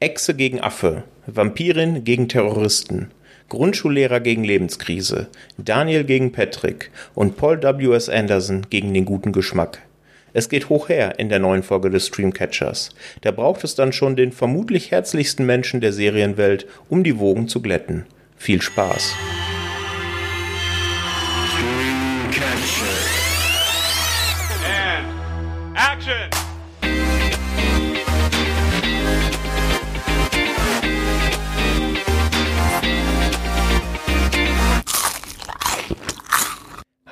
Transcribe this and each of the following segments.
Echse gegen Affe, Vampirin gegen Terroristen, Grundschullehrer gegen Lebenskrise, Daniel gegen Patrick und Paul W. S. Anderson gegen den guten Geschmack. Es geht hoch her in der neuen Folge des Streamcatchers. Da braucht es dann schon den vermutlich herzlichsten Menschen der Serienwelt, um die Wogen zu glätten. Viel Spaß.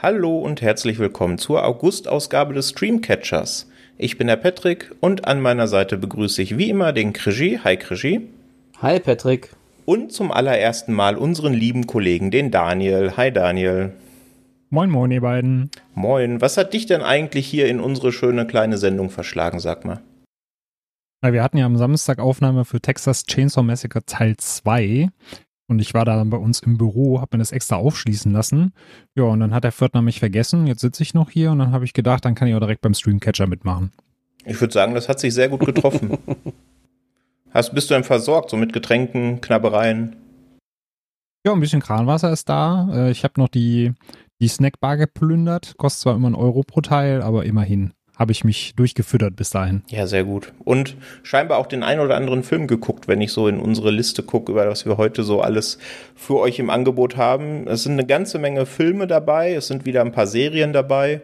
Hallo und herzlich willkommen zur August-Ausgabe des Streamcatchers. Ich bin der Patrick und an meiner Seite begrüße ich wie immer den Krigi. Hi Krigi. Hi Patrick. Und zum allerersten Mal unseren lieben Kollegen, den Daniel. Hi Daniel. Moin, moin, ihr beiden. Moin. Was hat dich denn eigentlich hier in unsere schöne kleine Sendung verschlagen, sag mal? Na, wir hatten ja am Samstag Aufnahme für Texas Chainsaw Massacre Teil 2 und ich war da dann bei uns im Büro, habe mir das extra aufschließen lassen. Ja, und dann hat der Pförtner mich vergessen. Jetzt sitze ich noch hier und dann habe ich gedacht, dann kann ich auch direkt beim Streamcatcher mitmachen. Ich würde sagen, das hat sich sehr gut getroffen. Hast, bist du denn versorgt, so mit Getränken, Knabbereien? Ja, ein bisschen Kranwasser ist da. Äh, Ich habe noch die, die Snackbar geplündert. Kostet zwar immer einen Euro pro Teil, aber immerhin habe ich mich durchgefüttert bis dahin. Ja, sehr gut. Und scheinbar auch den ein oder anderen Film geguckt, wenn ich so in unsere Liste gucke, über was wir heute so alles für euch im Angebot haben. Es sind eine ganze Menge Filme dabei, es sind wieder ein paar Serien dabei.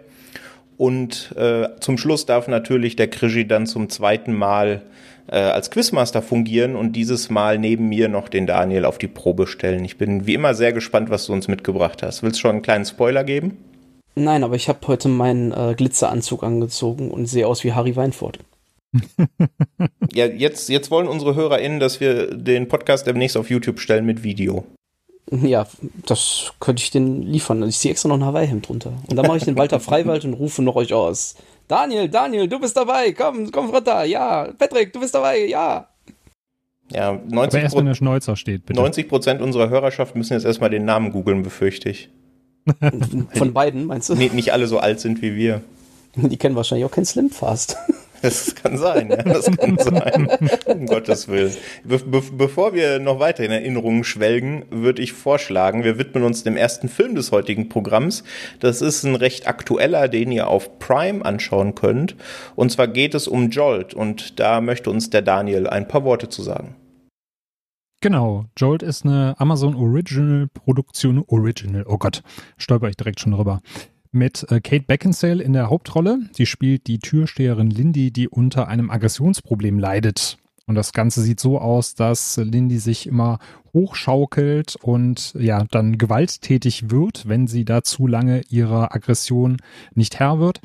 Und äh, zum Schluss darf natürlich der Krigi dann zum zweiten Mal äh, als Quizmaster fungieren und dieses Mal neben mir noch den Daniel auf die Probe stellen. Ich bin wie immer sehr gespannt, was du uns mitgebracht hast. Willst du schon einen kleinen Spoiler geben? Nein, aber ich habe heute meinen äh, Glitzeranzug angezogen und sehe aus wie Harry Weinfurt. Ja, jetzt, jetzt wollen unsere HörerInnen, dass wir den Podcast demnächst auf YouTube stellen mit Video. Ja, das könnte ich den liefern. Ich ziehe extra noch ein Hawaii-Hemd drunter. Und dann mache ich den Walter Freiwald und rufe noch euch aus. Daniel, Daniel, du bist dabei. Komm, komm runter. Ja. Patrick, du bist dabei. Ja. Ja, Aber 90 erst wenn der Schnäuzer steht, bitte. 90 Prozent unserer Hörerschaft müssen jetzt erstmal den Namen googeln, befürchte ich. Von beiden, meinst du? Nee, nicht alle so alt sind wie wir. Die kennen wahrscheinlich auch kein Slim Fast. Das kann sein, ja, das kann sein. Um Gottes Willen. Be be bevor wir noch weiter in Erinnerungen schwelgen, würde ich vorschlagen, wir widmen uns dem ersten Film des heutigen Programms. Das ist ein recht aktueller, den ihr auf Prime anschauen könnt. Und zwar geht es um Jolt und da möchte uns der Daniel ein paar Worte zu sagen. Genau, Jolt ist eine Amazon Original Produktion. Original, oh Gott, stolper ich direkt schon drüber. Mit äh, Kate Beckinsale in der Hauptrolle. Sie spielt die Türsteherin Lindy, die unter einem Aggressionsproblem leidet. Und das Ganze sieht so aus, dass Lindy sich immer hochschaukelt und ja, dann gewalttätig wird, wenn sie da zu lange ihrer Aggression nicht Herr wird.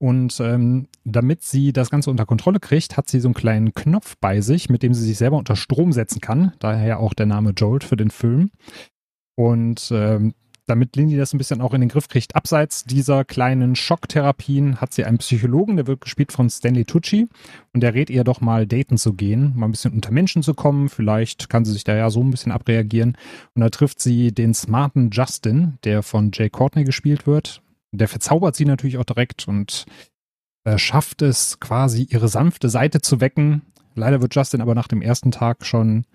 Und ähm, damit sie das Ganze unter Kontrolle kriegt, hat sie so einen kleinen Knopf bei sich, mit dem sie sich selber unter Strom setzen kann. Daher auch der Name Jolt für den Film. Und ähm, damit Lindy das ein bisschen auch in den Griff kriegt, abseits dieser kleinen Schocktherapien hat sie einen Psychologen, der wird gespielt von Stanley Tucci und der rät ihr doch mal daten zu gehen, mal ein bisschen unter Menschen zu kommen. Vielleicht kann sie sich da ja so ein bisschen abreagieren. Und da trifft sie den smarten Justin, der von Jay Courtney gespielt wird. Der verzaubert sie natürlich auch direkt und äh, schafft es quasi, ihre sanfte Seite zu wecken. Leider wird Justin aber nach dem ersten Tag schon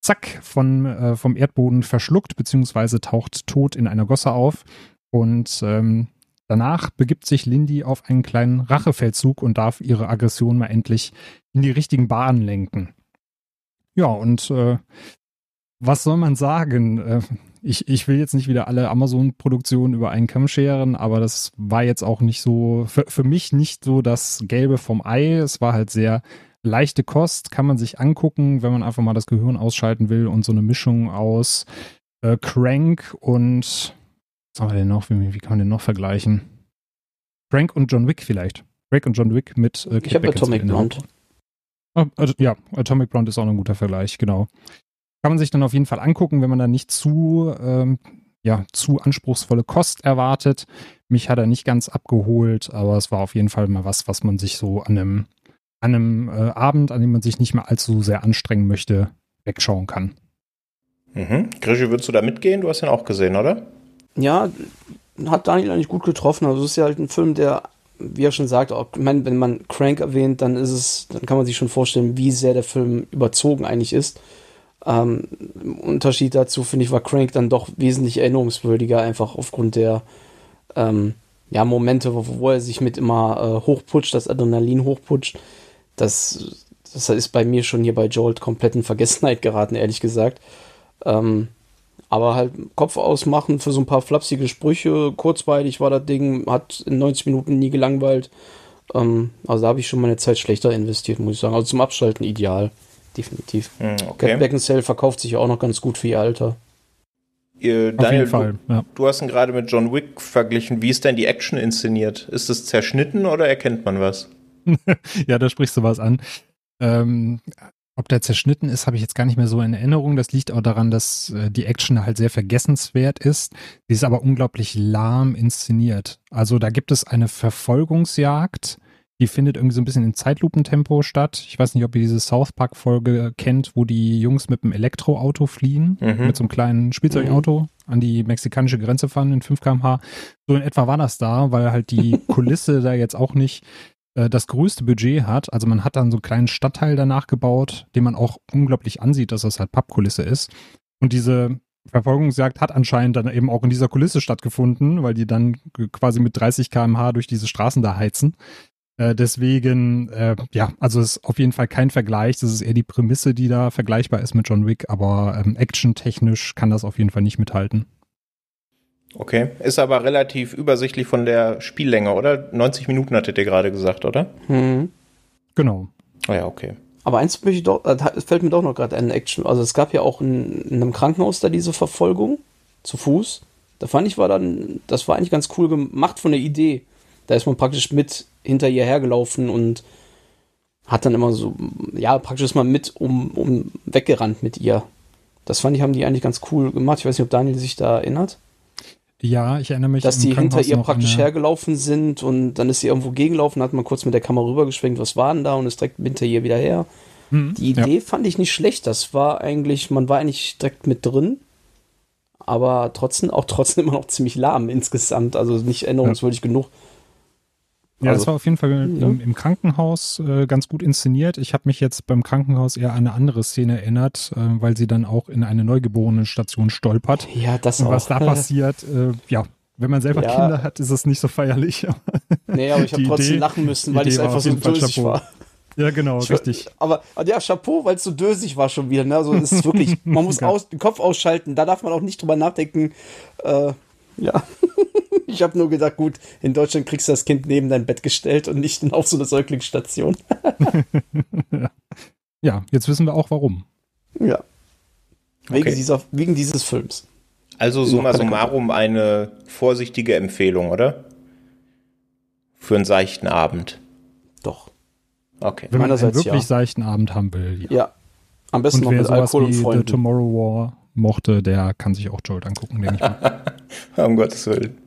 zack von, äh, vom Erdboden verschluckt, beziehungsweise taucht tot in einer Gosse auf. Und ähm, danach begibt sich Lindy auf einen kleinen Rachefeldzug und darf ihre Aggression mal endlich in die richtigen Bahnen lenken. Ja, und äh, was soll man sagen? Ich, ich will jetzt nicht wieder alle Amazon-Produktionen über einen Kamm scheren, aber das war jetzt auch nicht so, für, für mich nicht so das Gelbe vom Ei. Es war halt sehr leichte Kost, kann man sich angucken, wenn man einfach mal das Gehirn ausschalten will und so eine Mischung aus äh, Crank und was haben wir denn noch? Wie, wie kann man den noch vergleichen? Crank und John Wick vielleicht. Crank und John Wick mit äh, Ich habe Atomic Blonde. Ah, also, ja, Atomic Blonde ist auch ein guter Vergleich, genau. Kann man sich dann auf jeden Fall angucken, wenn man da nicht zu, ähm, ja, zu anspruchsvolle Kost erwartet. Mich hat er nicht ganz abgeholt, aber es war auf jeden Fall mal was, was man sich so an einem, an einem äh, Abend, an dem man sich nicht mehr allzu sehr anstrengen möchte, wegschauen kann. Mhm. Grigi, würdest du da mitgehen? Du hast ihn auch gesehen, oder? Ja, hat Daniel eigentlich gut getroffen. Also es ist ja halt ein Film, der wie er schon sagt, auch, ich meine, wenn man Crank erwähnt, dann ist es, dann kann man sich schon vorstellen, wie sehr der Film überzogen eigentlich ist. Ähm, Im Unterschied dazu, finde ich, war Crank dann doch wesentlich erinnerungswürdiger, einfach aufgrund der ähm, ja, Momente, wo, wo, er sich mit immer äh, hochputscht, das Adrenalin hochputscht. Das, das ist bei mir schon hier bei Jolt komplett in Vergessenheit geraten, ehrlich gesagt. Ähm, aber halt Kopf ausmachen für so ein paar flapsige Sprüche, kurzweilig war das Ding, hat in 90 Minuten nie gelangweilt. Ähm, also da habe ich schon meine Zeit schlechter investiert, muss ich sagen. Also zum Abschalten ideal, definitiv. Hm, okay. Cat Beckinsale verkauft sich ja auch noch ganz gut für ihr Alter. Ihr, Daniel, Auf jeden Fall, ja. du, du hast ihn gerade mit John Wick verglichen. Wie ist denn die Action inszeniert? Ist es zerschnitten oder erkennt man was? ja, da sprichst du was an. Ähm, ob der zerschnitten ist, habe ich jetzt gar nicht mehr so in Erinnerung. Das liegt auch daran, dass äh, die Action halt sehr vergessenswert ist. Sie ist aber unglaublich lahm inszeniert. Also da gibt es eine Verfolgungsjagd, die findet irgendwie so ein bisschen in Zeitlupentempo statt. Ich weiß nicht, ob ihr diese South Park-Folge kennt, wo die Jungs mit einem Elektroauto fliehen, mhm. mit so einem kleinen Spielzeugauto mhm. an die mexikanische Grenze fahren in 5 km/h. So in etwa war das da, weil halt die Kulisse da jetzt auch nicht äh, das größte Budget hat. Also man hat dann so einen kleinen Stadtteil danach gebaut, den man auch unglaublich ansieht, dass das halt Pappkulisse ist. Und diese Verfolgungsjagd hat anscheinend dann eben auch in dieser Kulisse stattgefunden, weil die dann quasi mit 30 km/h durch diese Straßen da heizen. Äh, deswegen, äh, ja, also es ist auf jeden Fall kein Vergleich. Das ist eher die Prämisse, die da vergleichbar ist mit John Wick, aber ähm, actiontechnisch kann das auf jeden Fall nicht mithalten. Okay, ist aber relativ übersichtlich von der Spiellänge, oder? 90 Minuten hattet ihr gerade gesagt, oder? Mhm. Genau. Ah ja, okay. Aber eins möchte ich doch, äh, fällt mir doch noch gerade ein Action. Also es gab ja auch in, in, einem Krankenhaus da diese Verfolgung zu Fuß. Da fand ich war dann, das war eigentlich ganz cool gemacht von der Idee. Da ist man praktisch mit hinter ihr hergelaufen und hat dann immer so, ja, praktisch ist man mit um, um weggerannt mit ihr. Das fand ich, haben die eigentlich ganz cool gemacht. Ich weiß nicht, ob Daniel sich da erinnert. Ja, ich erinnere mich. Dass die hinter ihr praktisch hergelaufen sind und dann ist sie irgendwo gegenlaufen, hat man kurz mit der Kamera rübergeschwenkt, was war denn da und ist direkt hinter ihr wieder her. Mhm, die Idee ja. fand ich nicht schlecht. Das war eigentlich, man war eigentlich direkt mit drin, aber trotzdem auch trotzdem immer noch ziemlich lahm insgesamt. Also nicht erinnerungswürdig ja. genug. Ja, also, das war auf jeden Fall ja. im, im, Krankenhaus äh, ganz gut inszeniert. Ich habe mich jetzt beim Krankenhaus eher an eine andere Szene erinnert, äh, weil sie dann auch in eine Neugeborenen-Station stolpert. Ja, das Und auch. was da passiert, äh, ja, wenn man selber ja. Kinder hat, ist es nicht so feierlich. nee, aber ich habe trotzdem Idee, lachen müssen, weil ich es einfach so dösig war. Ja, genau, ich, richtig. Aber ja, Chapeau, weil es so dösig war schon wieder. Ne? Also es ist wirklich, man muss aus, den Kopf ausschalten, da darf man auch nicht drüber nachdenken. Äh, ja. Ich habe nur gedacht, gut, in Deutschland kriegst du das Kind neben dein Bett gestellt und nicht auf so eine Säuglingsstation. ja, jetzt wissen wir auch warum. Ja. Wegen, okay. dieser, wegen dieses Films. Also summa summarum eine vorsichtige Empfehlung, oder? Für einen seichten Abend. Doch. Okay. Wenn man einen wirklich ja. seichten Abend haben will. Ja. ja. Am besten und noch mit Alkohol und Freunden. The Tomorrow War mochte, der kann sich auch Jolt angucken, den ich mal. um Gottes Willen.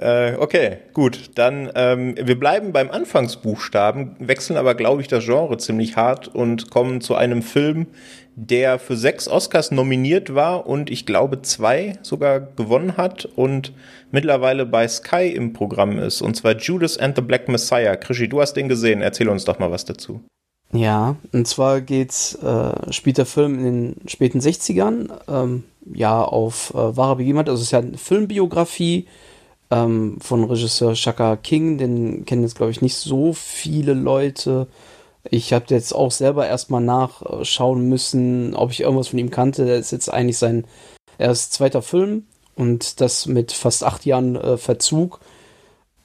Äh, okay, gut. Dann, ähm, wir bleiben beim Anfangsbuchstaben, wechseln aber, glaube ich, das Genre ziemlich hart und kommen zu einem Film, der für sechs Oscars nominiert war und ich glaube zwei sogar gewonnen hat und mittlerweile bei Sky im Programm ist. Und zwar Judas and the Black Messiah. Krischi, du hast den gesehen. Erzähl uns doch mal was dazu. Ja, und zwar geht's, äh, spielt der Film in den späten 60ern, ähm, ja, auf äh, wahre Begebenheit. Also es ist ja eine Filmbiografie ähm, von Regisseur Shaka King, den kennen jetzt, glaube ich, nicht so viele Leute. Ich habe jetzt auch selber erstmal nachschauen müssen, ob ich irgendwas von ihm kannte. Der ist jetzt eigentlich sein erst zweiter Film und das mit fast acht Jahren äh, Verzug.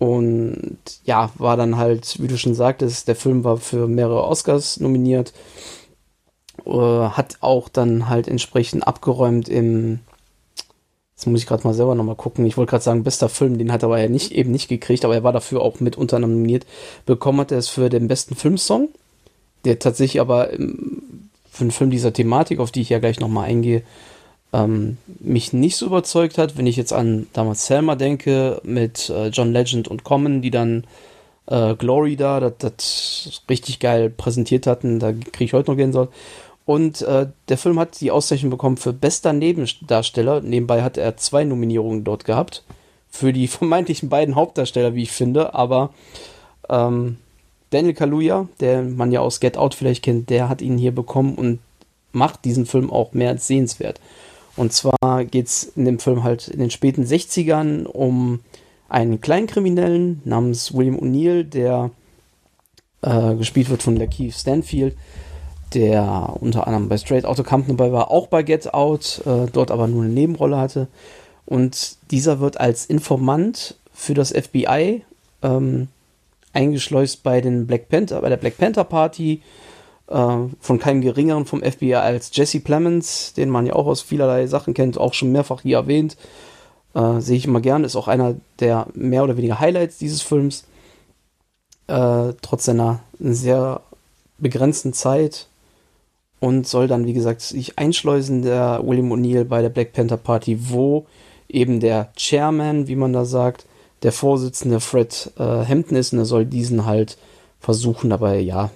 Und ja, war dann halt, wie du schon sagtest, der Film war für mehrere Oscars nominiert. Äh, hat auch dann halt entsprechend abgeräumt im Jetzt muss ich gerade mal selber nochmal gucken. Ich wollte gerade sagen, bester Film, den hat er aber ja nicht, eben nicht gekriegt, aber er war dafür auch mit unter nominiert. Bekommen hat er es für den besten Filmsong, der tatsächlich aber für einen Film dieser Thematik, auf die ich ja gleich nochmal eingehe, ähm, mich nicht so überzeugt hat. Wenn ich jetzt an damals Selma denke, mit äh, John Legend und Common, die dann äh, Glory da, das richtig geil präsentiert hatten, da kriege ich heute noch Gänsehaut. Und äh, der Film hat die Auszeichnung bekommen für bester Nebendarsteller. Nebenbei hat er zwei Nominierungen dort gehabt. Für die vermeintlichen beiden Hauptdarsteller, wie ich finde. Aber Ähm, Daniel Kaluuya, der man ja aus Get Out vielleicht kennt, der hat ihn hier bekommen und macht diesen Film auch mehr als sehenswert. Und zwar geht es in dem Film halt in den späten 60ern um einen Kleinkriminellen namens William O'Neill, der äh, gespielt wird von Lakeith Stanfield, der unter anderem bei Straight Outta Company dabei war, auch bei Get Out, äh, dort aber nur eine Nebenrolle hatte. Und dieser wird als Informant für das FBI ähm, eingeschleust bei den Black Panther, bei der Black Panther Party von keinem geringeren vom FBI als Jesse Plemons, den man ja auch aus vielerlei Sachen kennt, auch schon mehrfach hier erwähnt. Äh, Sehe ich immer gern, ist auch einer der mehr oder weniger Highlights dieses Films. Äh, trotz seiner sehr begrenzten Zeit und soll dann, wie gesagt, sich einschleusen, der William O'Neill bei der Black Panther Party, wo eben der Chairman, wie man da sagt, der Vorsitzende Fred äh, Hampton ist und er soll diesen halt versuchen, dabei, ja,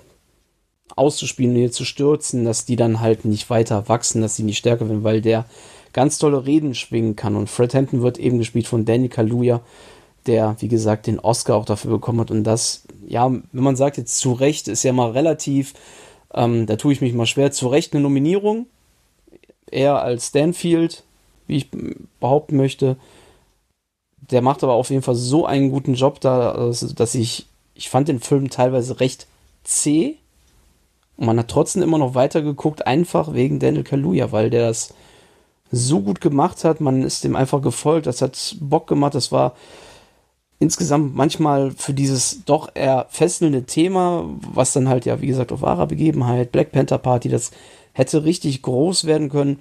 auszuspielen und hier zu stürzen, dass die dann halt nicht weiter wachsen, dass sie nicht stärker werden, weil der ganz tolle Reden schwingen kann. Und Fred Hampton wird eben gespielt von Danny Kaluuya, der, wie gesagt, den Oscar auch dafür bekommen hat. Und das, ja, wenn man sagt jetzt zu Recht, ist ja mal relativ, ähm, da tue ich mich mal schwer, zu Recht eine Nominierung. Er als Stanfield, wie ich behaupten möchte. Der macht aber auf jeden Fall so einen guten Job da, dass ich, ich fand den Film teilweise recht zäh und man hat trotzdem immer noch weitergeguckt, einfach wegen Daniel Kaluuya, weil der das so gut gemacht hat. Man ist dem einfach gefolgt. Das hat Bock gemacht. Das war insgesamt manchmal für dieses doch eher fesselnde Thema, was dann halt ja, wie gesagt, auf wahrer Begebenheit, Black Panther Party, das hätte richtig groß werden können.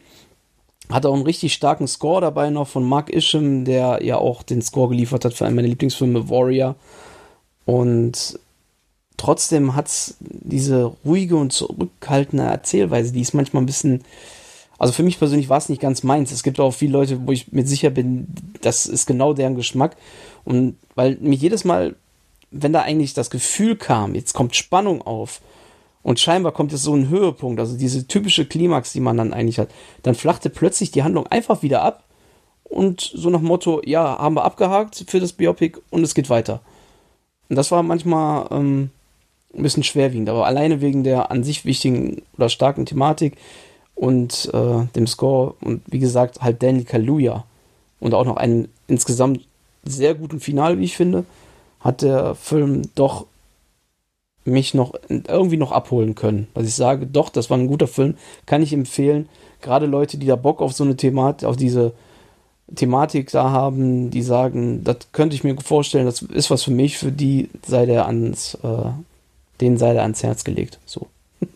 Hat auch einen richtig starken Score dabei noch von Mark Isham, der ja auch den Score geliefert hat für einen meiner Lieblingsfilme, Warrior. Und trotzdem hat es diese ruhige und zurückhaltende Erzählweise, die ist manchmal ein bisschen. Also für mich persönlich war es nicht ganz meins. Es gibt auch viele Leute, wo ich mir sicher bin, das ist genau deren Geschmack. Und weil mich jedes Mal, wenn da eigentlich das Gefühl kam, jetzt kommt Spannung auf und scheinbar kommt jetzt so ein Höhepunkt, also diese typische Klimax, die man dann eigentlich hat, dann flachte plötzlich die Handlung einfach wieder ab und so nach Motto, ja, haben wir abgehakt für das Biopic und es geht weiter. Und das war manchmal ähm, ein bisschen schwerwiegend, aber alleine wegen der an sich wichtigen oder starken Thematik und äh, dem Score und wie gesagt halt Danny Kaluuya und auch noch einen insgesamt sehr guten Final, wie ich finde, hat der Film doch mich noch irgendwie noch abholen können. Dass ich sage, doch, das war ein guter Film, kann ich empfehlen. Gerade Leute, die da Bock auf so eine Thematik, auf diese Thematik da haben, die sagen, das könnte ich mir vorstellen, das ist was für mich, für die sei der ans äh, den sei er ans Herz gelegt. So.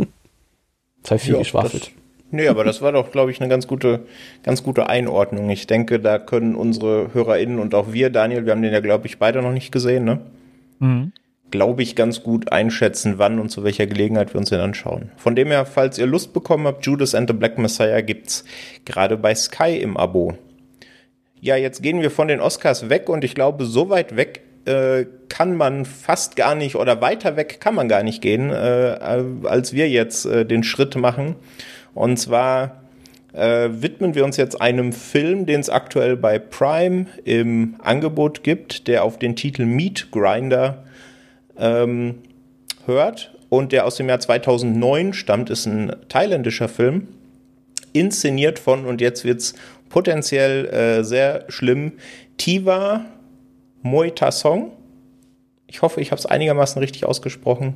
das habe ich viel ja, geschwafelt. Nee, aber das war doch, glaube ich, eine ganz gute, ganz gute Einordnung. Ich denke, da können unsere HörerInnen und auch wir, Daniel, wir haben den ja, glaube ich, beide noch nicht gesehen, ne? Mhm. Glaube ich, ganz gut einschätzen, wann und zu welcher Gelegenheit wir uns den anschauen. Von dem her, falls ihr Lust bekommen habt, Judas and the Black Messiah gibt's gerade bei Sky im Abo. Ja, jetzt gehen wir von den Oscars weg und ich glaube, so weit weg äh, kann man fast gar nicht oder weiter weg kann man gar nicht gehen, äh, als wir jetzt äh, den Schritt machen. Und zwar äh, widmen wir uns jetzt einem Film, den es aktuell bei Prime im Angebot gibt, der auf den Titel Meat Grinder ähm, hört und der aus dem Jahr 2009 stammt, ist ein thailändischer Film, inszeniert von, und jetzt wird's potenziell äh, sehr schlimm, Tiva Moitasong. Ich hoffe, ich habe es einigermaßen richtig ausgesprochen.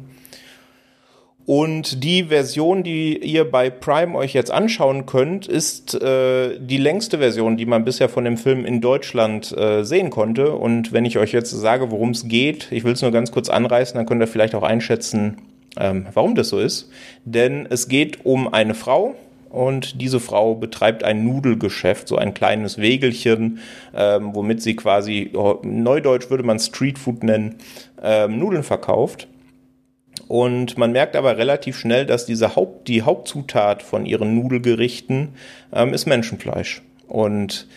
Und die Version, die ihr bei Prime euch jetzt anschauen könnt, ist äh, die längste Version, die man bisher von dem Film in Deutschland äh, sehen konnte. Und wenn ich euch jetzt sage, worum es geht, ich will es nur ganz kurz anreißen, dann könnt ihr vielleicht auch einschätzen, ähm, warum das so ist. Denn es geht um eine Frau, und diese Frau betreibt ein Nudelgeschäft, so ein kleines Wägelchen, ähm, womit sie quasi, oh, neudeutsch würde man Streetfood nennen, ähm, Nudeln verkauft. Und man merkt aber relativ schnell, dass diese Haupt, die Hauptzutat von ihren Nudelgerichten ähm, ist Menschenfleisch. Und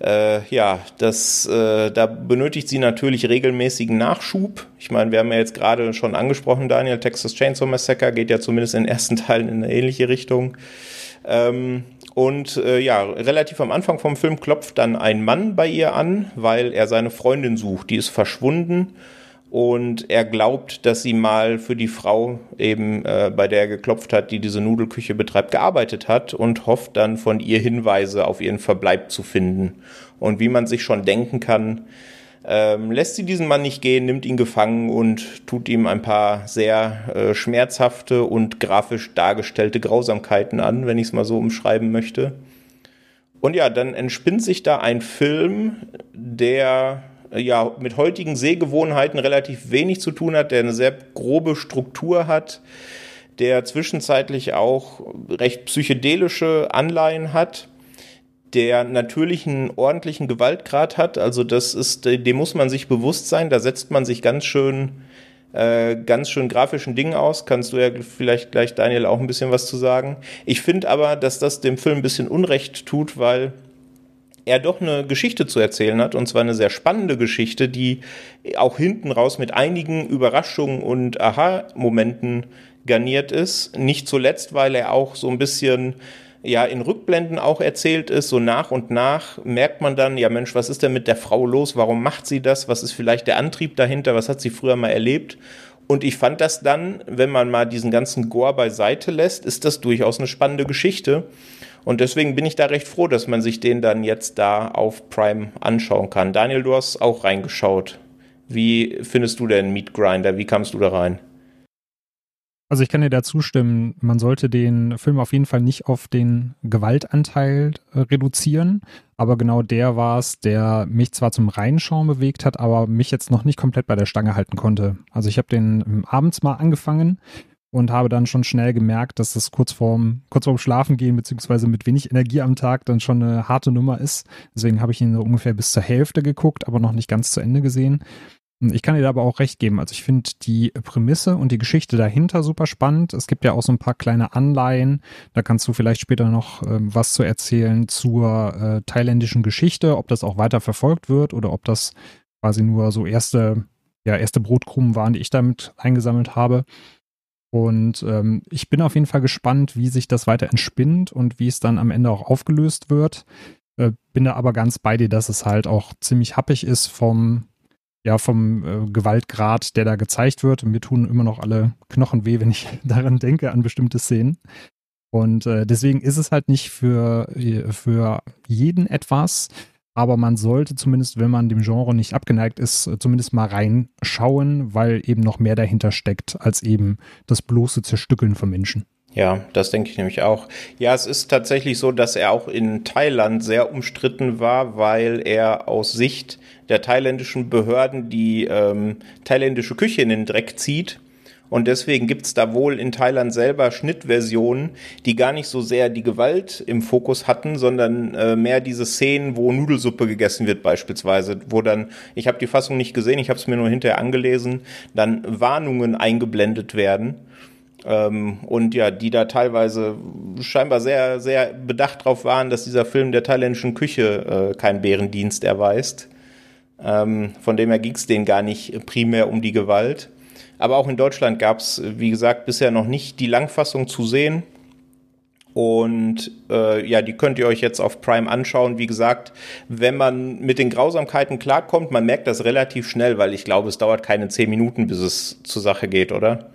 äh, ja, das, äh, da benötigt sie natürlich regelmäßigen Nachschub. Ich meine, wir haben ja jetzt gerade schon angesprochen, Daniel, Texas Chainsaw Massacre geht ja zumindest in den ersten Teilen in eine ähnliche Richtung. Ähm, und äh, ja, relativ am Anfang vom Film klopft dann ein Mann bei ihr an, weil er seine Freundin sucht. Die ist verschwunden und er glaubt, dass sie mal für die Frau eben, äh, bei der er geklopft hat, die diese Nudelküche betreibt, gearbeitet hat und hofft dann von ihr Hinweise auf ihren Verbleib zu finden. Und wie man sich schon denken kann, ähm, lässt sie diesen Mann nicht gehen, nimmt ihn gefangen und tut ihm ein paar sehr äh, schmerzhafte und grafisch dargestellte Grausamkeiten an, wenn ich es mal so umschreiben möchte. Und ja, dann entspinnt sich da ein Film, der ja mit heutigen Sehgewohnheiten relativ wenig zu tun hat, der eine sehr grobe Struktur hat, der zwischenzeitlich auch recht psychedelische Anleihen hat, der natürlich einen ordentlichen Gewaltgrad hat. Also das ist, dem muss man sich bewusst sein. Da setzt man sich ganz schön äh, ganz schön grafischen Dingen aus. Kannst du ja vielleicht gleich, Daniel, auch ein bisschen was zu sagen. Ich finde aber, dass das dem Film ein bisschen Unrecht tut, weil er doch eine Geschichte zu erzählen hat, und zwar eine sehr spannende Geschichte, die auch hinten raus mit einigen Überraschungen und Aha-Momenten garniert ist. Nicht zuletzt, weil er auch so ein bisschen ja in Rückblenden auch erzählt ist, so nach und nach merkt man dann, ja Mensch, was ist denn mit der Frau los? Warum macht sie das? Was ist vielleicht der Antrieb dahinter? Was hat sie früher mal erlebt? Und ich fand das dann, wenn man mal diesen ganzen Gore beiseite lässt, ist das durchaus eine spannende Geschichte. Und deswegen bin ich da recht froh, dass man sich den dann jetzt da auf Prime anschauen kann. Daniel, du hast auch reingeschaut. Wie findest du denn Meat Grinder? Wie kamst du da rein? Also ich kann dir da zustimmen, man sollte den Film auf jeden Fall nicht auf den Gewaltanteil äh, reduzieren, aber genau der war es, der mich zwar zum Reinschauen bewegt hat, aber mich jetzt noch nicht komplett bei der Stange halten konnte. Also ich habe den ähm, abends mal angefangen und habe dann schon schnell gemerkt, dass das kurz vorm, kurz vorm Schlafen gehen, beziehungsweise mit wenig Energie am Tag dann schon eine harte Nummer ist. Deswegen habe ich ihn so ungefähr bis zur Hälfte geguckt, aber noch nicht ganz zu Ende gesehen. Ich kann dir da aber auch recht geben. Also ich finde die Prämisse und die Geschichte dahinter super spannend. Es gibt ja auch so ein paar kleine Anleihen. Da kannst du vielleicht später noch äh, was zu erzählen zur äh, thailändischen Geschichte, ob das auch weiter verfolgt wird oder ob das quasi nur so erste, ja, erste Brotkrumen waren, die ich damit eingesammelt habe. Und ähm, ich bin auf jeden Fall gespannt, wie sich das weiter entspinnt und wie es dann am Ende auch aufgelöst wird. Äh, bin da aber ganz bei dir, dass es halt auch ziemlich happig ist vom ja, vom äh, Gewaltgrad, der da gezeigt wird. Und mir tun immer noch alle Knochen weh, wenn ich daran denke, an bestimmte Szenen. Und äh, deswegen ist es halt nicht für, äh, für jeden etwas, aber man sollte zumindest, wenn man dem Genre nicht abgeneigt ist, zumindest mal reinschauen, weil eben noch mehr dahinter steckt, als eben das bloße Zerstückeln von Menschen. Ja, das denke ich nämlich auch. Ja, es ist tatsächlich so, dass er auch in Thailand sehr umstritten war, weil er aus Sicht der thailändischen Behörden die ähm, thailändische Küche in den Dreck zieht. Und deswegen gibt's da wohl in Thailand selber Schnittversionen, die gar nicht so sehr die Gewalt im Fokus hatten, sondern äh, mehr diese Szenen, wo Nudelsuppe gegessen wird beispielsweise, wo dann, ich habe die Fassung nicht gesehen, ich habe es mir nur hinterher angelesen, dann Warnungen eingeblendet werden ähm, und ja, die da teilweise scheinbar sehr, sehr bedacht drauf waren, dass dieser Film der thailändischen Küche äh, keinen Bärendienst erweist. Ähm, von dem her ging es denen gar nicht primär um die Gewalt. Aber auch in Deutschland gab es, wie gesagt, bisher noch nicht die Langfassung zu sehen. Und äh, ja, die könnt ihr euch jetzt auf Prime anschauen. Wie gesagt, wenn man mit den Grausamkeiten klarkommt, man merkt das relativ schnell, weil ich glaube, es dauert keine zehn Minuten, bis es zur Sache geht, oder?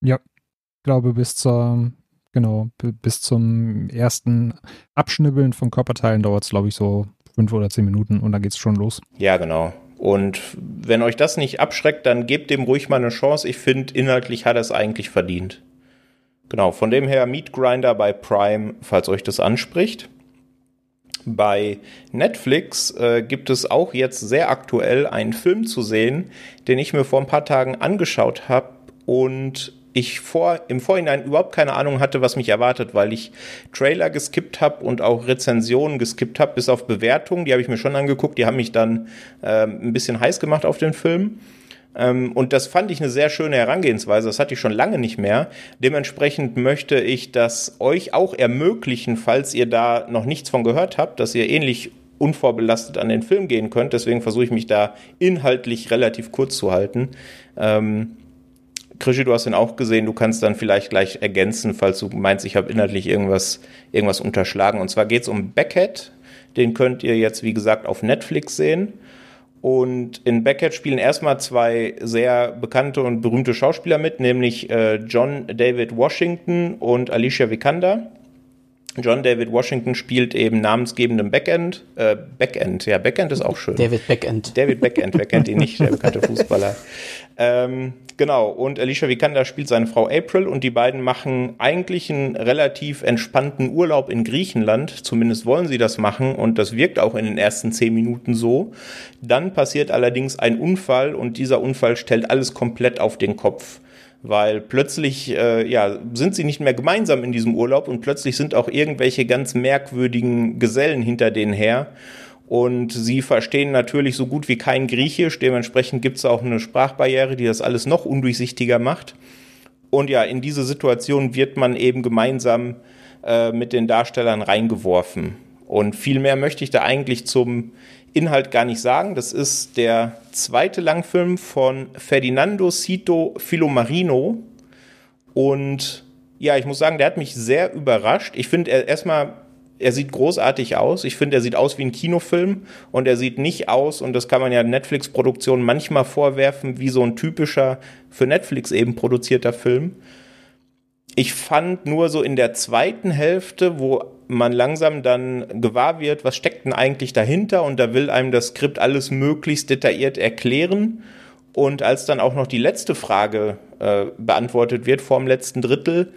Ja, ich glaube, bis zur, genau, bis zum ersten Abschnibbeln von Körperteilen dauert es, glaube ich, so fünf oder zehn Minuten und dann geht es schon los. Ja, genau. Und wenn euch das nicht abschreckt, dann gebt dem ruhig mal eine Chance. Ich finde, inhaltlich hat er es eigentlich verdient. Genau, von dem her Meat Grinder bei Prime, falls euch das anspricht. Bei Netflix äh, gibt es auch jetzt sehr aktuell einen Film zu sehen, den ich mir vor ein paar Tagen angeschaut habe und ich vor, im Vorhinein überhaupt keine Ahnung hatte, was mich erwartet, weil ich Trailer geskippt habe und auch Rezensionen geskippt habe, bis auf Bewertungen. Die habe ich mir schon angeguckt. Die haben mich dann ähm, ein bisschen heiß gemacht auf den Film. Ähm, und das fand ich eine sehr schöne Herangehensweise. Das hatte ich schon lange nicht mehr. Dementsprechend möchte ich das euch auch ermöglichen, falls ihr da noch nichts von gehört habt, dass ihr ähnlich unvorbelastet an den Film gehen könnt. Deswegen versuche ich mich da inhaltlich relativ kurz zu halten. Ähm, Krischi, du hast ihn auch gesehen, du kannst dann vielleicht gleich ergänzen, falls du meinst, ich habe inhaltlich irgendwas, irgendwas unterschlagen. Und zwar geht es um Beckhead, den könnt ihr jetzt, wie gesagt, auf Netflix sehen. Und in Beckett spielen erstmal zwei sehr bekannte und berühmte Schauspieler mit, nämlich äh, John David Washington und Alicia Vikander. John David Washington spielt eben namensgebenden Backend. Äh, Backend, ja, Backend ist auch schön. David Backend. David Backend, wer kennt ihn nicht, der bekannte Fußballer. Ähm, genau, und Alicia Vikander spielt seine Frau April und die beiden machen eigentlich einen relativ entspannten Urlaub in Griechenland. Zumindest wollen sie das machen und das wirkt auch in den ersten zehn Minuten so. Dann passiert allerdings ein Unfall und dieser Unfall stellt alles komplett auf den Kopf weil plötzlich äh, ja, sind sie nicht mehr gemeinsam in diesem Urlaub und plötzlich sind auch irgendwelche ganz merkwürdigen Gesellen hinter denen her. Und sie verstehen natürlich so gut wie kein Griechisch. Dementsprechend gibt es auch eine Sprachbarriere, die das alles noch undurchsichtiger macht. Und ja, in diese Situation wird man eben gemeinsam äh, mit den Darstellern reingeworfen. Und viel mehr möchte ich da eigentlich zum Inhalt gar nicht sagen. Das ist der zweite Langfilm von Ferdinando Cito Filomarino. Und ja, ich muss sagen, der hat mich sehr überrascht. Ich finde er erstmal, er sieht großartig aus. Ich finde, er sieht aus wie ein Kinofilm und er sieht nicht aus, und das kann man ja Netflix-Produktionen manchmal vorwerfen, wie so ein typischer für Netflix eben produzierter Film. Ich fand nur so in der zweiten Hälfte, wo man langsam dann gewahr wird, was steckt denn eigentlich dahinter und da will einem das Skript alles möglichst detailliert erklären. Und als dann auch noch die letzte Frage äh, beantwortet wird vorm letzten Drittel,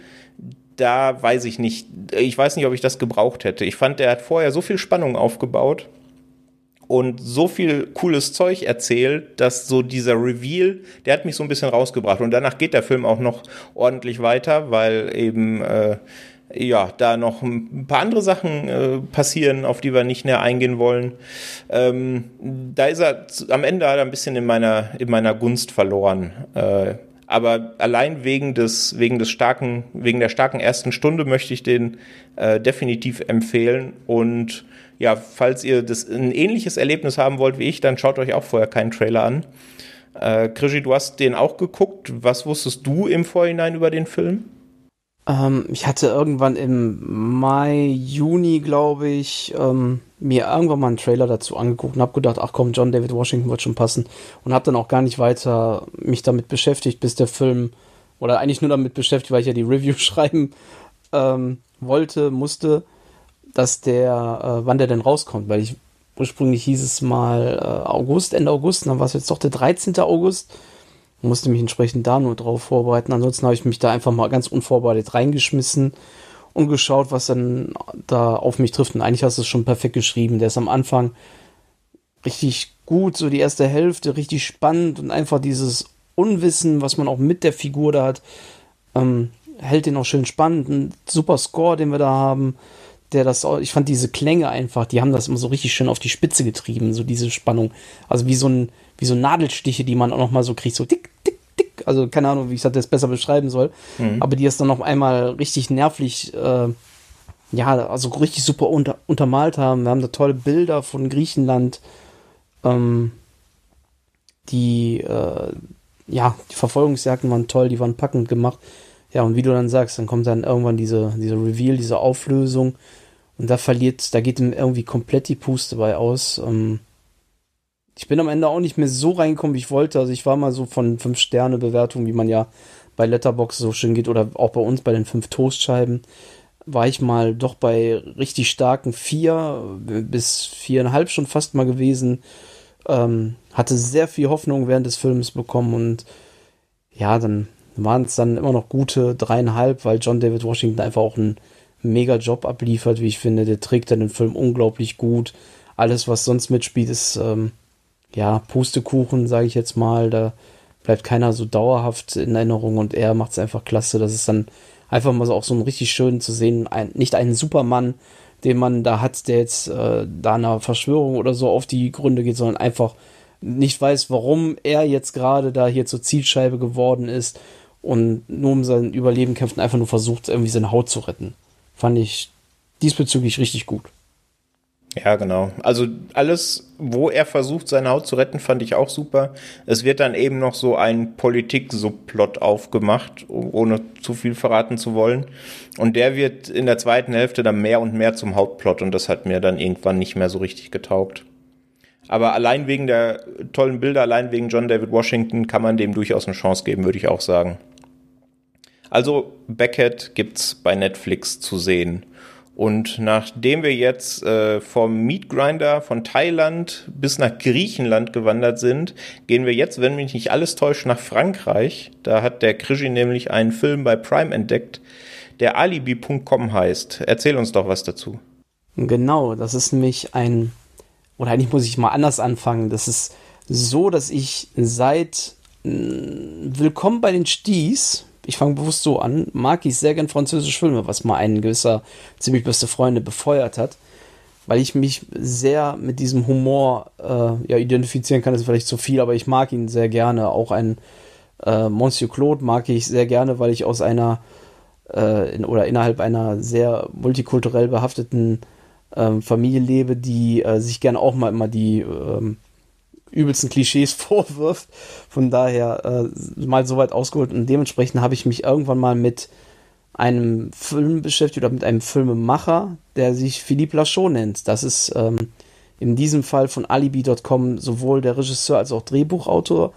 da weiß ich nicht, ich weiß nicht, ob ich das gebraucht hätte. Ich fand, der hat vorher so viel Spannung aufgebaut und so viel cooles Zeug erzählt, dass so dieser Reveal, der hat mich so ein bisschen rausgebracht. Und danach geht der Film auch noch ordentlich weiter, weil eben äh, ja, da noch ein paar andere Sachen äh, passieren, auf die wir nicht näher eingehen wollen. Ähm, da ist er am Ende er ein bisschen in meiner, in meiner Gunst verloren. Äh, aber allein wegen des, wegen des starken, wegen der starken ersten Stunde möchte ich den äh, definitiv empfehlen. Und ja, falls ihr das ein ähnliches Erlebnis haben wollt wie ich, dann schaut euch auch vorher keinen Trailer an. Äh, Krischi, du hast den auch geguckt. Was wusstest du im Vorhinein über den Film? Ähm, ich hatte irgendwann im Mai, Juni, glaube ich, ähm, mir irgendwann mal einen Trailer dazu angeguckt und habe gedacht, ach komm, John David Washington wird schon passen und habe dann auch gar nicht weiter mich damit beschäftigt, bis der Film oder eigentlich nur damit beschäftigt, weil ich ja die Review schreiben ähm, wollte, musste, dass der, äh, wann der denn rauskommt, weil ich ursprünglich hieß es mal äh, August, Ende August, dann war es jetzt doch der 13. August musste mich entsprechend da nur drauf vorbereiten. Ansonsten habe ich mich da einfach mal ganz unvorbereitet reingeschmissen und geschaut, was dann da auf mich trifft. Und eigentlich hast du es schon perfekt geschrieben. Der ist am Anfang richtig gut, so die erste Hälfte, richtig spannend und einfach dieses Unwissen, was man auch mit der Figur da hat, ähm, hält den auch schön spannend. Ein super Score, den wir da haben, der das, ich fand diese Klänge einfach, die haben das immer so richtig schön auf die Spitze getrieben, so diese Spannung. Also wie so ein, wie so Nadelstiche, die man auch noch mal so kriegt, so tick, tick, tick. Also keine Ahnung, wie ich das jetzt besser beschreiben soll. Mhm. Aber die es dann noch einmal richtig nervlich, äh, ja, also richtig super unter, untermalt haben. Wir haben da tolle Bilder von Griechenland. Ähm, die, äh, ja, die Verfolgungsjagden waren toll, die waren packend gemacht. Ja, und wie du dann sagst, dann kommt dann irgendwann diese, diese Reveal, diese Auflösung. Und da verliert, da geht ihm irgendwie komplett die Puste bei aus. Ähm, ich bin am Ende auch nicht mehr so reingekommen, wie ich wollte. Also ich war mal so von 5-Sterne-Bewertung, wie man ja bei Letterbox so schön geht, oder auch bei uns bei den 5 Toastscheiben, war ich mal doch bei richtig starken 4 bis 4,5 schon fast mal gewesen. Ähm, hatte sehr viel Hoffnung während des Films bekommen und ja, dann waren es dann immer noch gute dreieinhalb, weil John David Washington einfach auch einen mega Job abliefert, wie ich finde. Der trägt dann den Film unglaublich gut. Alles, was sonst mitspielt, ist ähm, ja, Pustekuchen, sage ich jetzt mal. Da bleibt keiner so dauerhaft in Erinnerung und er macht es einfach klasse. Das ist dann einfach mal so auch so ein richtig schön zu sehen. Ein, nicht einen Supermann, den man da hat, der jetzt äh, da einer Verschwörung oder so auf die Gründe geht, sondern einfach nicht weiß, warum er jetzt gerade da hier zur Zielscheibe geworden ist und nur um sein Überleben kämpft und einfach nur versucht, irgendwie seine Haut zu retten. Fand ich diesbezüglich richtig gut. Ja, genau. Also alles, wo er versucht, seine Haut zu retten, fand ich auch super. Es wird dann eben noch so ein Politik-Subplot aufgemacht, ohne zu viel verraten zu wollen. Und der wird in der zweiten Hälfte dann mehr und mehr zum Hauptplot und das hat mir dann irgendwann nicht mehr so richtig getaugt. Aber allein wegen der tollen Bilder, allein wegen John David Washington kann man dem durchaus eine Chance geben, würde ich auch sagen. Also Beckett gibt's bei Netflix zu sehen. Und nachdem wir jetzt äh, vom Meat Grinder von Thailand bis nach Griechenland gewandert sind, gehen wir jetzt, wenn mich nicht alles täuscht, nach Frankreich. Da hat der Krischi nämlich einen Film bei Prime entdeckt, der Alibi.com heißt. Erzähl uns doch was dazu. Genau, das ist nämlich ein, oder eigentlich muss ich mal anders anfangen. Das ist so, dass ich seit Willkommen bei den Sties, ich fange bewusst so an, mag ich sehr gern französische Filme, was mal ein gewisser ziemlich beste Freunde befeuert hat, weil ich mich sehr mit diesem Humor äh, ja, identifizieren kann, das ist vielleicht zu viel, aber ich mag ihn sehr gerne. Auch ein äh, Monsieur Claude mag ich sehr gerne, weil ich aus einer äh, in, oder innerhalb einer sehr multikulturell behafteten ähm, Familie lebe, die äh, sich gerne auch mal immer die ähm, übelsten Klischees vorwirft. Von daher äh, mal so weit ausgeholt und dementsprechend habe ich mich irgendwann mal mit einem Film beschäftigt oder mit einem Filmemacher, der sich Philippe Lachaud nennt. Das ist ähm, in diesem Fall von Alibi.com sowohl der Regisseur als auch Drehbuchautor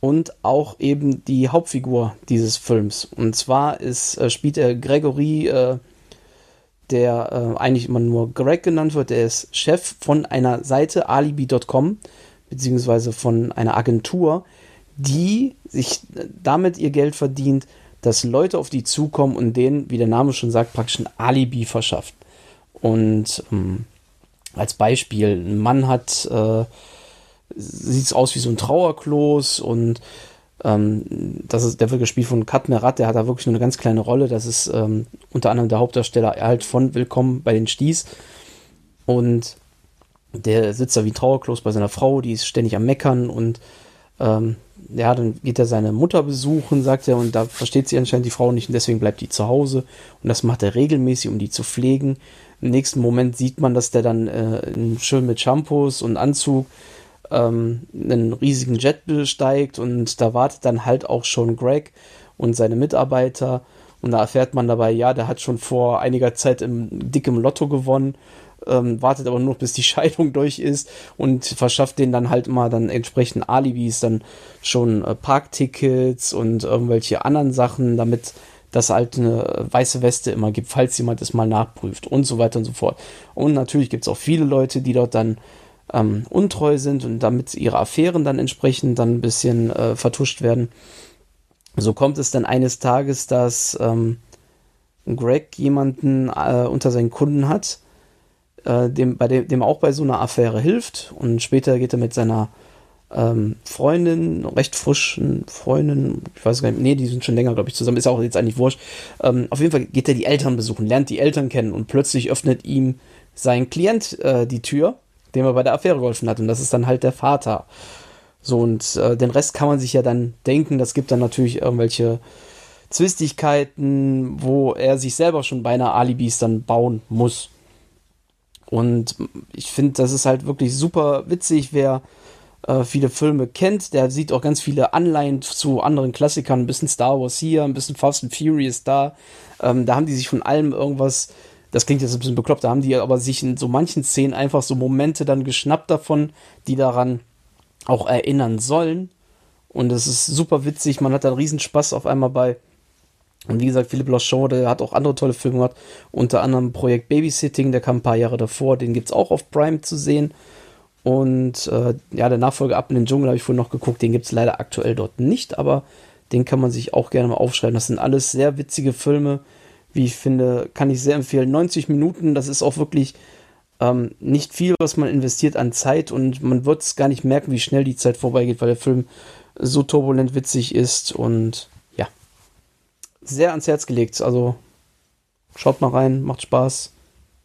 und auch eben die Hauptfigur dieses Films. Und zwar ist, äh, spielt er Gregory, äh, der äh, eigentlich immer nur Greg genannt wird. Der ist Chef von einer Seite Alibi.com beziehungsweise von einer Agentur, die sich damit ihr Geld verdient, dass Leute auf die zukommen und denen, wie der Name schon sagt, praktisch ein Alibi verschafft. Und ähm, als Beispiel, ein Mann hat, äh, sieht aus wie so ein Trauerklos und ähm, das ist, der wird gespielt von Kat Merat, der hat da wirklich nur eine ganz kleine Rolle. Das ist ähm, unter anderem der Hauptdarsteller halt von Willkommen bei den Sties. Und der sitzt da wie Trauerklos bei seiner Frau, die ist ständig am Meckern und ähm, ja, dann geht er seine Mutter besuchen, sagt er, und da versteht sie anscheinend die Frau nicht und deswegen bleibt die zu Hause. Und das macht er regelmäßig, um die zu pflegen. Im nächsten Moment sieht man, dass der dann äh, schön mit Shampoos und Anzug ähm, einen riesigen Jet besteigt und da wartet dann halt auch schon Greg und seine Mitarbeiter. Und da erfährt man dabei, ja, der hat schon vor einiger Zeit im dickem Lotto gewonnen ähm, wartet aber nur, bis die Scheidung durch ist und verschafft denen dann halt immer dann entsprechend Alibis, dann schon äh, Parktickets und irgendwelche anderen Sachen, damit das halt eine weiße Weste immer gibt, falls jemand es mal nachprüft und so weiter und so fort. Und natürlich gibt es auch viele Leute, die dort dann ähm, untreu sind und damit ihre Affären dann entsprechend dann ein bisschen äh, vertuscht werden. So kommt es dann eines Tages, dass ähm, Greg jemanden äh, unter seinen Kunden hat, äh, dem, bei dem, dem auch bei so einer Affäre hilft. Und später geht er mit seiner ähm, Freundin, recht frischen Freundin, ich weiß gar nicht, nee, die sind schon länger, glaube ich, zusammen, ist auch jetzt eigentlich wurscht. Ähm, auf jeden Fall geht er die Eltern besuchen, lernt die Eltern kennen und plötzlich öffnet ihm sein Klient äh, die Tür, dem er bei der Affäre geholfen hat. Und das ist dann halt der Vater. So, und äh, den Rest kann man sich ja dann denken. Das gibt dann natürlich irgendwelche Zwistigkeiten, wo er sich selber schon beinahe Alibis dann bauen muss. Und ich finde, das ist halt wirklich super witzig, wer äh, viele Filme kennt, der sieht auch ganz viele Anleihen zu anderen Klassikern, ein bisschen Star Wars hier, ein bisschen Fast and Furious da. Ähm, da haben die sich von allem irgendwas, das klingt jetzt ein bisschen bekloppt, da haben die aber sich in so manchen Szenen einfach so Momente dann geschnappt davon, die daran auch erinnern sollen. Und es ist super witzig, man hat da einen Riesenspaß auf einmal bei. Und wie gesagt, Philippe Lachon, der hat auch andere tolle Filme gemacht, unter anderem Projekt Babysitting, der kam ein paar Jahre davor, den gibt es auch auf Prime zu sehen. Und äh, ja, der Nachfolger Ab in den Dschungel habe ich vorhin noch geguckt, den gibt es leider aktuell dort nicht, aber den kann man sich auch gerne mal aufschreiben. Das sind alles sehr witzige Filme, wie ich finde, kann ich sehr empfehlen. 90 Minuten, das ist auch wirklich ähm, nicht viel, was man investiert an Zeit und man wird es gar nicht merken, wie schnell die Zeit vorbeigeht, weil der Film so turbulent witzig ist und sehr ans Herz gelegt. Also schaut mal rein, macht Spaß.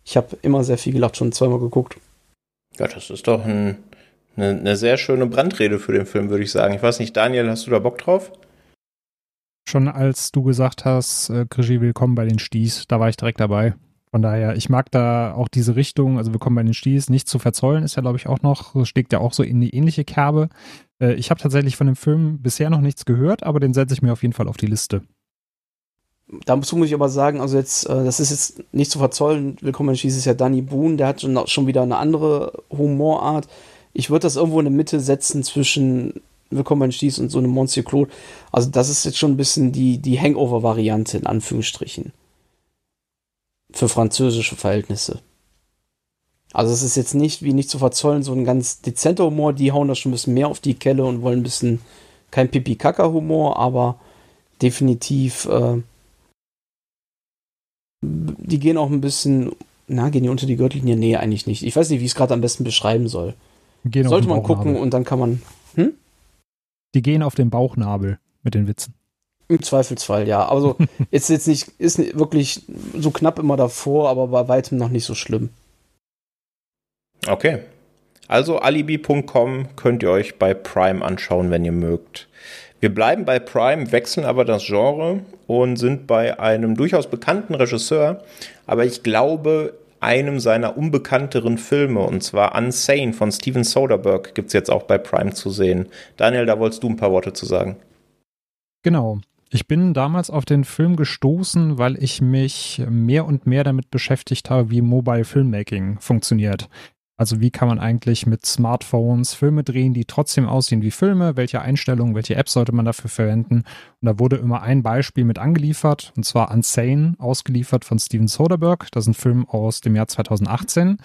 Ich habe immer sehr viel gelacht, schon zweimal geguckt. Ja, das ist doch ein, eine, eine sehr schöne Brandrede für den Film, würde ich sagen. Ich weiß nicht, Daniel, hast du da Bock drauf? Schon als du gesagt hast, äh, Krischi, willkommen bei den Sties, da war ich direkt dabei. Von daher, ich mag da auch diese Richtung, also willkommen bei den Sties, nicht zu verzollen, ist ja, glaube ich, auch noch, steckt ja auch so in die ähnliche Kerbe. Äh, ich habe tatsächlich von dem Film bisher noch nichts gehört, aber den setze ich mir auf jeden Fall auf die Liste dazu muss ich aber sagen, also jetzt, äh, das ist jetzt nicht zu verzollen, willkommen schießt ist ja Danny Boone, der hat schon, wieder eine andere Humorart. ich würde das irgendwo in der Mitte setzen zwischen Willkommen bei Stieß und so einem Monsieur Claude. Also das ist jetzt schon ein bisschen die, die Hangover-Variante in Anführungsstrichen. Für französische Verhältnisse. Also es ist jetzt nicht, wie nicht zu verzollen, so ein ganz dezenter Humor. Die hauen da schon ein bisschen mehr auf die Kelle und wollen ein bisschen kein Pipi-Kaka-Humor, aber definitiv äh, die gehen auch ein bisschen, na, gehen die unter die Gürtellinie? Nee, eigentlich nicht. Ich weiß nicht, wie ich es gerade am besten beschreiben soll. Gehen Sollte man gucken und dann kann man, hm? Die gehen auf den Bauchnabel mit den Witzen. Im Zweifelsfall, ja. Also ist jetzt nicht, ist wirklich so knapp immer davor, aber bei weitem noch nicht so schlimm. Okay. Also alibi.com könnt ihr euch bei Prime anschauen, wenn ihr mögt. Wir bleiben bei Prime, wechseln aber das Genre und sind bei einem durchaus bekannten Regisseur, aber ich glaube einem seiner unbekannteren Filme, und zwar Unsane von Steven Soderbergh, gibt es jetzt auch bei Prime zu sehen. Daniel, da wolltest du ein paar Worte zu sagen. Genau. Ich bin damals auf den Film gestoßen, weil ich mich mehr und mehr damit beschäftigt habe, wie Mobile Filmmaking funktioniert. Also wie kann man eigentlich mit Smartphones Filme drehen, die trotzdem aussehen wie Filme? Welche Einstellungen, welche Apps sollte man dafür verwenden? Und da wurde immer ein Beispiel mit angeliefert, und zwar Unsane, ausgeliefert von Steven Soderbergh. Das ist ein Film aus dem Jahr 2018.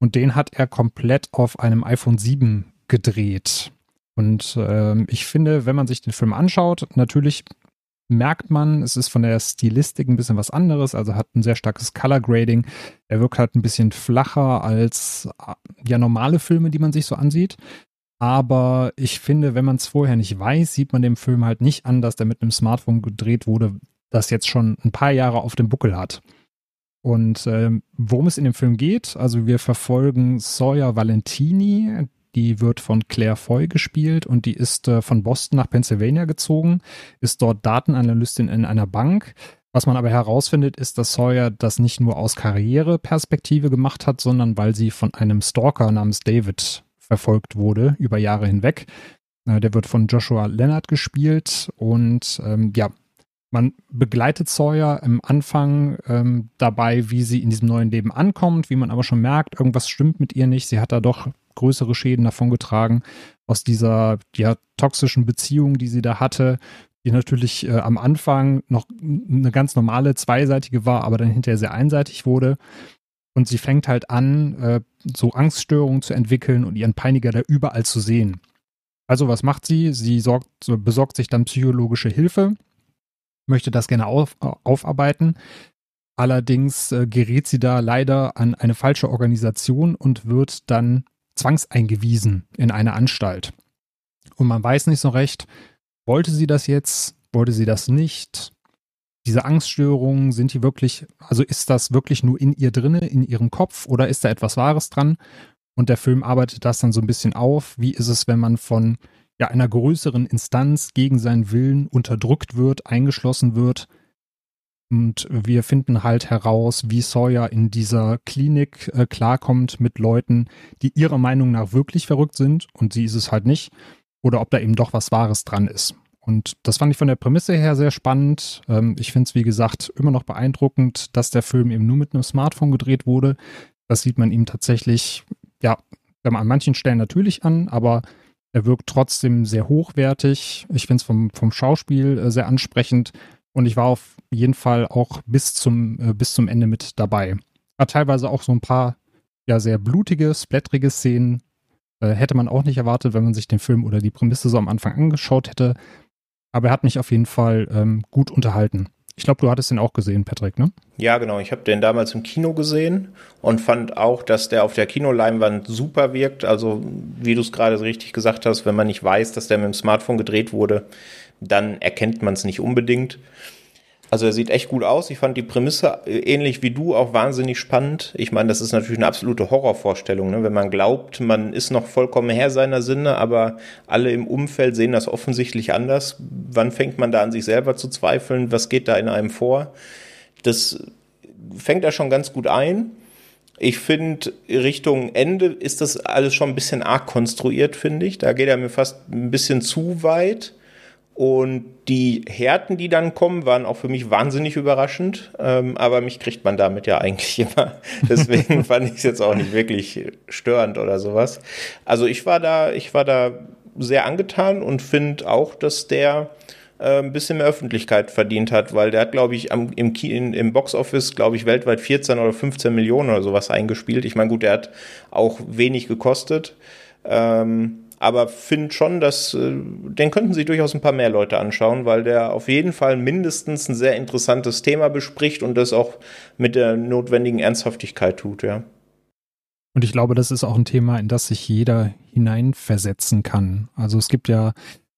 Und den hat er komplett auf einem iPhone 7 gedreht. Und äh, ich finde, wenn man sich den Film anschaut, natürlich merkt man, es ist von der Stilistik ein bisschen was anderes, also hat ein sehr starkes Color Grading. Er wirkt halt ein bisschen flacher als ja normale Filme, die man sich so ansieht. Aber ich finde, wenn man es vorher nicht weiß, sieht man dem Film halt nicht an, dass der mit einem Smartphone gedreht wurde, das jetzt schon ein paar Jahre auf dem Buckel hat. Und äh, worum es in dem Film geht, also wir verfolgen Sawyer Valentini, die wird von Claire Foy gespielt und die ist äh, von Boston nach Pennsylvania gezogen, ist dort Datenanalystin in einer Bank. Was man aber herausfindet, ist, dass Sawyer das nicht nur aus Karriereperspektive gemacht hat, sondern weil sie von einem Stalker namens David verfolgt wurde über Jahre hinweg. Äh, der wird von Joshua Leonard gespielt und ähm, ja, man begleitet Sawyer im Anfang ähm, dabei, wie sie in diesem neuen Leben ankommt, wie man aber schon merkt, irgendwas stimmt mit ihr nicht. Sie hat da doch größere Schäden davongetragen aus dieser ja, toxischen Beziehung, die sie da hatte, die natürlich äh, am Anfang noch eine ganz normale zweiseitige war, aber dann hinterher sehr einseitig wurde. Und sie fängt halt an, äh, so Angststörungen zu entwickeln und ihren Peiniger da überall zu sehen. Also was macht sie? Sie sorgt, besorgt sich dann psychologische Hilfe, möchte das gerne auf, aufarbeiten. Allerdings äh, gerät sie da leider an eine falsche Organisation und wird dann zwangseingewiesen in eine Anstalt. Und man weiß nicht so recht, wollte sie das jetzt, wollte sie das nicht? Diese Angststörungen, sind die wirklich, also ist das wirklich nur in ihr drinne, in ihrem Kopf oder ist da etwas Wahres dran? Und der Film arbeitet das dann so ein bisschen auf. Wie ist es, wenn man von ja, einer größeren Instanz gegen seinen Willen unterdrückt wird, eingeschlossen wird? Und wir finden halt heraus, wie Sawyer in dieser Klinik äh, klarkommt mit Leuten, die ihrer Meinung nach wirklich verrückt sind und sie ist es halt nicht. Oder ob da eben doch was Wahres dran ist. Und das fand ich von der Prämisse her sehr spannend. Ähm, ich finde es, wie gesagt, immer noch beeindruckend, dass der Film eben nur mit einem Smartphone gedreht wurde. Das sieht man ihm tatsächlich, ja, an manchen Stellen natürlich an, aber er wirkt trotzdem sehr hochwertig. Ich finde es vom, vom Schauspiel äh, sehr ansprechend. Und ich war auf jeden Fall auch bis zum, äh, bis zum Ende mit dabei. Hat teilweise auch so ein paar ja sehr blutige, splatterige Szenen. Äh, hätte man auch nicht erwartet, wenn man sich den Film oder die Prämisse so am Anfang angeschaut hätte. Aber er hat mich auf jeden Fall ähm, gut unterhalten. Ich glaube, du hattest den auch gesehen, Patrick, ne? Ja, genau. Ich habe den damals im Kino gesehen und fand auch, dass der auf der Kinoleinwand super wirkt. Also, wie du es gerade richtig gesagt hast, wenn man nicht weiß, dass der mit dem Smartphone gedreht wurde, dann erkennt man es nicht unbedingt. Also er sieht echt gut aus. Ich fand die Prämisse äh, ähnlich wie du auch wahnsinnig spannend. Ich meine, das ist natürlich eine absolute Horrorvorstellung, ne? wenn man glaubt, man ist noch vollkommen Herr seiner Sinne, aber alle im Umfeld sehen das offensichtlich anders. Wann fängt man da an sich selber zu zweifeln? Was geht da in einem vor? Das fängt da schon ganz gut ein. Ich finde, Richtung Ende ist das alles schon ein bisschen arg konstruiert, finde ich. Da geht er mir fast ein bisschen zu weit. Und die Härten, die dann kommen, waren auch für mich wahnsinnig überraschend. Ähm, aber mich kriegt man damit ja eigentlich immer. Deswegen fand ich es jetzt auch nicht wirklich störend oder sowas. Also ich war da, ich war da sehr angetan und finde auch, dass der äh, ein bisschen mehr Öffentlichkeit verdient hat, weil der hat, glaube ich, am, im, in, im Boxoffice, glaube ich, weltweit 14 oder 15 Millionen oder sowas eingespielt. Ich meine, gut, der hat auch wenig gekostet. Ähm, aber finde schon, dass äh, den könnten sich durchaus ein paar mehr Leute anschauen, weil der auf jeden Fall mindestens ein sehr interessantes Thema bespricht und das auch mit der notwendigen Ernsthaftigkeit tut, ja. Und ich glaube, das ist auch ein Thema, in das sich jeder hineinversetzen kann. Also es gibt ja,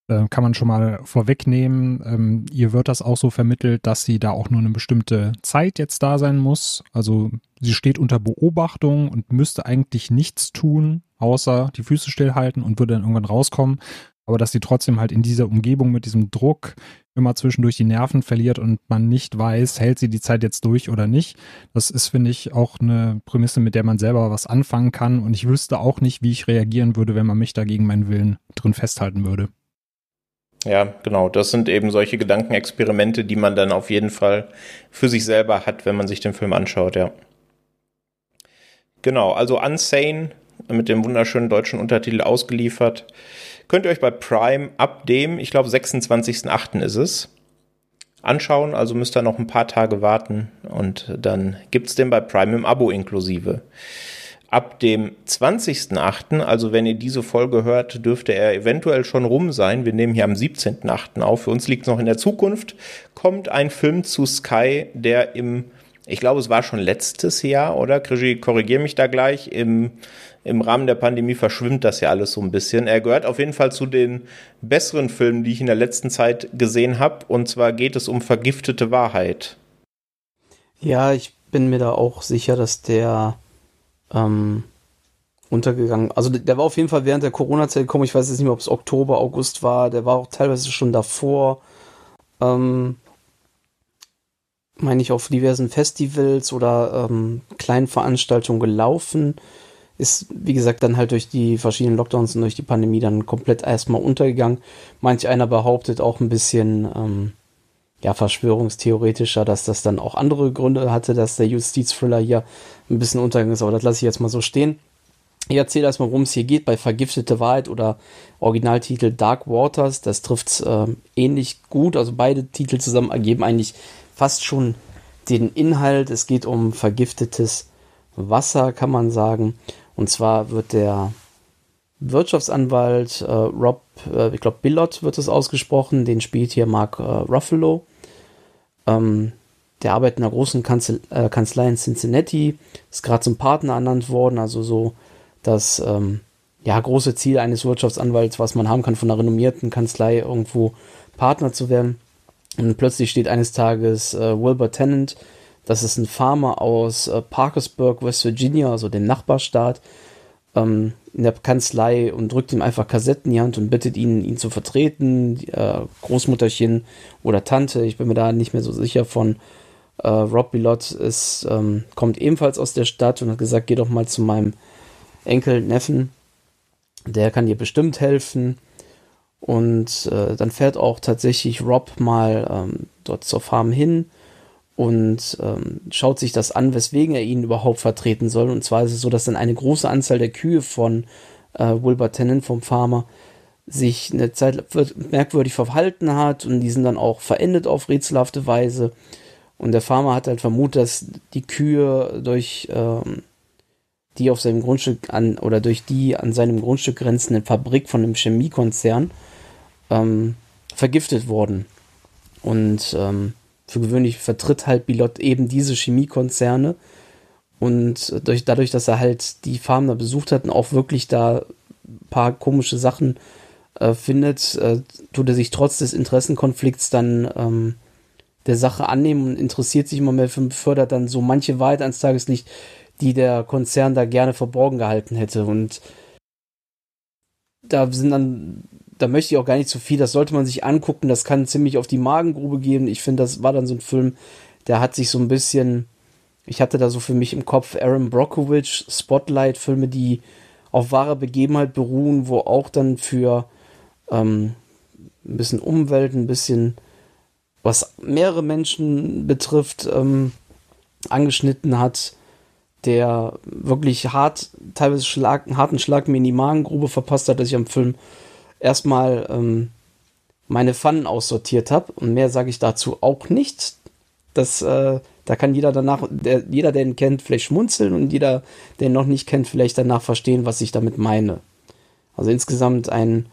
äh, kann man schon mal vorwegnehmen, ähm, ihr wird das auch so vermittelt, dass sie da auch nur eine bestimmte Zeit jetzt da sein muss. Also sie steht unter Beobachtung und müsste eigentlich nichts tun, außer die Füße stillhalten und würde dann irgendwann rauskommen. Aber dass sie trotzdem halt in dieser Umgebung mit diesem Druck immer zwischendurch die Nerven verliert und man nicht weiß, hält sie die Zeit jetzt durch oder nicht. Das ist, finde ich, auch eine Prämisse, mit der man selber was anfangen kann. Und ich wüsste auch nicht, wie ich reagieren würde, wenn man mich da gegen meinen Willen drin festhalten würde. Ja, genau. Das sind eben solche Gedankenexperimente, die man dann auf jeden Fall für sich selber hat, wenn man sich den Film anschaut, ja. Genau, also Unsane mit dem wunderschönen deutschen Untertitel ausgeliefert. Könnt ihr euch bei Prime ab dem, ich glaube 26.08. ist es, anschauen. Also müsst ihr noch ein paar Tage warten und dann gibt es den bei Prime im Abo inklusive. Ab dem 20.08., also wenn ihr diese Folge hört, dürfte er eventuell schon rum sein. Wir nehmen hier am 17.08. auf. Für uns liegt es noch in der Zukunft. Kommt ein Film zu Sky, der im, ich glaube, es war schon letztes Jahr, oder? Krigi, korrigiere mich da gleich, im im Rahmen der Pandemie verschwimmt das ja alles so ein bisschen. Er gehört auf jeden Fall zu den besseren Filmen, die ich in der letzten Zeit gesehen habe. Und zwar geht es um vergiftete Wahrheit. Ja, ich bin mir da auch sicher, dass der ähm, untergegangen. Also der war auf jeden Fall während der Corona-Zeit gekommen. Ich weiß jetzt nicht mehr, ob es Oktober, August war. Der war auch teilweise schon davor. Ähm, meine ich auf diversen Festivals oder ähm, kleinen Veranstaltungen gelaufen ist, wie gesagt, dann halt durch die verschiedenen Lockdowns und durch die Pandemie dann komplett erstmal untergegangen. Manch einer behauptet auch ein bisschen, ähm, ja, verschwörungstheoretischer, dass das dann auch andere Gründe hatte, dass der Justizthriller hier ein bisschen untergegangen ist, aber das lasse ich jetzt mal so stehen. Ich erzähle erstmal, worum es hier geht bei Vergiftete Wahrheit oder Originaltitel Dark Waters. Das trifft äh, ähnlich gut. Also beide Titel zusammen ergeben eigentlich fast schon den Inhalt. Es geht um vergiftetes Wasser, kann man sagen. Und zwar wird der Wirtschaftsanwalt äh, Rob, äh, ich glaube Billot wird es ausgesprochen, den spielt hier Mark äh, Ruffalo. Ähm, der arbeitet in einer großen Kanzel äh, Kanzlei in Cincinnati, ist gerade zum Partner ernannt worden, also so das ähm, ja, große Ziel eines Wirtschaftsanwalts, was man haben kann von einer renommierten Kanzlei, irgendwo Partner zu werden. Und plötzlich steht eines Tages äh, Wilbur Tennant, das ist ein Farmer aus äh, Parkersburg, West Virginia, also dem Nachbarstaat, ähm, in der Kanzlei und drückt ihm einfach Kassetten in die Hand und bittet ihn, ihn zu vertreten. Die, äh, Großmutterchen oder Tante, ich bin mir da nicht mehr so sicher von. Äh, Rob Bilott ist, ähm, kommt ebenfalls aus der Stadt und hat gesagt, geh doch mal zu meinem Enkel, Neffen. Der kann dir bestimmt helfen. Und äh, dann fährt auch tatsächlich Rob mal ähm, dort zur Farm hin und ähm, schaut sich das an, weswegen er ihn überhaupt vertreten soll. Und zwar ist es so, dass dann eine große Anzahl der Kühe von äh, Wilbur Tennant vom Farmer sich eine Zeit merkwürdig verhalten hat und die sind dann auch verendet auf rätselhafte Weise. Und der Farmer hat halt vermutet, dass die Kühe durch ähm, die auf seinem Grundstück an oder durch die an seinem Grundstück grenzende Fabrik von einem Chemiekonzern ähm, vergiftet wurden. Und ähm, für gewöhnlich vertritt halt Bilot eben diese Chemiekonzerne. Und durch, dadurch, dass er halt die Farm da besucht hat und auch wirklich da ein paar komische Sachen äh, findet, äh, tut er sich trotz des Interessenkonflikts dann ähm, der Sache annehmen und interessiert sich immer mehr für und fördert dann so manche Wahrheit ans Tageslicht, die der Konzern da gerne verborgen gehalten hätte. Und da sind dann da möchte ich auch gar nicht zu viel, das sollte man sich angucken, das kann ziemlich auf die Magengrube gehen. Ich finde, das war dann so ein Film, der hat sich so ein bisschen, ich hatte da so für mich im Kopf Aaron Brockovich, Spotlight, Filme, die auf wahrer Begebenheit beruhen, wo auch dann für, ähm, ein bisschen Umwelt, ein bisschen, was mehrere Menschen betrifft, ähm, angeschnitten hat, der wirklich hart, teilweise Schlag, einen harten Schlag mir in die Magengrube verpasst hat, dass ich am Film erstmal ähm, meine Pfannen aussortiert habe. Und mehr sage ich dazu auch nicht. Das, äh, da kann jeder danach, der, jeder, der ihn kennt, vielleicht schmunzeln und jeder, der ihn noch nicht kennt, vielleicht danach verstehen, was ich damit meine. Also insgesamt ein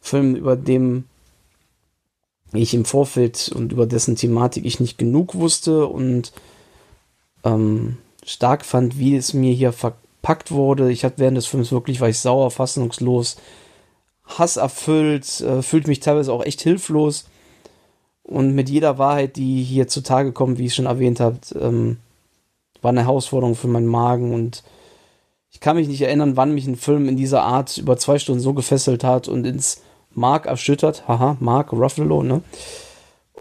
Film, über dem ich im Vorfeld und über dessen Thematik ich nicht genug wusste und ähm, stark fand, wie es mir hier verpackt wurde. Ich hatte während des Films wirklich, war ich sauer, fassungslos, hasserfüllt, äh, fühlt mich teilweise auch echt hilflos. Und mit jeder Wahrheit, die hier zutage kommt, wie ich schon erwähnt habe, ähm, war eine Herausforderung für meinen Magen. Und ich kann mich nicht erinnern, wann mich ein Film in dieser Art über zwei Stunden so gefesselt hat und ins Mark erschüttert. Haha, Mark Ruffalo, ne?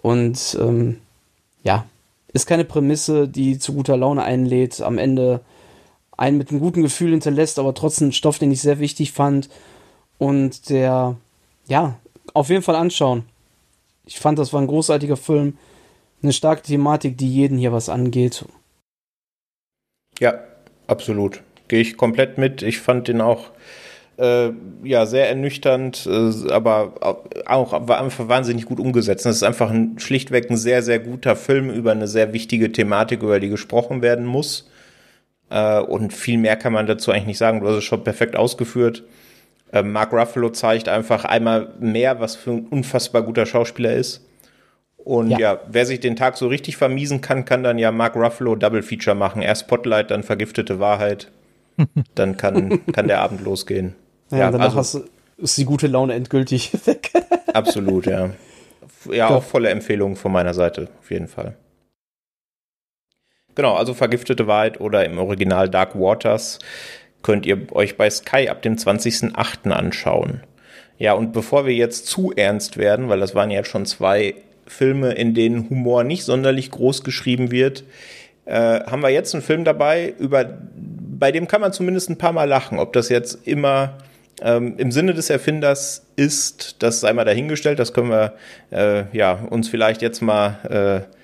Und ähm, ja, ist keine Prämisse, die zu guter Laune einlädt, am Ende einen mit einem guten Gefühl hinterlässt, aber trotzdem einen Stoff, den ich sehr wichtig fand und der, ja, auf jeden Fall anschauen. Ich fand, das war ein großartiger Film, eine starke Thematik, die jeden hier was angeht. Ja, absolut. Gehe ich komplett mit. Ich fand den auch äh, ja, sehr ernüchternd, äh, aber auch einfach wahnsinnig gut umgesetzt. Das ist einfach ein, schlichtweg ein sehr, sehr guter Film über eine sehr wichtige Thematik, über die gesprochen werden muss. Äh, und viel mehr kann man dazu eigentlich nicht sagen. Du hast es schon perfekt ausgeführt. Äh, Mark Ruffalo zeigt einfach einmal mehr, was für ein unfassbar guter Schauspieler ist. Und ja. ja. wer sich den Tag so richtig vermiesen kann, kann dann ja Mark Ruffalo Double Feature machen. Erst Spotlight, dann vergiftete Wahrheit. dann kann, kann der Abend losgehen. Ja, ja danach also, hast, ist die gute Laune endgültig weg. absolut, ja. Ja, auch volle Empfehlung von meiner Seite, auf jeden Fall. Genau, also Vergiftete Wahrheit oder im Original Dark Waters könnt ihr euch bei Sky ab dem 20.08. anschauen. Ja, und bevor wir jetzt zu ernst werden, weil das waren ja schon zwei Filme, in denen Humor nicht sonderlich groß geschrieben wird, äh, haben wir jetzt einen Film dabei, über, bei dem kann man zumindest ein paar Mal lachen. Ob das jetzt immer ähm, im Sinne des Erfinders ist, das sei mal dahingestellt, das können wir äh, ja, uns vielleicht jetzt mal äh,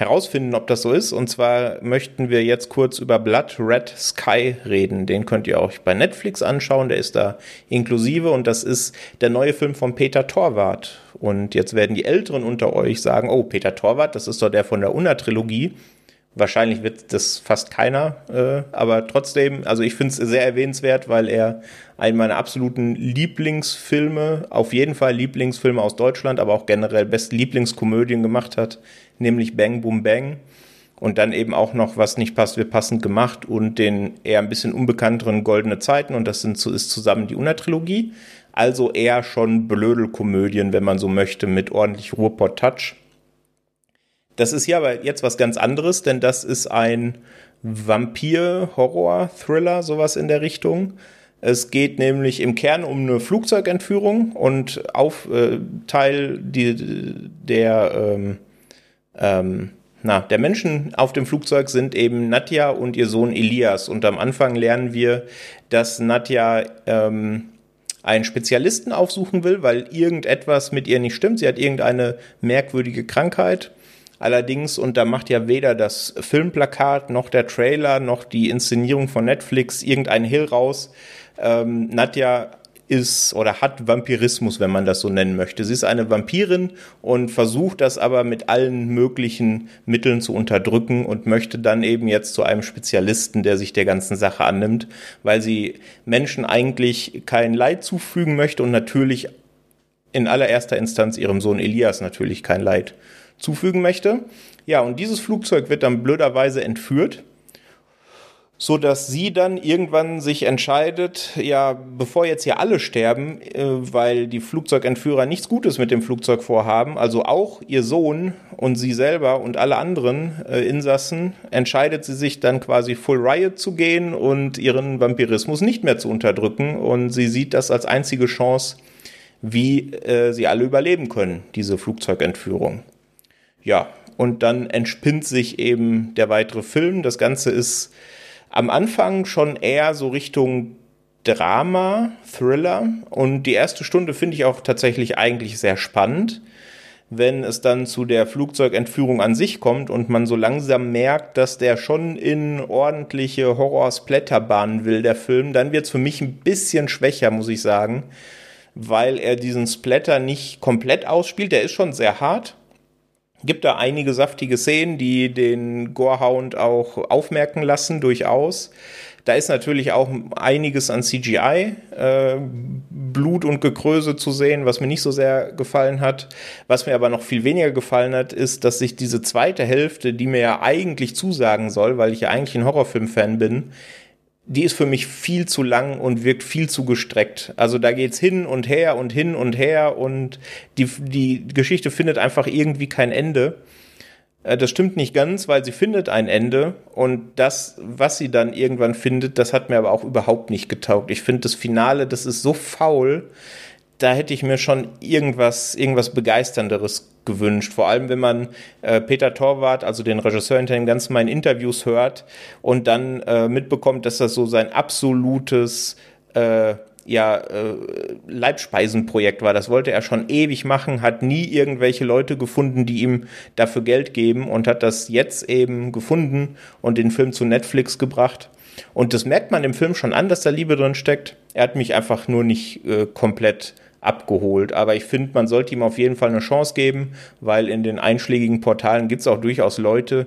herausfinden, ob das so ist. Und zwar möchten wir jetzt kurz über Blood Red Sky reden. Den könnt ihr euch bei Netflix anschauen, der ist da inklusive und das ist der neue Film von Peter Torwart. Und jetzt werden die Älteren unter euch sagen, oh, Peter Torwart, das ist doch der von der Unna-Trilogie. Wahrscheinlich wird das fast keiner, äh, aber trotzdem, also ich finde es sehr erwähnenswert, weil er einen meiner absoluten Lieblingsfilme, auf jeden Fall Lieblingsfilme aus Deutschland, aber auch generell beste Lieblingskomödien gemacht hat, nämlich Bang Boom Bang. Und dann eben auch noch, was nicht passt, wird passend gemacht und den eher ein bisschen unbekannteren Goldene Zeiten und das sind, ist zusammen die Unna-Trilogie. Also eher schon Blödelkomödien, wenn man so möchte, mit ordentlich Ruhrpott-Touch. Das ist hier aber jetzt was ganz anderes, denn das ist ein Vampir-Horror-Thriller, sowas in der Richtung. Es geht nämlich im Kern um eine Flugzeugentführung und auf äh, Teil die, der, ähm, ähm, na, der Menschen auf dem Flugzeug sind eben Nadja und ihr Sohn Elias. Und am Anfang lernen wir, dass Nadja ähm, einen Spezialisten aufsuchen will, weil irgendetwas mit ihr nicht stimmt. Sie hat irgendeine merkwürdige Krankheit Allerdings, und da macht ja weder das Filmplakat noch der Trailer noch die Inszenierung von Netflix irgendeinen Hill raus. Ähm, Nadja ist oder hat Vampirismus, wenn man das so nennen möchte. Sie ist eine Vampirin und versucht das aber mit allen möglichen Mitteln zu unterdrücken und möchte dann eben jetzt zu einem Spezialisten, der sich der ganzen Sache annimmt, weil sie Menschen eigentlich kein Leid zufügen möchte und natürlich in allererster Instanz ihrem Sohn Elias natürlich kein Leid zufügen möchte. Ja, und dieses Flugzeug wird dann blöderweise entführt, so dass sie dann irgendwann sich entscheidet, ja, bevor jetzt hier alle sterben, äh, weil die Flugzeugentführer nichts Gutes mit dem Flugzeug vorhaben, also auch ihr Sohn und sie selber und alle anderen äh, Insassen, entscheidet sie sich dann quasi Full Riot zu gehen und ihren Vampirismus nicht mehr zu unterdrücken und sie sieht das als einzige Chance, wie äh, sie alle überleben können, diese Flugzeugentführung. Ja, und dann entspinnt sich eben der weitere Film. Das Ganze ist am Anfang schon eher so Richtung Drama, Thriller und die erste Stunde finde ich auch tatsächlich eigentlich sehr spannend, wenn es dann zu der Flugzeugentführung an sich kommt und man so langsam merkt, dass der schon in ordentliche Horror-Splatterbahnen will, der Film, dann wird es für mich ein bisschen schwächer, muss ich sagen, weil er diesen Splatter nicht komplett ausspielt. Der ist schon sehr hart, gibt da einige saftige Szenen, die den Gorehound auch aufmerken lassen, durchaus. Da ist natürlich auch einiges an CGI, äh, Blut und Gekröse zu sehen, was mir nicht so sehr gefallen hat. Was mir aber noch viel weniger gefallen hat, ist, dass sich diese zweite Hälfte, die mir ja eigentlich zusagen soll, weil ich ja eigentlich ein Horrorfilm-Fan bin, die ist für mich viel zu lang und wirkt viel zu gestreckt. Also da geht's hin und her und hin und her und die, die Geschichte findet einfach irgendwie kein Ende. Äh, das stimmt nicht ganz, weil sie findet ein Ende und das, was sie dann irgendwann findet, das hat mir aber auch überhaupt nicht getaugt. Ich finde das Finale, das ist so faul, da hätte ich mir schon irgendwas, irgendwas Begeisternderes gewünscht. Vor allem, wenn man äh, Peter Torwart, also den Regisseur hinter den ganzen meinen Interviews hört und dann äh, mitbekommt, dass das so sein absolutes äh, ja, äh, Leibspeisenprojekt war. Das wollte er schon ewig machen, hat nie irgendwelche Leute gefunden, die ihm dafür Geld geben und hat das jetzt eben gefunden und den Film zu Netflix gebracht. Und das merkt man im Film schon an, dass da Liebe drin steckt. Er hat mich einfach nur nicht äh, komplett abgeholt. Aber ich finde, man sollte ihm auf jeden Fall eine Chance geben, weil in den einschlägigen Portalen gibt es auch durchaus Leute,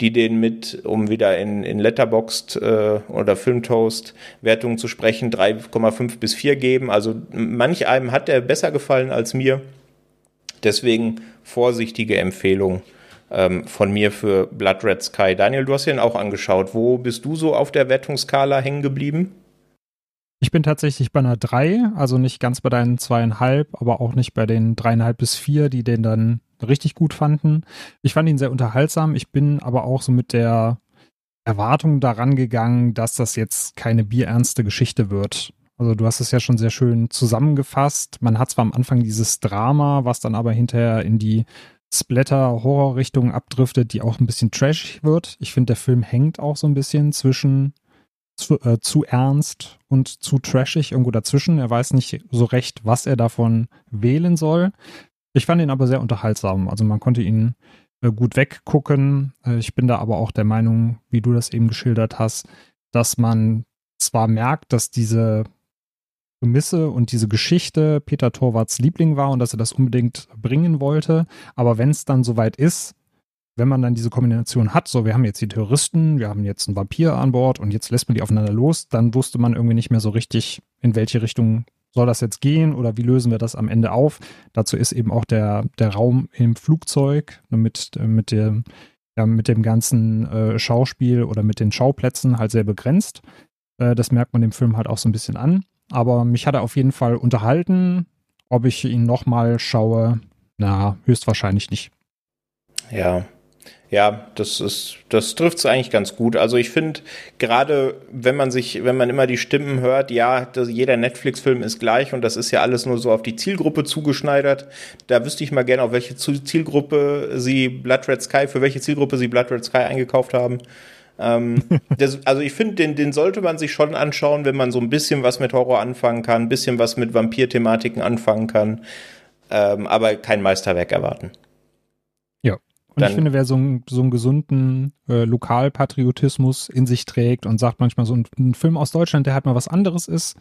die den mit, um wieder in, in Letterboxd äh, oder Filmtoast Wertungen zu sprechen, 3,5 bis 4 geben. Also manch einem hat der besser gefallen als mir. Deswegen vorsichtige Empfehlung ähm, von mir für Blood Red Sky. Daniel, du hast ihn auch angeschaut. Wo bist du so auf der Wertungsskala hängen geblieben? Ich bin tatsächlich bei einer 3, also nicht ganz bei deinen zweieinhalb, aber auch nicht bei den dreieinhalb bis vier, die den dann richtig gut fanden. Ich fand ihn sehr unterhaltsam. Ich bin aber auch so mit der Erwartung daran gegangen, dass das jetzt keine bierernste Geschichte wird. Also du hast es ja schon sehr schön zusammengefasst. Man hat zwar am Anfang dieses Drama, was dann aber hinterher in die Splatter-Horror-Richtung abdriftet, die auch ein bisschen trashig wird. Ich finde, der Film hängt auch so ein bisschen zwischen zu, äh, zu ernst und zu trashig irgendwo dazwischen. Er weiß nicht so recht, was er davon wählen soll. Ich fand ihn aber sehr unterhaltsam. Also man konnte ihn äh, gut weggucken. Äh, ich bin da aber auch der Meinung, wie du das eben geschildert hast, dass man zwar merkt, dass diese Prämisse und diese Geschichte Peter Torwarts Liebling war und dass er das unbedingt bringen wollte, aber wenn es dann soweit ist, wenn man dann diese Kombination hat, so wir haben jetzt die Terroristen, wir haben jetzt einen Vampir an Bord und jetzt lässt man die aufeinander los, dann wusste man irgendwie nicht mehr so richtig, in welche Richtung soll das jetzt gehen oder wie lösen wir das am Ende auf. Dazu ist eben auch der, der Raum im Flugzeug ne, mit, mit, dem, ja, mit dem ganzen äh, Schauspiel oder mit den Schauplätzen halt sehr begrenzt. Äh, das merkt man dem Film halt auch so ein bisschen an. Aber mich hat er auf jeden Fall unterhalten. Ob ich ihn nochmal schaue, na, höchstwahrscheinlich nicht. Ja, ja, das ist, das trifft es eigentlich ganz gut. Also ich finde, gerade wenn man sich, wenn man immer die Stimmen hört, ja, das, jeder Netflix-Film ist gleich und das ist ja alles nur so auf die Zielgruppe zugeschneidert. Da wüsste ich mal gerne, auf welche Zielgruppe sie Blood Red Sky, für welche Zielgruppe sie Blood Red Sky eingekauft haben. ähm, das, also ich finde, den, den sollte man sich schon anschauen, wenn man so ein bisschen was mit Horror anfangen kann, ein bisschen was mit Vampir-Thematiken anfangen kann, ähm, aber kein Meisterwerk erwarten. Und ich finde, wer so, ein, so einen gesunden äh, Lokalpatriotismus in sich trägt und sagt manchmal so ein, ein, Film aus Deutschland, der halt mal was anderes ist,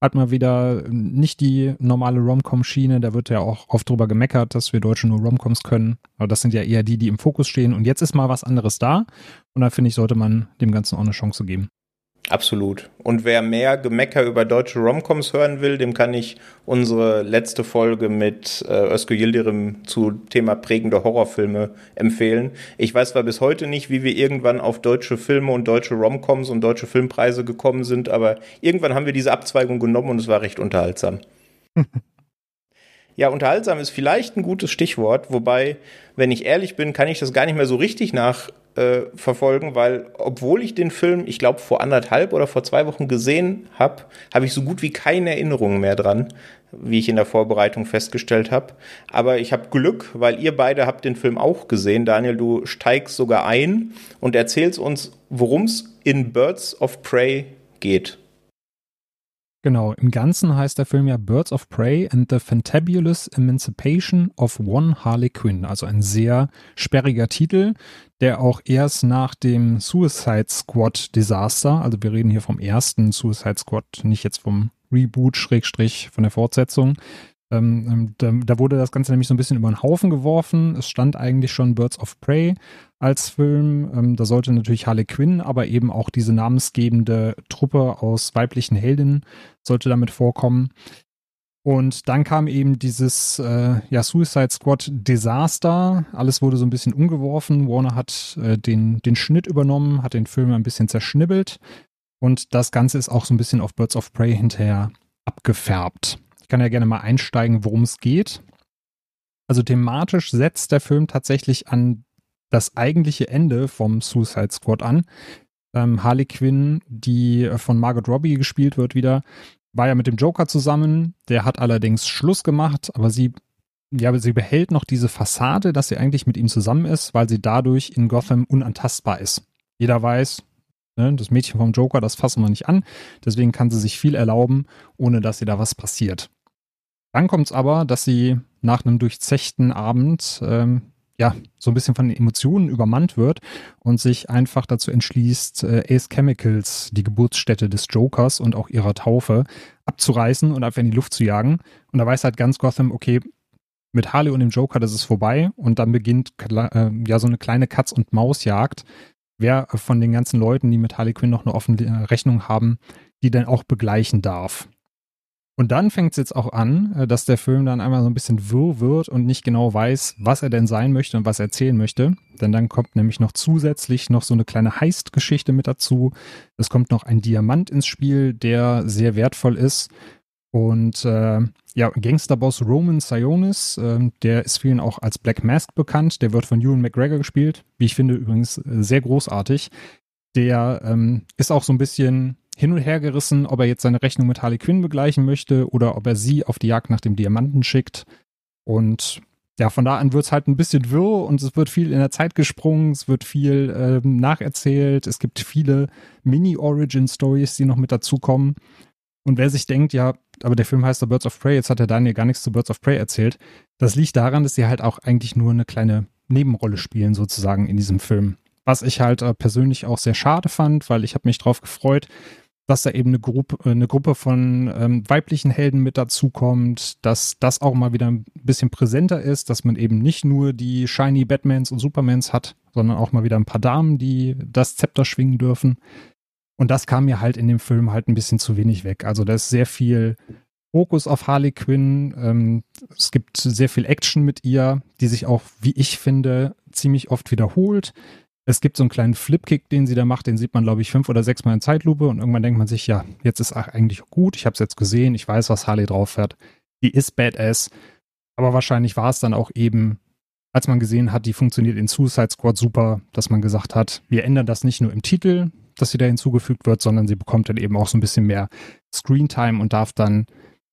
hat mal wieder nicht die normale Romcom-Schiene, da wird ja auch oft drüber gemeckert, dass wir Deutsche nur Romcoms können. Aber das sind ja eher die, die im Fokus stehen. Und jetzt ist mal was anderes da. Und da finde ich, sollte man dem Ganzen auch eine Chance geben. Absolut. Und wer mehr Gemecker über deutsche Romcoms hören will, dem kann ich unsere letzte Folge mit äh, Özgür Yildirim zu Thema prägende Horrorfilme empfehlen. Ich weiß zwar bis heute nicht, wie wir irgendwann auf deutsche Filme und deutsche Romcoms und deutsche Filmpreise gekommen sind, aber irgendwann haben wir diese Abzweigung genommen und es war recht unterhaltsam. Ja, unterhaltsam ist vielleicht ein gutes Stichwort, wobei, wenn ich ehrlich bin, kann ich das gar nicht mehr so richtig nach äh, weil obwohl ich den Film, ich glaube, vor anderthalb oder vor zwei Wochen gesehen habe, habe ich so gut wie keine Erinnerungen mehr dran, wie ich in der Vorbereitung festgestellt habe. Aber ich habe Glück, weil ihr beide habt den Film auch gesehen. Daniel, du steigst sogar ein und erzählst uns, worum es in Birds of Prey geht. Genau, im Ganzen heißt der Film ja Birds of Prey and the Fantabulous Emancipation of One Harley Quinn. Also ein sehr sperriger Titel, der auch erst nach dem Suicide Squad Desaster, also wir reden hier vom ersten Suicide Squad, nicht jetzt vom Reboot, Schrägstrich von der Fortsetzung, ähm, ähm, da, da, wurde das Ganze nämlich so ein bisschen über den Haufen geworfen. Es stand eigentlich schon Birds of Prey als Film. Ähm, da sollte natürlich Harley Quinn, aber eben auch diese namensgebende Truppe aus weiblichen Heldinnen sollte damit vorkommen. Und dann kam eben dieses äh, ja, Suicide Squad Desaster. Alles wurde so ein bisschen umgeworfen. Warner hat äh, den, den Schnitt übernommen, hat den Film ein bisschen zerschnibbelt. Und das Ganze ist auch so ein bisschen auf Birds of Prey hinterher abgefärbt kann ja gerne mal einsteigen, worum es geht. Also thematisch setzt der Film tatsächlich an das eigentliche Ende vom Suicide Squad an. Ähm, Harley Quinn, die von Margot Robbie gespielt wird wieder, war ja mit dem Joker zusammen. Der hat allerdings Schluss gemacht, aber sie, ja, sie behält noch diese Fassade, dass sie eigentlich mit ihm zusammen ist, weil sie dadurch in Gotham unantastbar ist. Jeder weiß, ne, das Mädchen vom Joker, das fassen wir nicht an. Deswegen kann sie sich viel erlauben, ohne dass ihr da was passiert. Dann kommt es aber, dass sie nach einem durchzechten Abend ähm, ja so ein bisschen von den Emotionen übermannt wird und sich einfach dazu entschließt, äh, Ace Chemicals, die Geburtsstätte des Jokers und auch ihrer Taufe, abzureißen und einfach in die Luft zu jagen. Und da weiß halt ganz Gotham, okay, mit Harley und dem Joker, das ist vorbei. Und dann beginnt äh, ja so eine kleine Katz- und Mausjagd. Wer von den ganzen Leuten, die mit Harley Quinn noch eine offene Rechnung haben, die dann auch begleichen darf. Und dann fängt es jetzt auch an, äh, dass der Film dann einmal so ein bisschen wirr wird und nicht genau weiß, was er denn sein möchte und was er erzählen möchte. Denn dann kommt nämlich noch zusätzlich noch so eine kleine Heist-Geschichte mit dazu. Es kommt noch ein Diamant ins Spiel, der sehr wertvoll ist. Und äh, ja, Gangsterboss Roman Sionis, äh, der ist vielen auch als Black Mask bekannt. Der wird von Ewan McGregor gespielt. Wie ich finde, übrigens äh, sehr großartig. Der ähm, ist auch so ein bisschen hin und her gerissen, ob er jetzt seine Rechnung mit Harley Quinn begleichen möchte oder ob er sie auf die Jagd nach dem Diamanten schickt. Und ja, von da an wird es halt ein bisschen wirr und es wird viel in der Zeit gesprungen, es wird viel ähm, nacherzählt, es gibt viele Mini-Origin-Stories, die noch mit dazukommen. Und wer sich denkt, ja, aber der Film heißt The Birds of Prey, jetzt hat der Daniel gar nichts zu Birds of Prey erzählt, das liegt daran, dass sie halt auch eigentlich nur eine kleine Nebenrolle spielen, sozusagen in diesem Film. Was ich halt äh, persönlich auch sehr schade fand, weil ich habe mich drauf gefreut, dass da eben eine Gruppe, äh, eine Gruppe von ähm, weiblichen Helden mit dazukommt, dass das auch mal wieder ein bisschen präsenter ist, dass man eben nicht nur die shiny Batmans und Supermans hat, sondern auch mal wieder ein paar Damen, die das Zepter schwingen dürfen. Und das kam mir halt in dem Film halt ein bisschen zu wenig weg. Also da ist sehr viel Fokus auf Harley Quinn. Ähm, es gibt sehr viel Action mit ihr, die sich auch, wie ich finde, ziemlich oft wiederholt. Es gibt so einen kleinen Flipkick, den sie da macht, den sieht man, glaube ich, fünf oder sechs Mal in Zeitlupe und irgendwann denkt man sich, ja, jetzt ist eigentlich gut, ich habe es jetzt gesehen, ich weiß, was Harley drauf fährt. Die ist badass, aber wahrscheinlich war es dann auch eben, als man gesehen hat, die funktioniert in Suicide Squad super, dass man gesagt hat, wir ändern das nicht nur im Titel, dass sie da hinzugefügt wird, sondern sie bekommt dann eben auch so ein bisschen mehr Screentime und darf dann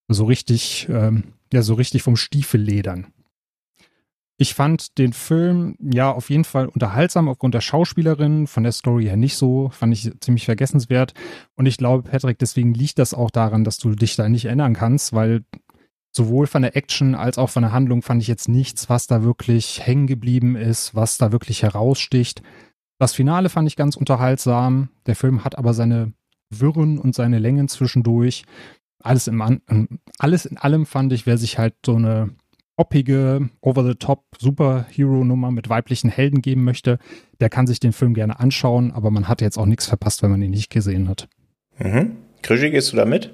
so richtig, ähm, ja, so richtig vom Stiefel ledern. Ich fand den Film ja auf jeden Fall unterhaltsam aufgrund der Schauspielerin, von der Story her nicht so, fand ich ziemlich vergessenswert. Und ich glaube, Patrick, deswegen liegt das auch daran, dass du dich da nicht erinnern kannst, weil sowohl von der Action als auch von der Handlung fand ich jetzt nichts, was da wirklich hängen geblieben ist, was da wirklich heraussticht. Das Finale fand ich ganz unterhaltsam. Der Film hat aber seine Wirren und seine Längen zwischendurch. Alles, im, alles in allem fand ich, wer sich halt so eine oppige, over-the-top Superhero-Nummer mit weiblichen Helden geben möchte, der kann sich den Film gerne anschauen, aber man hat jetzt auch nichts verpasst, wenn man ihn nicht gesehen hat. Mhm. Krischi, gehst du da mit?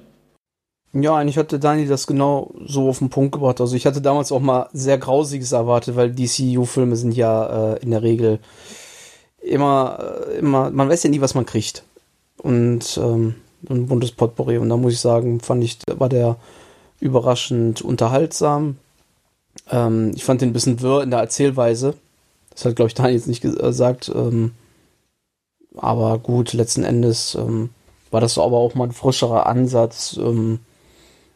Ja, eigentlich hatte Dani das genau so auf den Punkt gebracht. Also ich hatte damals auch mal sehr Grausiges erwartet, weil DCU-Filme sind ja äh, in der Regel immer, äh, immer, man weiß ja nie, was man kriegt. Und ähm, ein buntes Potpourri. Und da muss ich sagen, fand ich, war der überraschend unterhaltsam. Ähm, ich fand den ein bisschen wirr in der Erzählweise. Das hat, glaube ich, Daniel jetzt nicht gesagt. Ähm, aber gut, letzten Endes ähm, war das aber auch mal ein frischerer Ansatz. Ähm,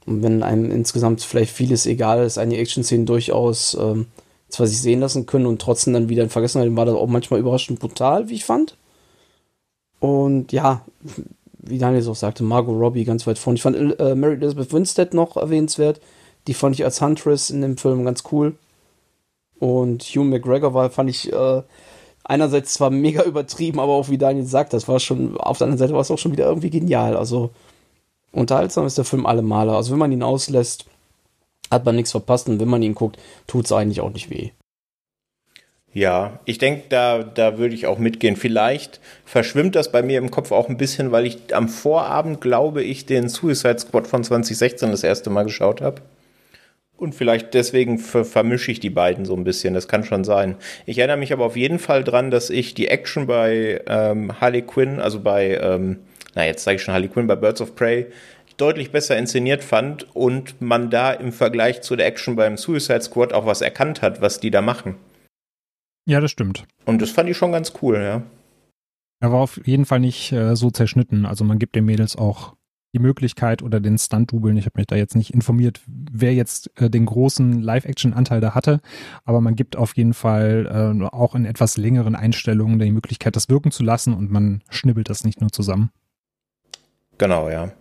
und wenn einem insgesamt vielleicht vieles egal ist, einige Action-Szenen durchaus ähm, zwar sich sehen lassen können und trotzdem dann wieder in Vergessenheit, war das auch manchmal überraschend brutal, wie ich fand. Und ja, wie Daniel so sagte, Margot Robbie ganz weit vorne. Ich fand äh, Mary Elizabeth Winstead noch erwähnenswert. Die fand ich als Huntress in dem Film ganz cool. Und Hugh McGregor war, fand ich äh, einerseits zwar mega übertrieben, aber auch wie Daniel sagt, das war schon, auf der anderen Seite war es auch schon wieder irgendwie genial. Also unterhaltsam ist der Film alle Male. Also wenn man ihn auslässt, hat man nichts verpasst und wenn man ihn guckt, tut es eigentlich auch nicht weh. Ja, ich denke, da, da würde ich auch mitgehen. Vielleicht verschwimmt das bei mir im Kopf auch ein bisschen, weil ich am Vorabend, glaube ich, den Suicide Squad von 2016 das erste Mal geschaut habe. Und vielleicht deswegen ver vermische ich die beiden so ein bisschen. Das kann schon sein. Ich erinnere mich aber auf jeden Fall dran, dass ich die Action bei ähm, Harley Quinn, also bei, ähm, na jetzt sage ich schon Harley Quinn, bei Birds of Prey, deutlich besser inszeniert fand und man da im Vergleich zu der Action beim Suicide Squad auch was erkannt hat, was die da machen. Ja, das stimmt. Und das fand ich schon ganz cool, ja. Er war auf jeden Fall nicht äh, so zerschnitten. Also man gibt den Mädels auch die Möglichkeit oder den Stunt-Dubeln, ich habe mich da jetzt nicht informiert, wer jetzt äh, den großen Live-Action-Anteil da hatte, aber man gibt auf jeden Fall äh, auch in etwas längeren Einstellungen die Möglichkeit, das wirken zu lassen und man schnibbelt das nicht nur zusammen. Genau, ja.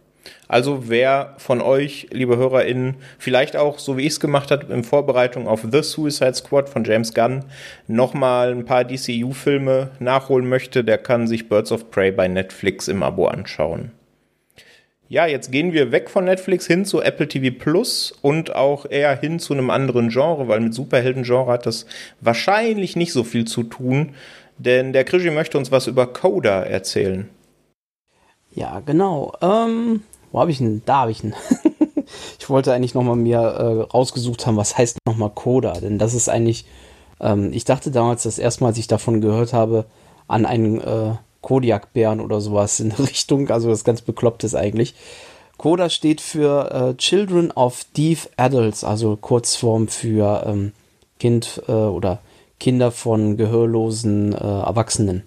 Also wer von euch, liebe HörerInnen, vielleicht auch, so wie ich es gemacht habe, in Vorbereitung auf The Suicide Squad von James Gunn, nochmal ein paar DCU-Filme nachholen möchte, der kann sich Birds of Prey bei Netflix im Abo anschauen. Ja, jetzt gehen wir weg von Netflix hin zu Apple TV Plus und auch eher hin zu einem anderen Genre, weil mit Superhelden-Genre hat das wahrscheinlich nicht so viel zu tun, denn der Krischi möchte uns was über Coda erzählen. Ja, genau. Ähm, wo habe ich ihn? Da habe ich ihn. ich wollte eigentlich nochmal mir äh, rausgesucht haben, was heißt nochmal Coda, denn das ist eigentlich, ähm, ich dachte damals das erste Mal, als ich davon gehört habe, an einen äh, Kodiak-Bären oder sowas in Richtung, also das ganz bekloppt ist eigentlich. Coda steht für äh, Children of Deaf Adults, also Kurzform für ähm, Kind äh, oder Kinder von gehörlosen äh, Erwachsenen.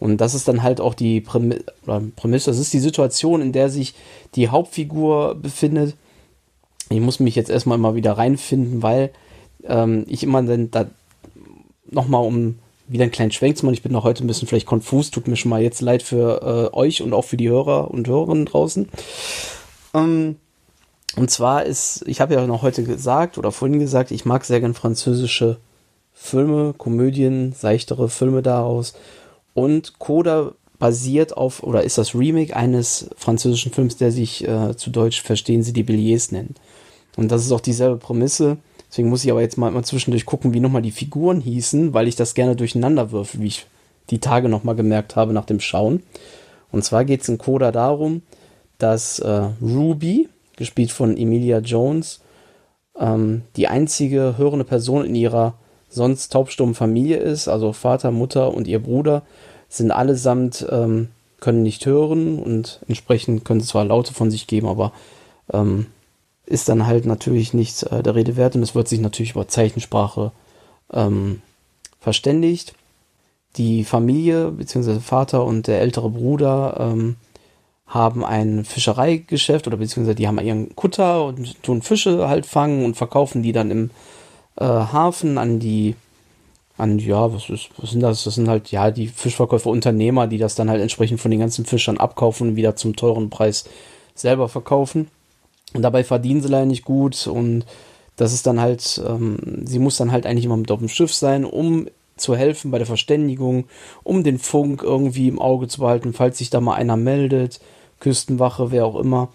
Und das ist dann halt auch die Prämisse, Prämisse, das ist die Situation, in der sich die Hauptfigur befindet. Ich muss mich jetzt erstmal mal wieder reinfinden, weil ähm, ich immer dann da nochmal um wieder einen kleinen Schwenk zu machen. Ich bin noch heute ein bisschen vielleicht konfus, tut mir schon mal jetzt leid für äh, euch und auch für die Hörer und Hörerinnen draußen. Ähm, und zwar ist, ich habe ja noch heute gesagt oder vorhin gesagt, ich mag sehr gern französische Filme, Komödien, seichtere Filme daraus. Und Coda basiert auf, oder ist das Remake eines französischen Films, der sich äh, zu Deutsch Verstehen Sie die Billets nennt. Und das ist auch dieselbe Prämisse. Deswegen muss ich aber jetzt mal, mal zwischendurch gucken, wie nochmal die Figuren hießen, weil ich das gerne durcheinander würfe, wie ich die Tage nochmal gemerkt habe nach dem Schauen. Und zwar geht es in Coda darum, dass äh, Ruby, gespielt von Emilia Jones, ähm, die einzige hörende Person in ihrer sonst taubstummen Familie ist. Also Vater, Mutter und ihr Bruder sind allesamt, ähm, können nicht hören und entsprechend können sie zwar Laute von sich geben, aber ähm, ist dann halt natürlich nichts äh, der Rede wert und es wird sich natürlich über Zeichensprache ähm, verständigt. Die Familie, beziehungsweise Vater und der ältere Bruder ähm, haben ein Fischereigeschäft oder beziehungsweise die haben ihren Kutter und tun Fische halt fangen und verkaufen die dann im äh, Hafen an die, an, ja, was, ist, was sind das? Das sind halt, ja, die Fischverkäufer, Unternehmer, die das dann halt entsprechend von den ganzen Fischern abkaufen und wieder zum teuren Preis selber verkaufen. Und dabei verdienen sie leider nicht gut und das ist dann halt, ähm, sie muss dann halt eigentlich immer mit auf dem Schiff sein, um zu helfen bei der Verständigung, um den Funk irgendwie im Auge zu behalten, falls sich da mal einer meldet, Küstenwache, wer auch immer,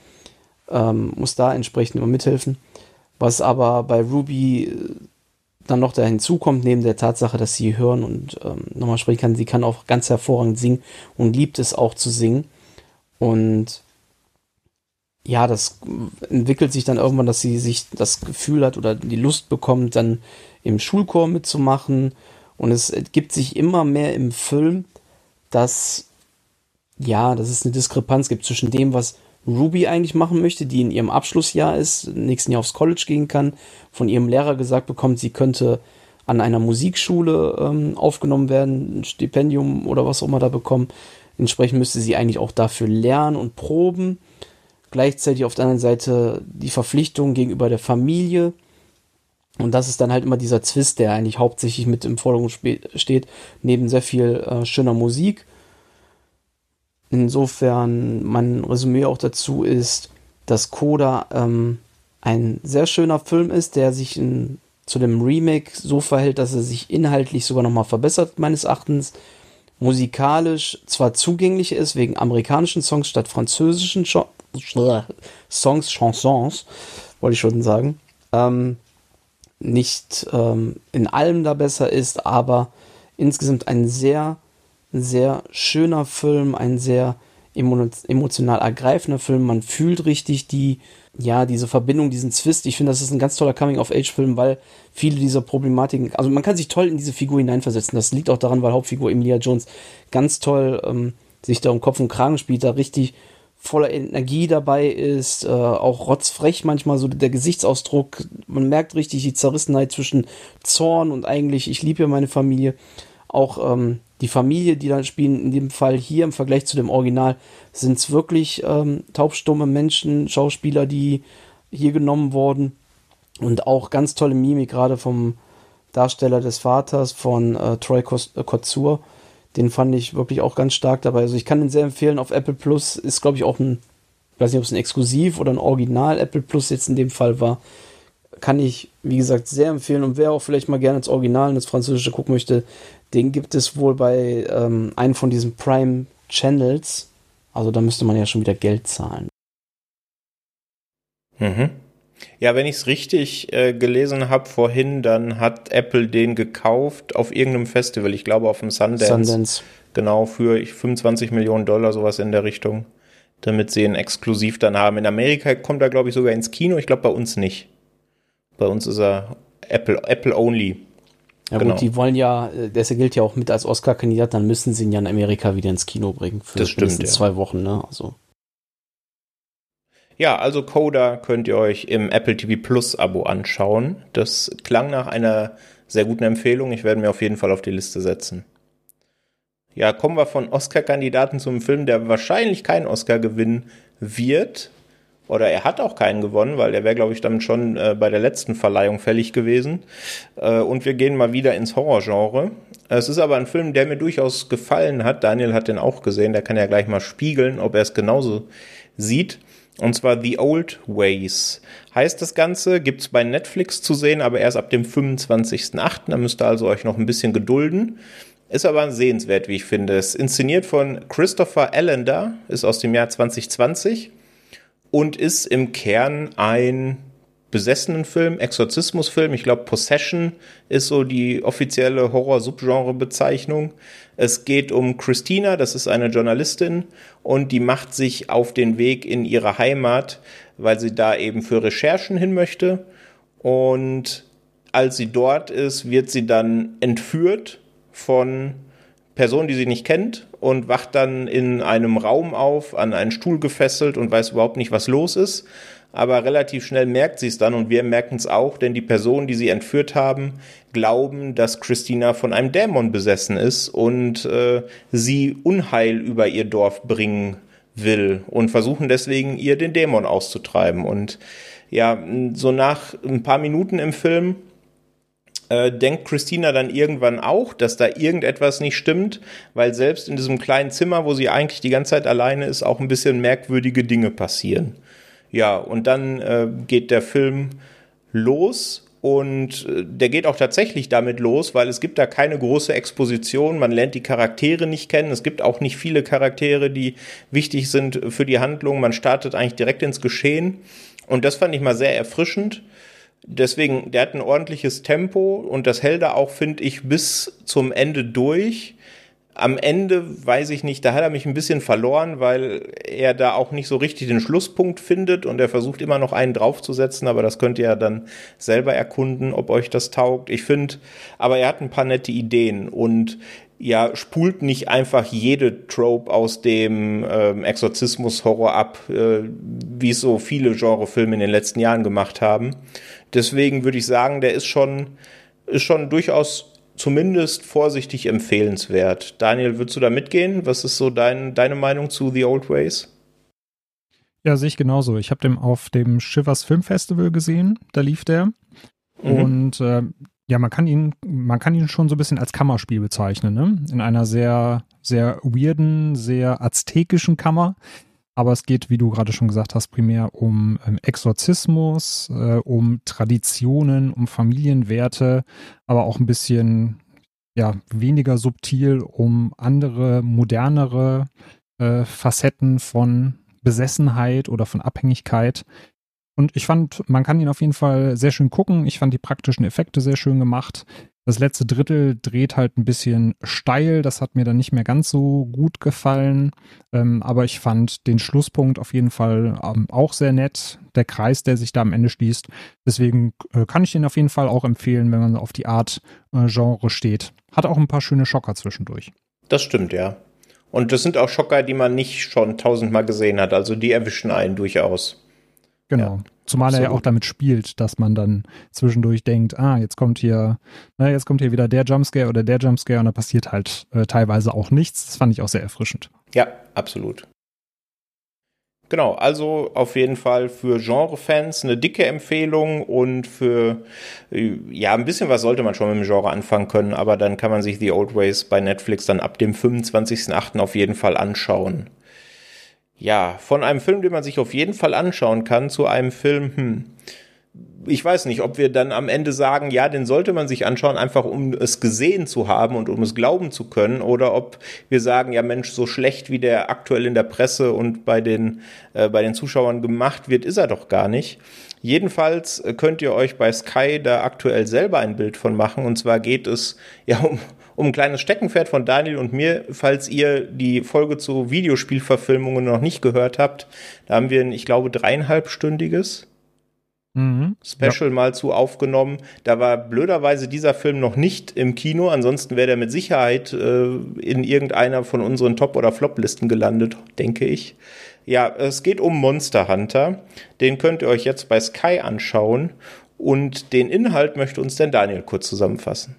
ähm, muss da entsprechend immer mithelfen. Was aber bei Ruby äh, dann noch da hinzukommt, neben der Tatsache, dass sie hören und ähm, nochmal sprechen kann, sie kann auch ganz hervorragend singen und liebt es auch zu singen. Und ja, das entwickelt sich dann irgendwann, dass sie sich das Gefühl hat oder die Lust bekommt, dann im Schulchor mitzumachen. Und es gibt sich immer mehr im Film, dass, ja, dass es eine Diskrepanz gibt zwischen dem, was Ruby eigentlich machen möchte, die in ihrem Abschlussjahr ist, nächsten Jahr aufs College gehen kann, von ihrem Lehrer gesagt bekommt, sie könnte an einer Musikschule ähm, aufgenommen werden, ein Stipendium oder was auch immer da bekommen. Entsprechend müsste sie eigentlich auch dafür lernen und proben. Gleichzeitig auf der anderen Seite die Verpflichtung gegenüber der Familie. Und das ist dann halt immer dieser Zwist, der eigentlich hauptsächlich mit im Vordergrund steht, neben sehr viel äh, schöner Musik Insofern, mein Resümee auch dazu ist, dass Coda ähm, ein sehr schöner Film ist, der sich in, zu dem Remake so verhält, dass er sich inhaltlich sogar nochmal verbessert, meines Erachtens. Musikalisch zwar zugänglich ist, wegen amerikanischen Songs statt französischen Ch Songs, Chansons, wollte ich schon sagen. Ähm, nicht ähm, in allem da besser ist, aber insgesamt ein sehr, sehr schöner Film, ein sehr emotional ergreifender Film. Man fühlt richtig die, ja, diese Verbindung, diesen Zwist. Ich finde, das ist ein ganz toller Coming-of-Age-Film, weil viele dieser Problematiken, also man kann sich toll in diese Figur hineinversetzen. Das liegt auch daran, weil Hauptfigur Emilia Jones ganz toll ähm, sich da um Kopf und Kragen spielt, da richtig voller Energie dabei ist, äh, auch rotzfrech manchmal so der Gesichtsausdruck. Man merkt richtig die Zerrissenheit zwischen Zorn und eigentlich, ich liebe ja meine Familie. Auch ähm, die Familie, die dann spielen, in dem Fall hier im Vergleich zu dem Original, sind es wirklich ähm, taubstumme Menschen, Schauspieler, die hier genommen wurden. Und auch ganz tolle Mimik, gerade vom Darsteller des Vaters von äh, Troy Kotsur. Den fand ich wirklich auch ganz stark dabei. Also ich kann den sehr empfehlen auf Apple Plus. Ist, glaube ich, auch ein, ich weiß nicht, ob es ein Exklusiv oder ein Original Apple Plus jetzt in dem Fall war. Kann ich, wie gesagt, sehr empfehlen. Und wer auch vielleicht mal gerne ins Original, ins Französische gucken möchte, den gibt es wohl bei ähm, einem von diesen Prime Channels. Also da müsste man ja schon wieder Geld zahlen. Mhm. Ja, wenn ich es richtig äh, gelesen habe vorhin, dann hat Apple den gekauft auf irgendeinem Festival. Ich glaube auf dem Sundance. Sundance. Genau, für 25 Millionen Dollar, sowas in der Richtung. Damit sie ihn exklusiv dann haben. In Amerika kommt er, glaube ich, sogar ins Kino. Ich glaube bei uns nicht. Bei uns ist er Apple, Apple only. Ja genau. gut, die wollen ja, äh, der gilt ja auch mit als Oscar-Kandidat, dann müssen sie ihn ja in Amerika wieder ins Kino bringen. Für das stimmt, ja. zwei Wochen, ne? Also. Ja, also Coda könnt ihr euch im Apple TV Plus Abo anschauen. Das klang nach einer sehr guten Empfehlung. Ich werde mir auf jeden Fall auf die Liste setzen. Ja, kommen wir von Oscar-Kandidaten zum Film, der wahrscheinlich keinen Oscar gewinnen wird. Oder er hat auch keinen gewonnen, weil der wäre, glaube ich, dann schon äh, bei der letzten Verleihung fällig gewesen. Äh, und wir gehen mal wieder ins Horrorgenre. Es ist aber ein Film, der mir durchaus gefallen hat. Daniel hat den auch gesehen. Der kann ja gleich mal spiegeln, ob er es genauso sieht. Und zwar The Old Ways. Heißt das Ganze, gibt's bei Netflix zu sehen, aber erst ab dem 25.08. Da müsst ihr also euch noch ein bisschen gedulden. Ist aber sehenswert, wie ich finde. Es ist inszeniert von Christopher Allender, ist aus dem Jahr 2020 und ist im Kern ein besessenen Film, Exorzismusfilm. Ich glaube, Possession ist so die offizielle Horror-Subgenre-Bezeichnung. Es geht um Christina, das ist eine Journalistin und die macht sich auf den Weg in ihre Heimat, weil sie da eben für Recherchen hin möchte. Und als sie dort ist, wird sie dann entführt von Personen, die sie nicht kennt und wacht dann in einem Raum auf, an einen Stuhl gefesselt und weiß überhaupt nicht, was los ist aber relativ schnell merkt sie es dann und wir merken es auch, denn die Personen, die sie entführt haben, glauben, dass Christina von einem Dämon besessen ist und äh, sie Unheil über ihr Dorf bringen will und versuchen deswegen ihr den Dämon auszutreiben. Und ja, so nach ein paar Minuten im Film äh, denkt Christina dann irgendwann auch, dass da irgendetwas nicht stimmt, weil selbst in diesem kleinen Zimmer, wo sie eigentlich die ganze Zeit alleine ist, auch ein bisschen merkwürdige Dinge passieren. Ja, und dann äh, geht der Film los und äh, der geht auch tatsächlich damit los, weil es gibt da keine große Exposition, man lernt die Charaktere nicht kennen, es gibt auch nicht viele Charaktere, die wichtig sind für die Handlung, man startet eigentlich direkt ins Geschehen. Und das fand ich mal sehr erfrischend. Deswegen, der hat ein ordentliches Tempo und das hält er auch, finde ich, bis zum Ende durch am Ende weiß ich nicht, da hat er mich ein bisschen verloren, weil er da auch nicht so richtig den Schlusspunkt findet und er versucht immer noch einen draufzusetzen, aber das könnt ihr ja dann selber erkunden, ob euch das taugt. Ich finde, aber er hat ein paar nette Ideen und ja, spult nicht einfach jede Trope aus dem ähm, Exorzismus-Horror ab, äh, wie es so viele Genrefilme in den letzten Jahren gemacht haben. Deswegen würde ich sagen, der ist schon, ist schon durchaus zumindest vorsichtig empfehlenswert. Daniel, würdest du da mitgehen? Was ist so dein, deine Meinung zu The Old Ways? Ja, sehe ich genauso. Ich habe den auf dem Shivers Film Festival gesehen, da lief der. Mhm. Und äh, Ja, man kann ihn, man kann ihn schon so ein bisschen als Kammerspiel bezeichnen, ne? In einer sehr, sehr weirden, sehr aztekischen Kammer. Aber es geht, wie du gerade schon gesagt hast, primär um ähm, Exorzismus, äh, um Traditionen, um Familienwerte, aber auch ein bisschen ja, weniger subtil um andere, modernere äh, Facetten von Besessenheit oder von Abhängigkeit. Und ich fand, man kann ihn auf jeden Fall sehr schön gucken. Ich fand die praktischen Effekte sehr schön gemacht. Das letzte Drittel dreht halt ein bisschen steil. Das hat mir dann nicht mehr ganz so gut gefallen. Ähm, aber ich fand den Schlusspunkt auf jeden Fall ähm, auch sehr nett. Der Kreis, der sich da am Ende schließt. Deswegen äh, kann ich den auf jeden Fall auch empfehlen, wenn man auf die Art äh, Genre steht. Hat auch ein paar schöne Schocker zwischendurch. Das stimmt, ja. Und das sind auch Schocker, die man nicht schon tausendmal gesehen hat. Also die erwischen einen durchaus. Genau. Ja. Zumal er ja auch damit spielt, dass man dann zwischendurch denkt, ah, jetzt kommt hier, na, jetzt kommt hier wieder der Jumpscare oder der Jumpscare und da passiert halt äh, teilweise auch nichts. Das fand ich auch sehr erfrischend. Ja, absolut. Genau, also auf jeden Fall für Genre-Fans eine dicke Empfehlung und für, äh, ja, ein bisschen was sollte man schon mit dem Genre anfangen können, aber dann kann man sich The Old Ways bei Netflix dann ab dem 25.08. auf jeden Fall anschauen ja, von einem Film, den man sich auf jeden Fall anschauen kann, zu einem Film, hm, ich weiß nicht, ob wir dann am Ende sagen, ja, den sollte man sich anschauen, einfach um es gesehen zu haben und um es glauben zu können, oder ob wir sagen, ja Mensch, so schlecht wie der aktuell in der Presse und bei den, äh, bei den Zuschauern gemacht wird, ist er doch gar nicht. Jedenfalls könnt ihr euch bei Sky da aktuell selber ein Bild von machen. Und zwar geht es ja um, um ein kleines Steckenpferd von Daniel und mir, falls ihr die Folge zu Videospielverfilmungen noch nicht gehört habt. Da haben wir ein, ich glaube, dreieinhalbstündiges mhm, Special ja. mal zu aufgenommen. Da war blöderweise dieser Film noch nicht im Kino, ansonsten wäre der mit Sicherheit äh, in irgendeiner von unseren Top- oder Flop-Listen gelandet, denke ich. Ja, es geht um Monster Hunter. Den könnt ihr euch jetzt bei Sky anschauen. Und den Inhalt möchte uns denn Daniel kurz zusammenfassen.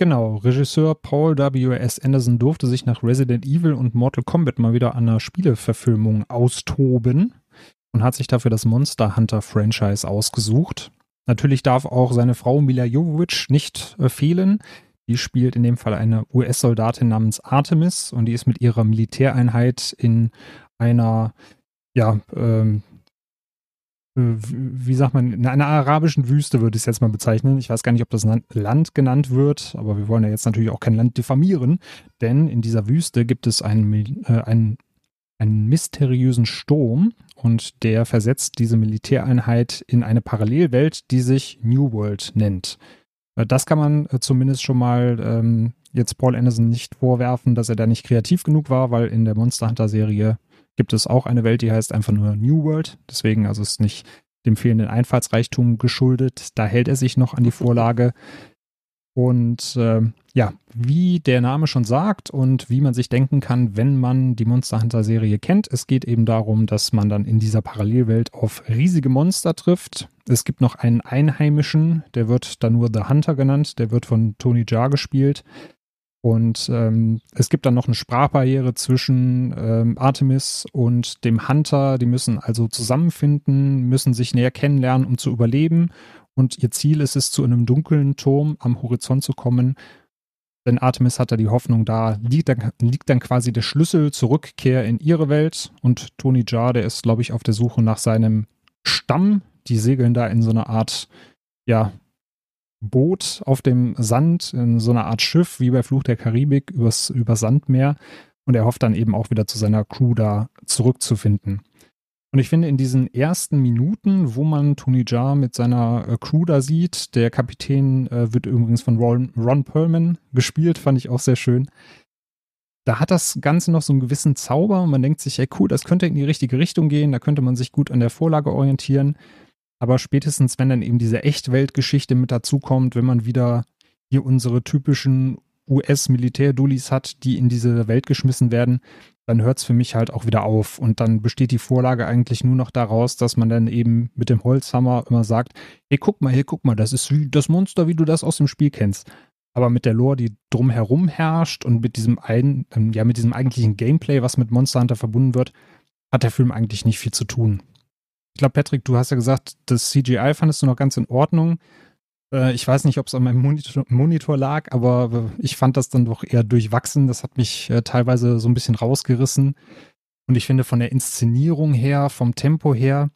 Genau, Regisseur Paul W.S. Anderson durfte sich nach Resident Evil und Mortal Kombat mal wieder an einer Spieleverfilmung austoben und hat sich dafür das Monster Hunter Franchise ausgesucht. Natürlich darf auch seine Frau Mila Jovovich nicht äh, fehlen. Die spielt in dem Fall eine US-Soldatin namens Artemis und die ist mit ihrer Militäreinheit in einer ja, ähm, äh, wie sagt man, in einer arabischen Wüste würde ich es jetzt mal bezeichnen. Ich weiß gar nicht, ob das Land genannt wird, aber wir wollen ja jetzt natürlich auch kein Land diffamieren, denn in dieser Wüste gibt es einen, äh, einen, einen mysteriösen Sturm und der versetzt diese Militäreinheit in eine Parallelwelt, die sich New World nennt. Äh, das kann man äh, zumindest schon mal ähm, jetzt Paul Anderson nicht vorwerfen, dass er da nicht kreativ genug war, weil in der Monster Hunter Serie gibt es auch eine Welt, die heißt einfach nur New World. Deswegen also ist nicht dem fehlenden Einfallsreichtum geschuldet. Da hält er sich noch an die Vorlage. Und äh, ja, wie der Name schon sagt und wie man sich denken kann, wenn man die Monster Hunter Serie kennt, es geht eben darum, dass man dann in dieser Parallelwelt auf riesige Monster trifft. Es gibt noch einen Einheimischen, der wird dann nur The Hunter genannt, der wird von Tony Jaa gespielt. Und ähm, es gibt dann noch eine Sprachbarriere zwischen ähm, Artemis und dem Hunter. Die müssen also zusammenfinden, müssen sich näher kennenlernen, um zu überleben. Und ihr Ziel ist es, zu einem dunklen Turm am Horizont zu kommen. Denn Artemis hat da die Hoffnung, da liegt dann, liegt dann quasi der Schlüssel zur Rückkehr in ihre Welt. Und Tony Jaa, der ist, glaube ich, auf der Suche nach seinem Stamm. Die segeln da in so einer Art, ja, Boot auf dem Sand, in so einer Art Schiff, wie bei Fluch der Karibik, übers, über Sandmeer. Und er hofft dann eben auch wieder zu seiner Crew da zurückzufinden. Und ich finde, in diesen ersten Minuten, wo man Tony Jaa mit seiner äh, Crew da sieht, der Kapitän äh, wird übrigens von Ron, Ron Perlman gespielt, fand ich auch sehr schön. Da hat das Ganze noch so einen gewissen Zauber und man denkt sich, ey cool, das könnte in die richtige Richtung gehen, da könnte man sich gut an der Vorlage orientieren. Aber spätestens, wenn dann eben diese Echtweltgeschichte mit dazukommt, wenn man wieder hier unsere typischen US-Militär-Dullis hat, die in diese Welt geschmissen werden, dann hört es für mich halt auch wieder auf. Und dann besteht die Vorlage eigentlich nur noch daraus, dass man dann eben mit dem Holzhammer immer sagt, hey, guck mal, hey, guck mal, das ist wie das Monster, wie du das aus dem Spiel kennst. Aber mit der Lore, die drumherum herrscht und mit diesem ein, ähm, ja, mit diesem eigentlichen Gameplay, was mit Monster Hunter verbunden wird, hat der Film eigentlich nicht viel zu tun. Ich glaube, Patrick, du hast ja gesagt, das CGI fandest du noch ganz in Ordnung. Äh, ich weiß nicht, ob es an meinem Monitor, Monitor, lag, aber ich fand das dann doch eher durchwachsen. Das hat mich äh, teilweise so ein bisschen rausgerissen. Und ich finde von der Inszenierung her, vom Tempo her,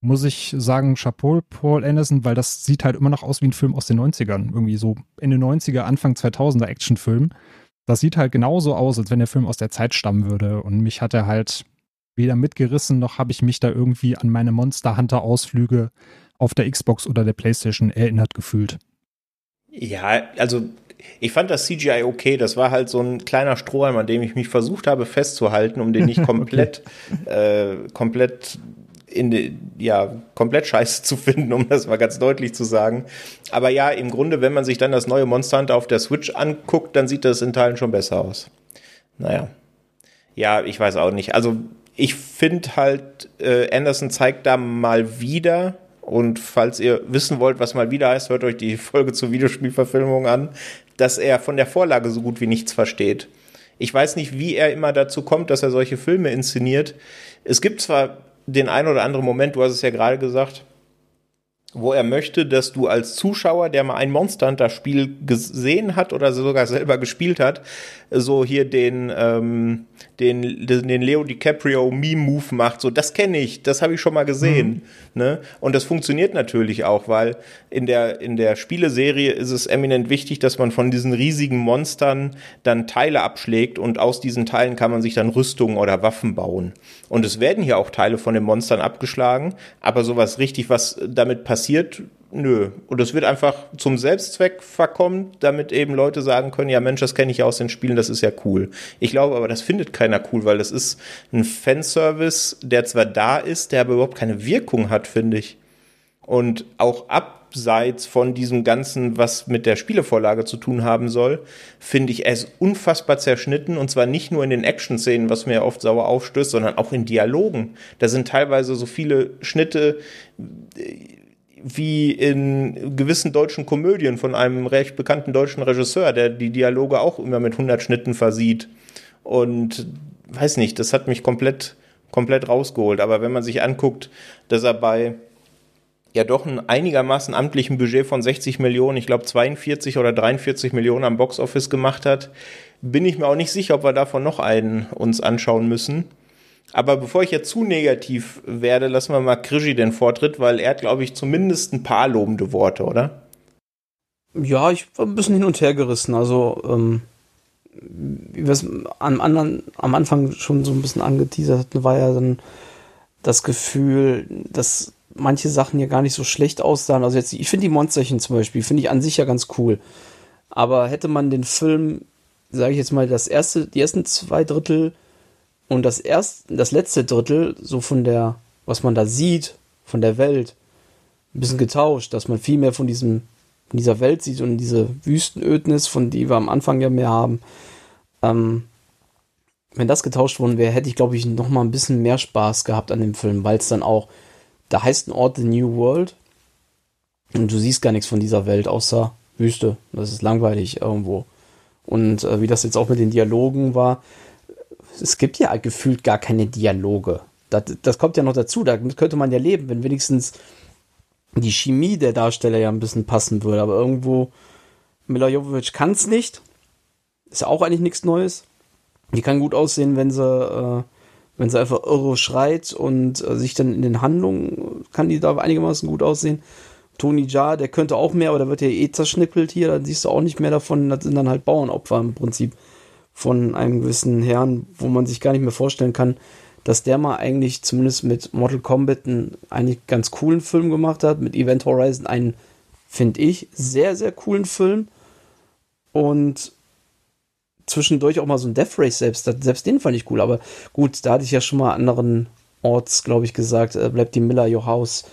muss ich sagen, Chapeau, Paul Anderson, weil das sieht halt immer noch aus wie ein Film aus den 90ern. Irgendwie so Ende 90er, Anfang 2000er Actionfilm. Das sieht halt genauso aus, als wenn der Film aus der Zeit stammen würde. Und mich hat er halt weder mitgerissen, noch habe ich mich da irgendwie an meine Monster Hunter Ausflüge auf der Xbox oder der PlayStation erinnert gefühlt. Ja, also ich fand das CGI okay. Das war halt so ein kleiner Strohhalm, an dem ich mich versucht habe festzuhalten, um den nicht komplett, okay. äh, komplett in de, ja, komplett scheiße zu finden, um das mal ganz deutlich zu sagen. Aber ja, im Grunde, wenn man sich dann das neue Monster Hunter auf der Switch anguckt, dann sieht das in Teilen schon besser aus. Naja. Ja, ich weiß auch nicht. Also, ich finde halt, äh, Anderson zeigt da mal wieder, und falls ihr wissen wollt, was mal wieder heißt, hört euch die Folge zur Videospielverfilmung an, dass er von der Vorlage so gut wie nichts versteht. Ich weiß nicht, wie er immer dazu kommt, dass er solche Filme inszeniert. Es gibt zwar den einen oder anderen Moment, du hast es ja gerade gesagt, wo er möchte, dass du als Zuschauer, der mal ein Monster Hunter Spiel gesehen hat oder sogar selber gespielt hat, so hier den ähm, den den Leo DiCaprio Meme Move macht, so das kenne ich, das habe ich schon mal gesehen, mhm. ne? Und das funktioniert natürlich auch, weil in der in der Spieleserie ist es eminent wichtig, dass man von diesen riesigen Monstern dann Teile abschlägt und aus diesen Teilen kann man sich dann Rüstungen oder Waffen bauen. Und es werden hier auch Teile von den Monstern abgeschlagen, aber sowas richtig, was damit passiert, nö. Und es wird einfach zum Selbstzweck verkommen, damit eben Leute sagen können, ja Mensch, das kenne ich ja aus den Spielen, das ist ja cool. Ich glaube aber, das findet keiner cool, weil das ist ein Fanservice, der zwar da ist, der aber überhaupt keine Wirkung hat, finde ich. Und auch abseits von diesem Ganzen, was mit der Spielevorlage zu tun haben soll, finde ich es unfassbar zerschnitten und zwar nicht nur in den Action-Szenen, was mir oft sauer aufstößt, sondern auch in Dialogen. Da sind teilweise so viele Schnitte, wie in gewissen deutschen Komödien von einem recht bekannten deutschen Regisseur, der die Dialoge auch immer mit 100 Schnitten versieht. Und weiß nicht, das hat mich komplett, komplett rausgeholt. Aber wenn man sich anguckt, dass er bei ja doch ein einigermaßen amtlichen Budget von 60 Millionen, ich glaube 42 oder 43 Millionen am Boxoffice gemacht hat, bin ich mir auch nicht sicher, ob wir davon noch einen uns anschauen müssen. Aber bevor ich jetzt zu negativ werde, lassen wir mal Krischi den Vortritt, weil er hat, glaube ich, zumindest ein paar lobende Worte, oder? Ja, ich war ein bisschen hin und her gerissen. Also, ähm, wie wir es am, anderen, am Anfang schon so ein bisschen angeteasert hatten, war ja dann das Gefühl, dass manche Sachen ja gar nicht so schlecht aussahen. Also jetzt, ich finde die Monsterchen zum Beispiel, finde ich an sich ja ganz cool. Aber hätte man den Film, sage ich jetzt mal, das erste, die ersten zwei Drittel und das erste, das letzte Drittel, so von der, was man da sieht, von der Welt, ein bisschen getauscht, dass man viel mehr von diesem, von dieser Welt sieht und diese Wüstenödnis, von die wir am Anfang ja mehr haben. Ähm, wenn das getauscht worden wäre, hätte ich, glaube ich, noch mal ein bisschen mehr Spaß gehabt an dem Film, weil es dann auch, da heißt ein Ort The New World und du siehst gar nichts von dieser Welt außer Wüste. Das ist langweilig irgendwo. Und äh, wie das jetzt auch mit den Dialogen war, es gibt ja gefühlt gar keine Dialoge. Das, das kommt ja noch dazu, damit könnte man ja leben, wenn wenigstens die Chemie der Darsteller ja ein bisschen passen würde. Aber irgendwo, Mila kann es nicht. Ist ja auch eigentlich nichts Neues. Die kann gut aussehen, wenn sie, äh, wenn sie einfach irre schreit und äh, sich dann in den Handlungen kann die da einigermaßen gut aussehen. Tony Jaa, der könnte auch mehr, aber der wird ja eh zerschnippelt hier, dann siehst du auch nicht mehr davon. Das sind dann halt Bauernopfer im Prinzip von einem gewissen Herrn, wo man sich gar nicht mehr vorstellen kann, dass der mal eigentlich zumindest mit Mortal Kombat einen eigentlich ganz coolen Film gemacht hat, mit Event Horizon einen, finde ich, sehr, sehr coolen Film. Und zwischendurch auch mal so ein Death Race selbst, selbst den fand ich cool, aber gut, da hatte ich ja schon mal anderen Orts, glaube ich, gesagt, äh, bleibt die Miller your house,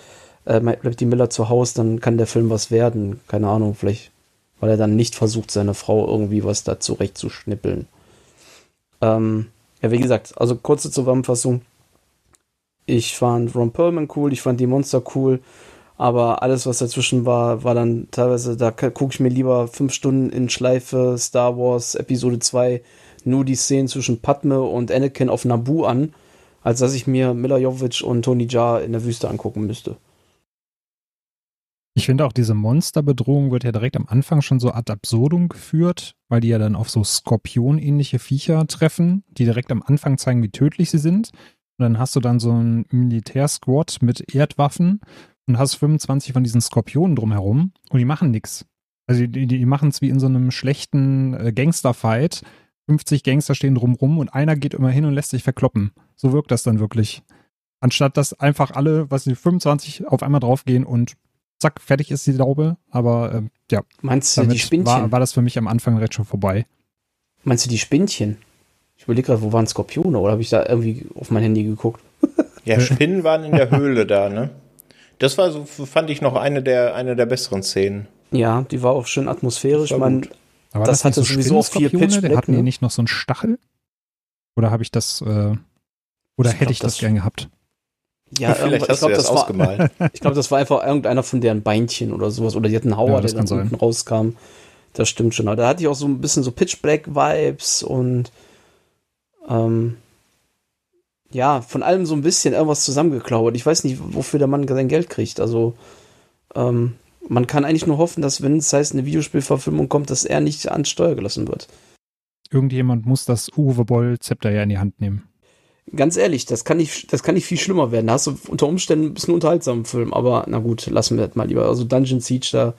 äh, bleibt die Miller zu Hause, dann kann der Film was werden. Keine Ahnung, vielleicht, weil er dann nicht versucht, seine Frau irgendwie was da zurechtzuschnippeln. Ähm, ja, wie gesagt, also kurze Zusammenfassung. Ich fand Ron Perlman cool, ich fand die Monster cool, aber alles, was dazwischen war, war dann teilweise, da gucke ich mir lieber fünf Stunden in Schleife Star Wars Episode 2 nur die Szenen zwischen Padme und Anakin auf Naboo an, als dass ich mir Mila Jovovich und Tony Jaa in der Wüste angucken müsste. Ich finde auch diese Monsterbedrohung wird ja direkt am Anfang schon so ad absurdum geführt, weil die ja dann auf so Skorpion-ähnliche Viecher treffen, die direkt am Anfang zeigen, wie tödlich sie sind. Und dann hast du dann so einen Militärsquad mit Erdwaffen und hast 25 von diesen Skorpionen drumherum und die machen nichts. Also die, die machen es wie in so einem schlechten äh, Gangsterfight. 50 Gangster stehen drumrum und einer geht immer hin und lässt sich verkloppen. So wirkt das dann wirklich. Anstatt dass einfach alle, was die 25 auf einmal draufgehen und zack, fertig ist die Laube. Aber äh, ja. Meinst du die Spinnchen? War, war das für mich am Anfang direkt schon vorbei. Meinst du die Spinnchen? Ich überlege gerade, wo waren Skorpione oder habe ich da irgendwie auf mein Handy geguckt? Ja, Spinnen waren in der Höhle da, ne? Das war so, fand ich noch eine der, eine der besseren Szenen. Ja, die war auch schön atmosphärisch. Man, Aber das, das hatte so sowieso auch viel Pitch Black, Hatten ne? die nicht noch so einen Stachel? Oder habe ich das, äh, oder ich hätte glaub, ich das, das gern gehabt? Ja, vielleicht hast ich glaub, du das, das ausgemalt. ich glaube, das war einfach irgendeiner von deren Beinchen oder sowas. Oder die hatten einen Hauer, ja, der dann sein. unten rauskam. Das stimmt schon. Aber da hatte ich auch so ein bisschen so Pitch Black Vibes und ähm, ja, von allem so ein bisschen irgendwas zusammengeklaut. Ich weiß nicht, wofür der Mann sein Geld kriegt. Also, ähm, man kann eigentlich nur hoffen, dass, wenn es heißt, eine Videospielverfilmung kommt, dass er nicht ans Steuer gelassen wird. Irgendjemand muss das Uwe Boll-Zepter ja in die Hand nehmen. Ganz ehrlich, das kann nicht, das kann nicht viel schlimmer werden. Da hast du unter Umständen ein bisschen unterhaltsamen Film, aber na gut, lassen wir das mal lieber. Also Dungeon Siege, da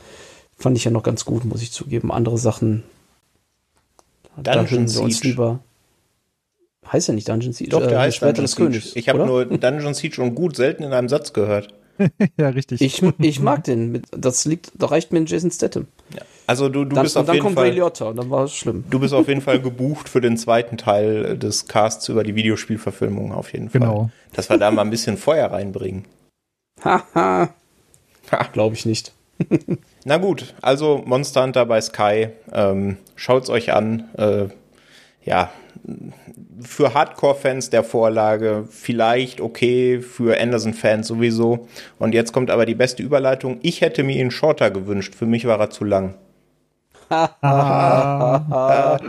fand ich ja noch ganz gut, muss ich zugeben. Andere Sachen, Dungeon uns lieber. Heißt ja nicht Dungeon Siege. Doch, der äh, heißt Dungeon des Siege. Königs. Ich habe nur Dungeon Siege und gut selten in einem Satz gehört. ja, richtig. Ich, ich mag den. Das liegt, da reicht mir ein Jason Statham. Ja. Also du, du dann, bist auf jeden Fall. Ray Liotta, dann war es schlimm. Du bist auf jeden Fall gebucht für den zweiten Teil des Casts über die Videospielverfilmung auf jeden Fall. Genau. Dass wir da mal ein bisschen Feuer reinbringen. Haha. Glaube ich nicht. Na gut, also Monster Hunter bei Sky. Ähm, schaut's euch an. Äh, ja, für Hardcore-Fans der Vorlage vielleicht okay, für Anderson-Fans sowieso. Und jetzt kommt aber die beste Überleitung. Ich hätte mir ihn shorter gewünscht. Für mich war er zu lang. Ja,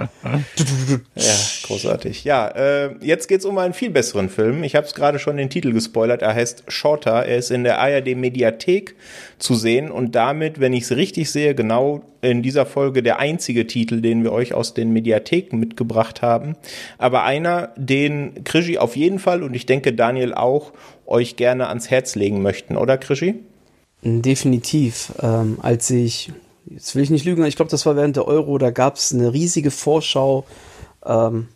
großartig. Ja, äh, jetzt geht's um einen viel besseren Film. Ich habe es gerade schon den Titel gespoilert. Er heißt Shorter. Er ist in der ARD Mediathek zu sehen und damit, wenn ich es richtig sehe, genau in dieser Folge der einzige Titel, den wir euch aus den Mediatheken mitgebracht haben. Aber einer, den Krischi auf jeden Fall und ich denke Daniel auch euch gerne ans Herz legen möchten, oder Krischi? Definitiv. Ähm, als ich jetzt will ich nicht lügen, ich glaube, das war während der Euro, da gab es eine riesige Vorschau. Ähm,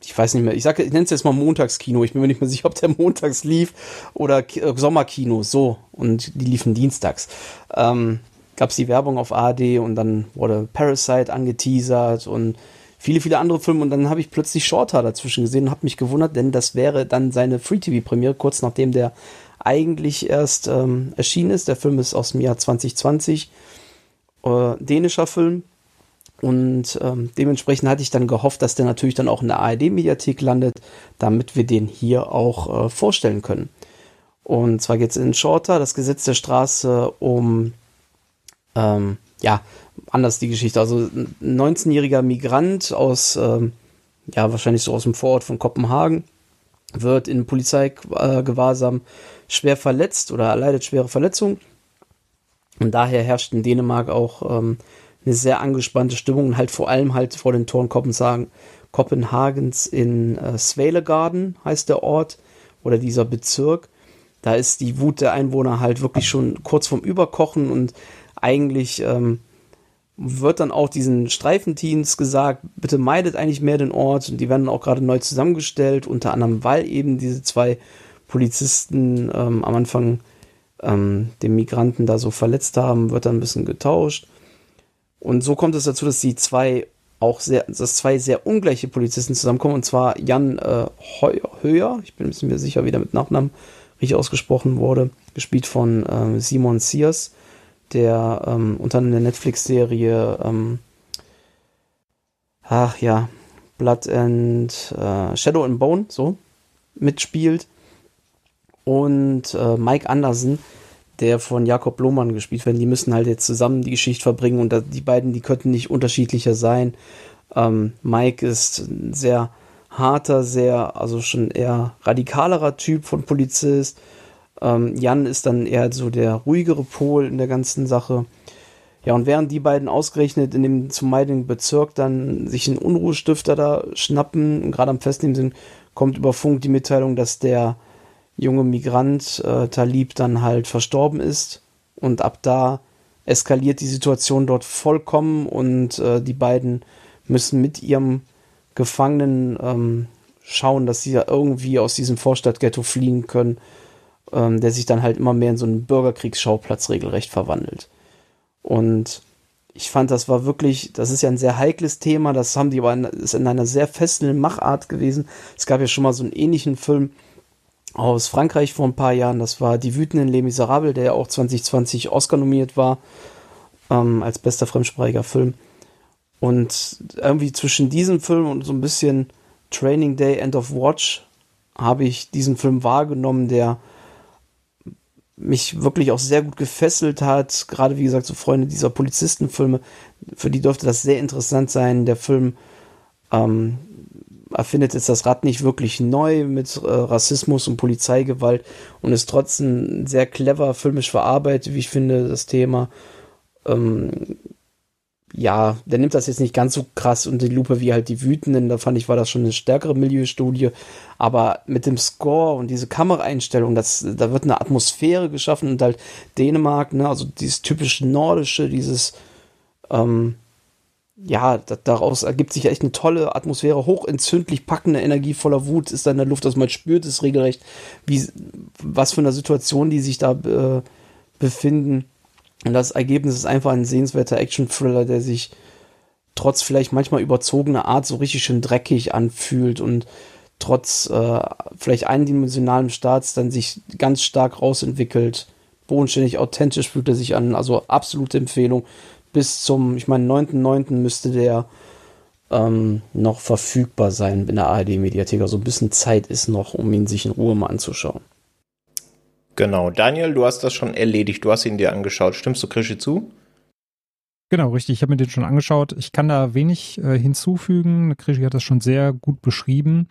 ich weiß nicht mehr, ich ich nenne es jetzt mal Montagskino. Ich bin mir nicht mehr sicher, ob der montags lief oder K äh, Sommerkino, so. Und die liefen dienstags. Ähm, gab es die Werbung auf ARD und dann wurde Parasite angeteasert und viele, viele andere Filme. Und dann habe ich plötzlich Shorter dazwischen gesehen und habe mich gewundert, denn das wäre dann seine Free-TV-Premiere, kurz nachdem der eigentlich erst ähm, erschienen ist. Der Film ist aus dem Jahr 2020 äh, dänischer Film. Und ähm, dementsprechend hatte ich dann gehofft, dass der natürlich dann auch in der ARD-Mediathek landet, damit wir den hier auch äh, vorstellen können. Und zwar geht es in Shorter, das Gesetz der Straße, um, ähm, ja, anders die Geschichte. Also ein 19-jähriger Migrant aus, ähm, ja, wahrscheinlich so aus dem Vorort von Kopenhagen, wird in Polizeigewahrsam schwer verletzt oder erleidet schwere Verletzungen und daher herrscht in Dänemark auch ähm, eine sehr angespannte Stimmung und halt vor allem halt vor den Toren Kopenhagen, Kopenhagens in äh, Svalegarden heißt der Ort oder dieser Bezirk. Da ist die Wut der Einwohner halt wirklich schon kurz vorm Überkochen und eigentlich ähm, wird dann auch diesen Streifenteams gesagt, bitte meidet eigentlich mehr den Ort und die werden auch gerade neu zusammengestellt, unter anderem weil eben diese zwei Polizisten ähm, am Anfang ähm, den Migranten da so verletzt haben, wird dann ein bisschen getauscht. Und so kommt es dazu, dass die zwei auch sehr, dass zwei sehr ungleiche Polizisten zusammenkommen, und zwar Jan äh, Höher, ich bin mir sicher, wie der mit Nachnamen richtig ausgesprochen wurde, gespielt von äh, Simon Sears, der ähm, unter anderem der Netflix-Serie ähm, ach ja, Blood and äh, Shadow and Bone, so, mitspielt und äh, Mike Anderson, der von Jakob Lohmann gespielt wird. Die müssen halt jetzt zusammen die Geschichte verbringen und die beiden, die könnten nicht unterschiedlicher sein. Ähm, Mike ist ein sehr harter, sehr, also schon eher radikalerer Typ von Polizist. Ähm, Jan ist dann eher so der ruhigere Pol in der ganzen Sache. Ja, und während die beiden ausgerechnet in dem zumeidenden Bezirk dann sich einen Unruhestifter da schnappen und gerade am Festnehmen sind, kommt über Funk die Mitteilung, dass der junge Migrant äh, Talib dann halt verstorben ist. Und ab da eskaliert die Situation dort vollkommen und äh, die beiden müssen mit ihrem Gefangenen ähm, schauen, dass sie ja irgendwie aus diesem Vorstadtghetto fliehen können, ähm, der sich dann halt immer mehr in so einen Bürgerkriegsschauplatz regelrecht verwandelt. Und ich fand, das war wirklich, das ist ja ein sehr heikles Thema, das haben die aber in, ist in einer sehr festen Machart gewesen. Es gab ja schon mal so einen ähnlichen Film aus Frankreich vor ein paar Jahren, das war Die wütenden Les Miserables, der ja auch 2020 Oscar nominiert war, ähm, als bester fremdsprachiger Film. Und irgendwie zwischen diesem Film und so ein bisschen Training Day, End of Watch, habe ich diesen Film wahrgenommen, der mich wirklich auch sehr gut gefesselt hat. Gerade wie gesagt, so Freunde dieser Polizistenfilme, für die dürfte das sehr interessant sein. Der Film ähm, erfindet jetzt das Rad nicht wirklich neu mit äh, Rassismus und Polizeigewalt und ist trotzdem sehr clever filmisch verarbeitet, wie ich finde, das Thema. Ähm, ja, der nimmt das jetzt nicht ganz so krass unter die Lupe wie halt die Wütenden. Da fand ich, war das schon eine stärkere Milieustudie. Aber mit dem Score und diese Kameraeinstellung, das, da wird eine Atmosphäre geschaffen und halt Dänemark, ne, also dieses typisch nordische, dieses, ähm, ja, da, daraus ergibt sich echt eine tolle Atmosphäre, hochentzündlich packende Energie voller Wut ist da in der Luft, dass man spürt es regelrecht, wie, was für eine Situation die sich da äh, befinden. Und das Ergebnis ist einfach ein sehenswerter Action-Thriller, der sich trotz vielleicht manchmal überzogener Art so richtig schön dreckig anfühlt und trotz äh, vielleicht eindimensionalem Starts dann sich ganz stark rausentwickelt. Bodenständig, authentisch fühlt er sich an. Also absolute Empfehlung. Bis zum, ich meine, 9.9. müsste der ähm, noch verfügbar sein in der ARD-Mediathek. Also ein bisschen Zeit ist noch, um ihn sich in Ruhe mal anzuschauen. Genau. Daniel, du hast das schon erledigt. Du hast ihn dir angeschaut. Stimmst du Krischi zu? Genau, richtig. Ich habe mir den schon angeschaut. Ich kann da wenig äh, hinzufügen. Krischi hat das schon sehr gut beschrieben.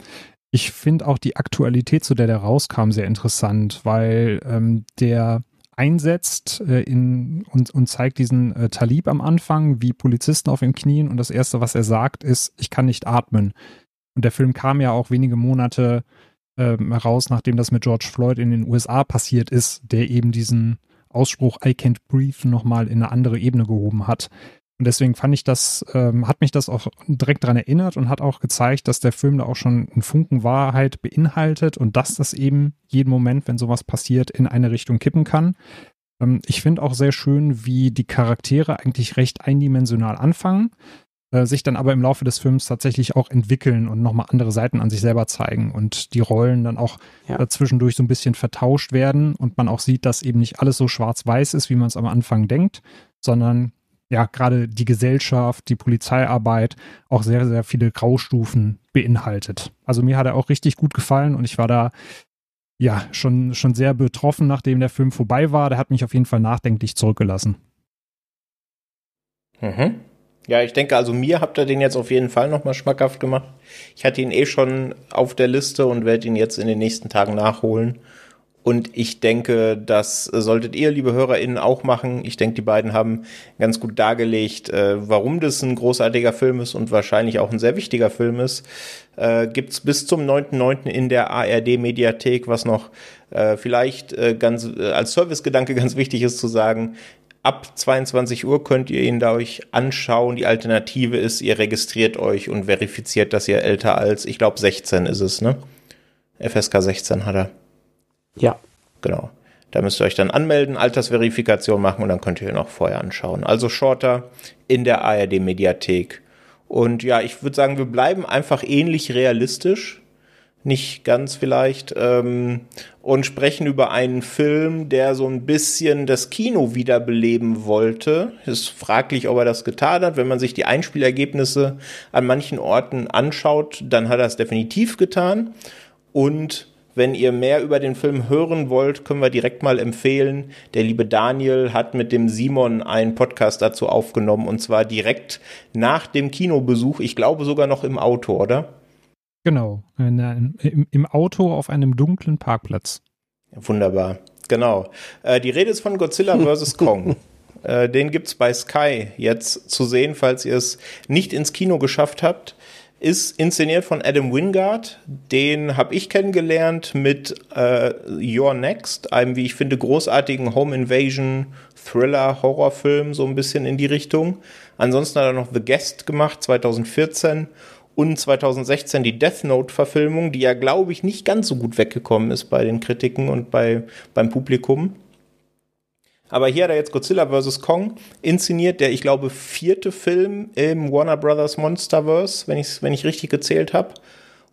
Ich finde auch die Aktualität, zu der der rauskam, sehr interessant, weil ähm, der einsetzt äh, in, und, und zeigt diesen äh, Talib am Anfang, wie Polizisten auf ihm knien und das Erste, was er sagt, ist, ich kann nicht atmen. Und der Film kam ja auch wenige Monate ähm, heraus, nachdem das mit George Floyd in den USA passiert ist, der eben diesen Ausspruch I can't breathe nochmal in eine andere Ebene gehoben hat. Und deswegen fand ich das, ähm, hat mich das auch direkt daran erinnert und hat auch gezeigt, dass der Film da auch schon einen Funken Wahrheit beinhaltet und dass das eben jeden Moment, wenn sowas passiert, in eine Richtung kippen kann. Ähm, ich finde auch sehr schön, wie die Charaktere eigentlich recht eindimensional anfangen äh, sich dann aber im Laufe des Films tatsächlich auch entwickeln und nochmal andere Seiten an sich selber zeigen und die Rollen dann auch ja. zwischendurch so ein bisschen vertauscht werden und man auch sieht, dass eben nicht alles so schwarz-weiß ist, wie man es am Anfang denkt, sondern ja, gerade die Gesellschaft, die Polizeiarbeit auch sehr, sehr viele Graustufen beinhaltet. Also mir hat er auch richtig gut gefallen und ich war da ja schon, schon sehr betroffen, nachdem der Film vorbei war. Der hat mich auf jeden Fall nachdenklich zurückgelassen. Mhm. Ja, ich denke, also mir habt ihr den jetzt auf jeden Fall nochmal schmackhaft gemacht. Ich hatte ihn eh schon auf der Liste und werde ihn jetzt in den nächsten Tagen nachholen. Und ich denke, das solltet ihr, liebe HörerInnen, auch machen. Ich denke, die beiden haben ganz gut dargelegt, äh, warum das ein großartiger Film ist und wahrscheinlich auch ein sehr wichtiger Film ist. Äh, gibt's bis zum 9.9. in der ARD-Mediathek, was noch äh, vielleicht äh, ganz äh, als Servicegedanke ganz wichtig ist zu sagen. Ab 22 Uhr könnt ihr ihn da euch anschauen. Die Alternative ist, ihr registriert euch und verifiziert, dass ihr älter als, ich glaube, 16 ist es, ne? FSK 16 hat er. Ja. Genau. Da müsst ihr euch dann anmelden, Altersverifikation machen und dann könnt ihr auch vorher anschauen. Also Shorter in der ARD Mediathek. Und ja, ich würde sagen, wir bleiben einfach ähnlich realistisch nicht ganz vielleicht, ähm, und sprechen über einen Film, der so ein bisschen das Kino wiederbeleben wollte. Ist fraglich, ob er das getan hat. Wenn man sich die Einspielergebnisse an manchen Orten anschaut, dann hat er es definitiv getan. Und wenn ihr mehr über den Film hören wollt, können wir direkt mal empfehlen. Der liebe Daniel hat mit dem Simon einen Podcast dazu aufgenommen und zwar direkt nach dem Kinobesuch. Ich glaube sogar noch im Auto, oder? Genau, in, im, im Auto auf einem dunklen Parkplatz. Wunderbar. Genau. Äh, die Rede ist von Godzilla vs. Kong. Äh, den gibt's bei Sky jetzt zu sehen, falls ihr es nicht ins Kino geschafft habt. Ist inszeniert von Adam Wingard. Den habe ich kennengelernt mit äh, Your Next, einem, wie ich finde, großartigen Home Invasion Thriller Horrorfilm, so ein bisschen in die Richtung. Ansonsten hat er noch The Guest gemacht, 2014 und 2016 die Death Note-Verfilmung, die ja, glaube ich, nicht ganz so gut weggekommen ist bei den Kritiken und bei, beim Publikum. Aber hier hat er jetzt Godzilla vs. Kong inszeniert, der, ich glaube, vierte Film im Warner Brothers Monsterverse, wenn, ich's, wenn ich richtig gezählt habe.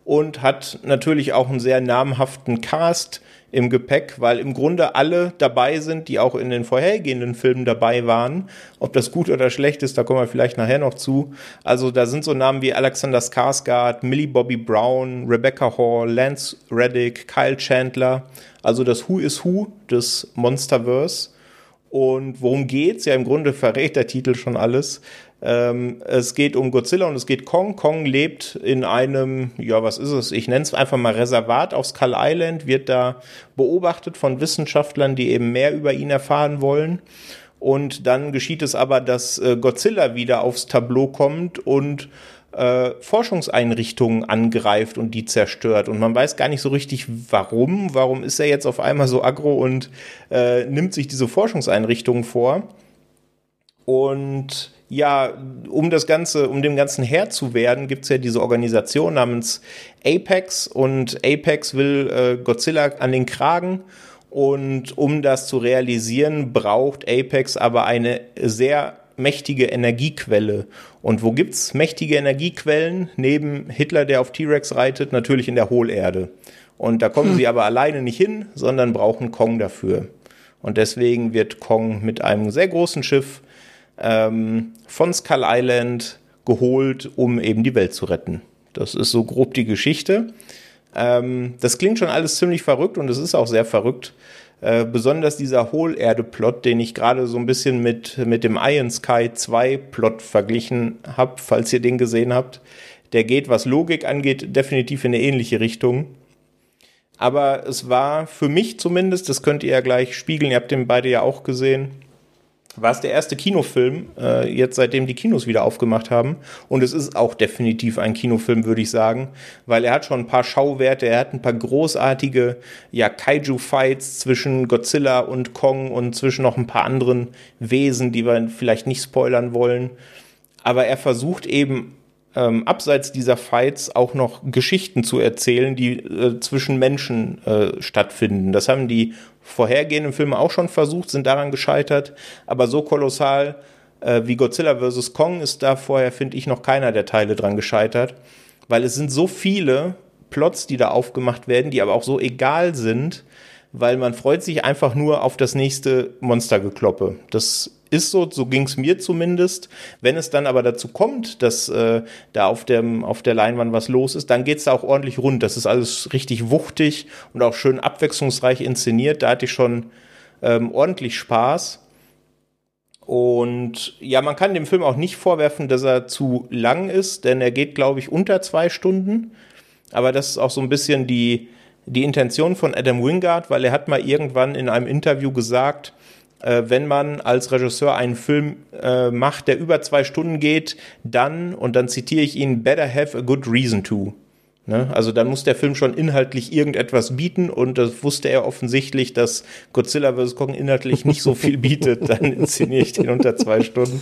Und hat natürlich auch einen sehr namhaften Cast im Gepäck, weil im Grunde alle dabei sind, die auch in den vorhergehenden Filmen dabei waren. Ob das gut oder schlecht ist, da kommen wir vielleicht nachher noch zu. Also da sind so Namen wie Alexander Skarsgård, Millie Bobby Brown, Rebecca Hall, Lance Reddick, Kyle Chandler. Also das Who is Who des Monsterverse. Und worum geht's? Ja, im Grunde verrät der Titel schon alles. Ähm, es geht um Godzilla und es geht Kong. Kong lebt in einem, ja, was ist es? Ich nenne es einfach mal Reservat auf Skull Island, wird da beobachtet von Wissenschaftlern, die eben mehr über ihn erfahren wollen. Und dann geschieht es aber, dass äh, Godzilla wieder aufs Tableau kommt und äh, Forschungseinrichtungen angreift und die zerstört. Und man weiß gar nicht so richtig, warum. Warum ist er jetzt auf einmal so aggro und äh, nimmt sich diese Forschungseinrichtungen vor? Und ja, um das Ganze, um dem Ganzen Herr zu werden, gibt's ja diese Organisation namens Apex und Apex will äh, Godzilla an den Kragen und um das zu realisieren, braucht Apex aber eine sehr mächtige Energiequelle. Und wo gibt's mächtige Energiequellen? Neben Hitler, der auf T-Rex reitet, natürlich in der Hohlerde. Und da kommen hm. sie aber alleine nicht hin, sondern brauchen Kong dafür. Und deswegen wird Kong mit einem sehr großen Schiff ähm, von Skull Island geholt, um eben die Welt zu retten. Das ist so grob die Geschichte. Ähm, das klingt schon alles ziemlich verrückt und es ist auch sehr verrückt. Äh, besonders dieser Hohlerde-Plot, den ich gerade so ein bisschen mit, mit dem Iron Sky 2 Plot verglichen habe, falls ihr den gesehen habt, der geht, was Logik angeht, definitiv in eine ähnliche Richtung. Aber es war für mich zumindest, das könnt ihr ja gleich spiegeln, ihr habt den beide ja auch gesehen, war es der erste Kinofilm, äh, jetzt seitdem die Kinos wieder aufgemacht haben. Und es ist auch definitiv ein Kinofilm, würde ich sagen, weil er hat schon ein paar Schauwerte, er hat ein paar großartige ja, Kaiju-Fights zwischen Godzilla und Kong und zwischen noch ein paar anderen Wesen, die wir vielleicht nicht spoilern wollen. Aber er versucht eben ähm, abseits dieser Fights auch noch Geschichten zu erzählen, die äh, zwischen Menschen äh, stattfinden. Das haben die vorhergehenden Filme auch schon versucht, sind daran gescheitert, aber so kolossal äh, wie Godzilla vs. Kong ist da vorher, finde ich, noch keiner der Teile dran gescheitert, weil es sind so viele Plots, die da aufgemacht werden, die aber auch so egal sind, weil man freut sich einfach nur auf das nächste Monstergekloppe. Das ist so, so ging es mir zumindest. Wenn es dann aber dazu kommt, dass äh, da auf, dem, auf der Leinwand was los ist, dann geht es da auch ordentlich rund. Das ist alles richtig wuchtig und auch schön abwechslungsreich inszeniert. Da hatte ich schon ähm, ordentlich Spaß. Und ja, man kann dem Film auch nicht vorwerfen, dass er zu lang ist, denn er geht, glaube ich, unter zwei Stunden. Aber das ist auch so ein bisschen die, die Intention von Adam Wingard, weil er hat mal irgendwann in einem Interview gesagt, wenn man als Regisseur einen Film äh, macht, der über zwei Stunden geht, dann, und dann zitiere ich ihn, better have a good reason to. Ne? Also dann muss der Film schon inhaltlich irgendetwas bieten und das wusste er offensichtlich, dass Godzilla vs. Kong inhaltlich nicht so viel bietet, dann inszeniere ich den unter zwei Stunden.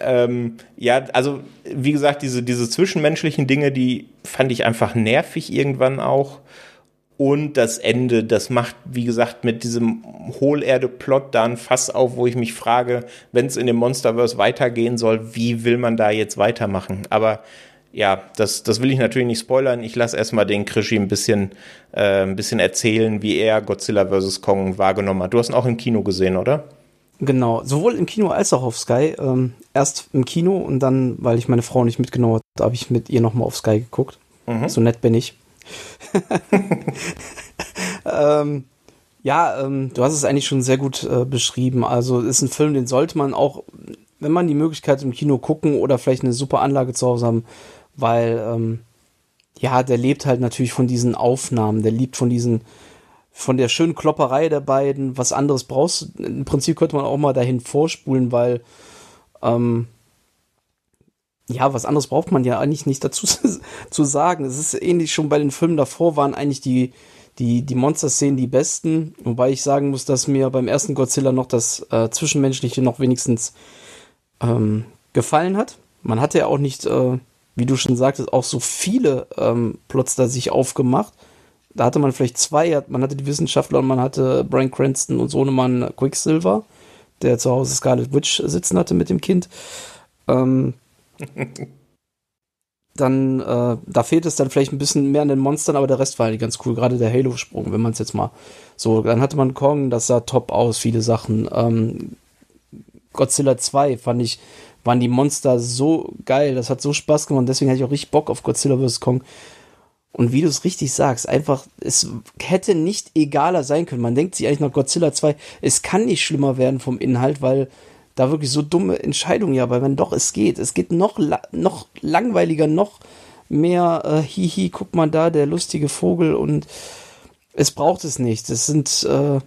Ähm, ja, also wie gesagt, diese, diese zwischenmenschlichen Dinge, die fand ich einfach nervig irgendwann auch. Und das Ende, das macht, wie gesagt, mit diesem Hohlerde-Plot da ein Fass auf, wo ich mich frage, wenn es in dem Monsterverse weitergehen soll, wie will man da jetzt weitermachen? Aber ja, das, das will ich natürlich nicht spoilern. Ich lasse erstmal den Krischi ein bisschen, äh, ein bisschen erzählen, wie er Godzilla vs. Kong wahrgenommen hat. Du hast ihn auch im Kino gesehen, oder? Genau, sowohl im Kino als auch auf Sky. Ähm, erst im Kino und dann, weil ich meine Frau nicht mitgenommen habe, habe ich mit ihr nochmal auf Sky geguckt. Mhm. So nett bin ich. ähm, ja, ähm, du hast es eigentlich schon sehr gut äh, beschrieben. Also ist ein Film, den sollte man auch, wenn man die Möglichkeit im Kino gucken oder vielleicht eine super Anlage zu Hause haben, weil ähm, ja, der lebt halt natürlich von diesen Aufnahmen, der lebt von diesen von der schönen Klopperei der beiden, was anderes brauchst. Im Prinzip könnte man auch mal dahin vorspulen, weil ähm, ja, was anderes braucht man ja eigentlich nicht dazu zu sagen. Es ist ähnlich schon bei den Filmen davor waren eigentlich die, die, die Monster-Szenen die besten. Wobei ich sagen muss, dass mir beim ersten Godzilla noch das äh, Zwischenmenschliche noch wenigstens ähm, gefallen hat. Man hatte ja auch nicht, äh, wie du schon sagtest, auch so viele ähm, Plots da sich aufgemacht. Da hatte man vielleicht zwei, man hatte die Wissenschaftler und man hatte Brian Cranston und Sohnemann Quicksilver, der zu Hause Scarlet Witch sitzen hatte mit dem Kind. Ähm, dann, äh, da fehlt es dann vielleicht ein bisschen mehr an den Monstern, aber der Rest war halt ganz cool. Gerade der Halo-Sprung, wenn man es jetzt mal so. Dann hatte man Kong, das sah top aus, viele Sachen. Ähm, Godzilla 2 fand ich, waren die Monster so geil, das hat so Spaß gemacht. Deswegen hatte ich auch richtig Bock auf Godzilla vs. Kong. Und wie du es richtig sagst, einfach, es hätte nicht egaler sein können. Man denkt sich eigentlich nach Godzilla 2, es kann nicht schlimmer werden vom Inhalt, weil da wirklich so dumme Entscheidungen ja, weil wenn doch es geht, es geht noch, noch langweiliger, noch mehr, äh, hihi, guck mal da, der lustige Vogel und es braucht es nicht. Es sind, äh,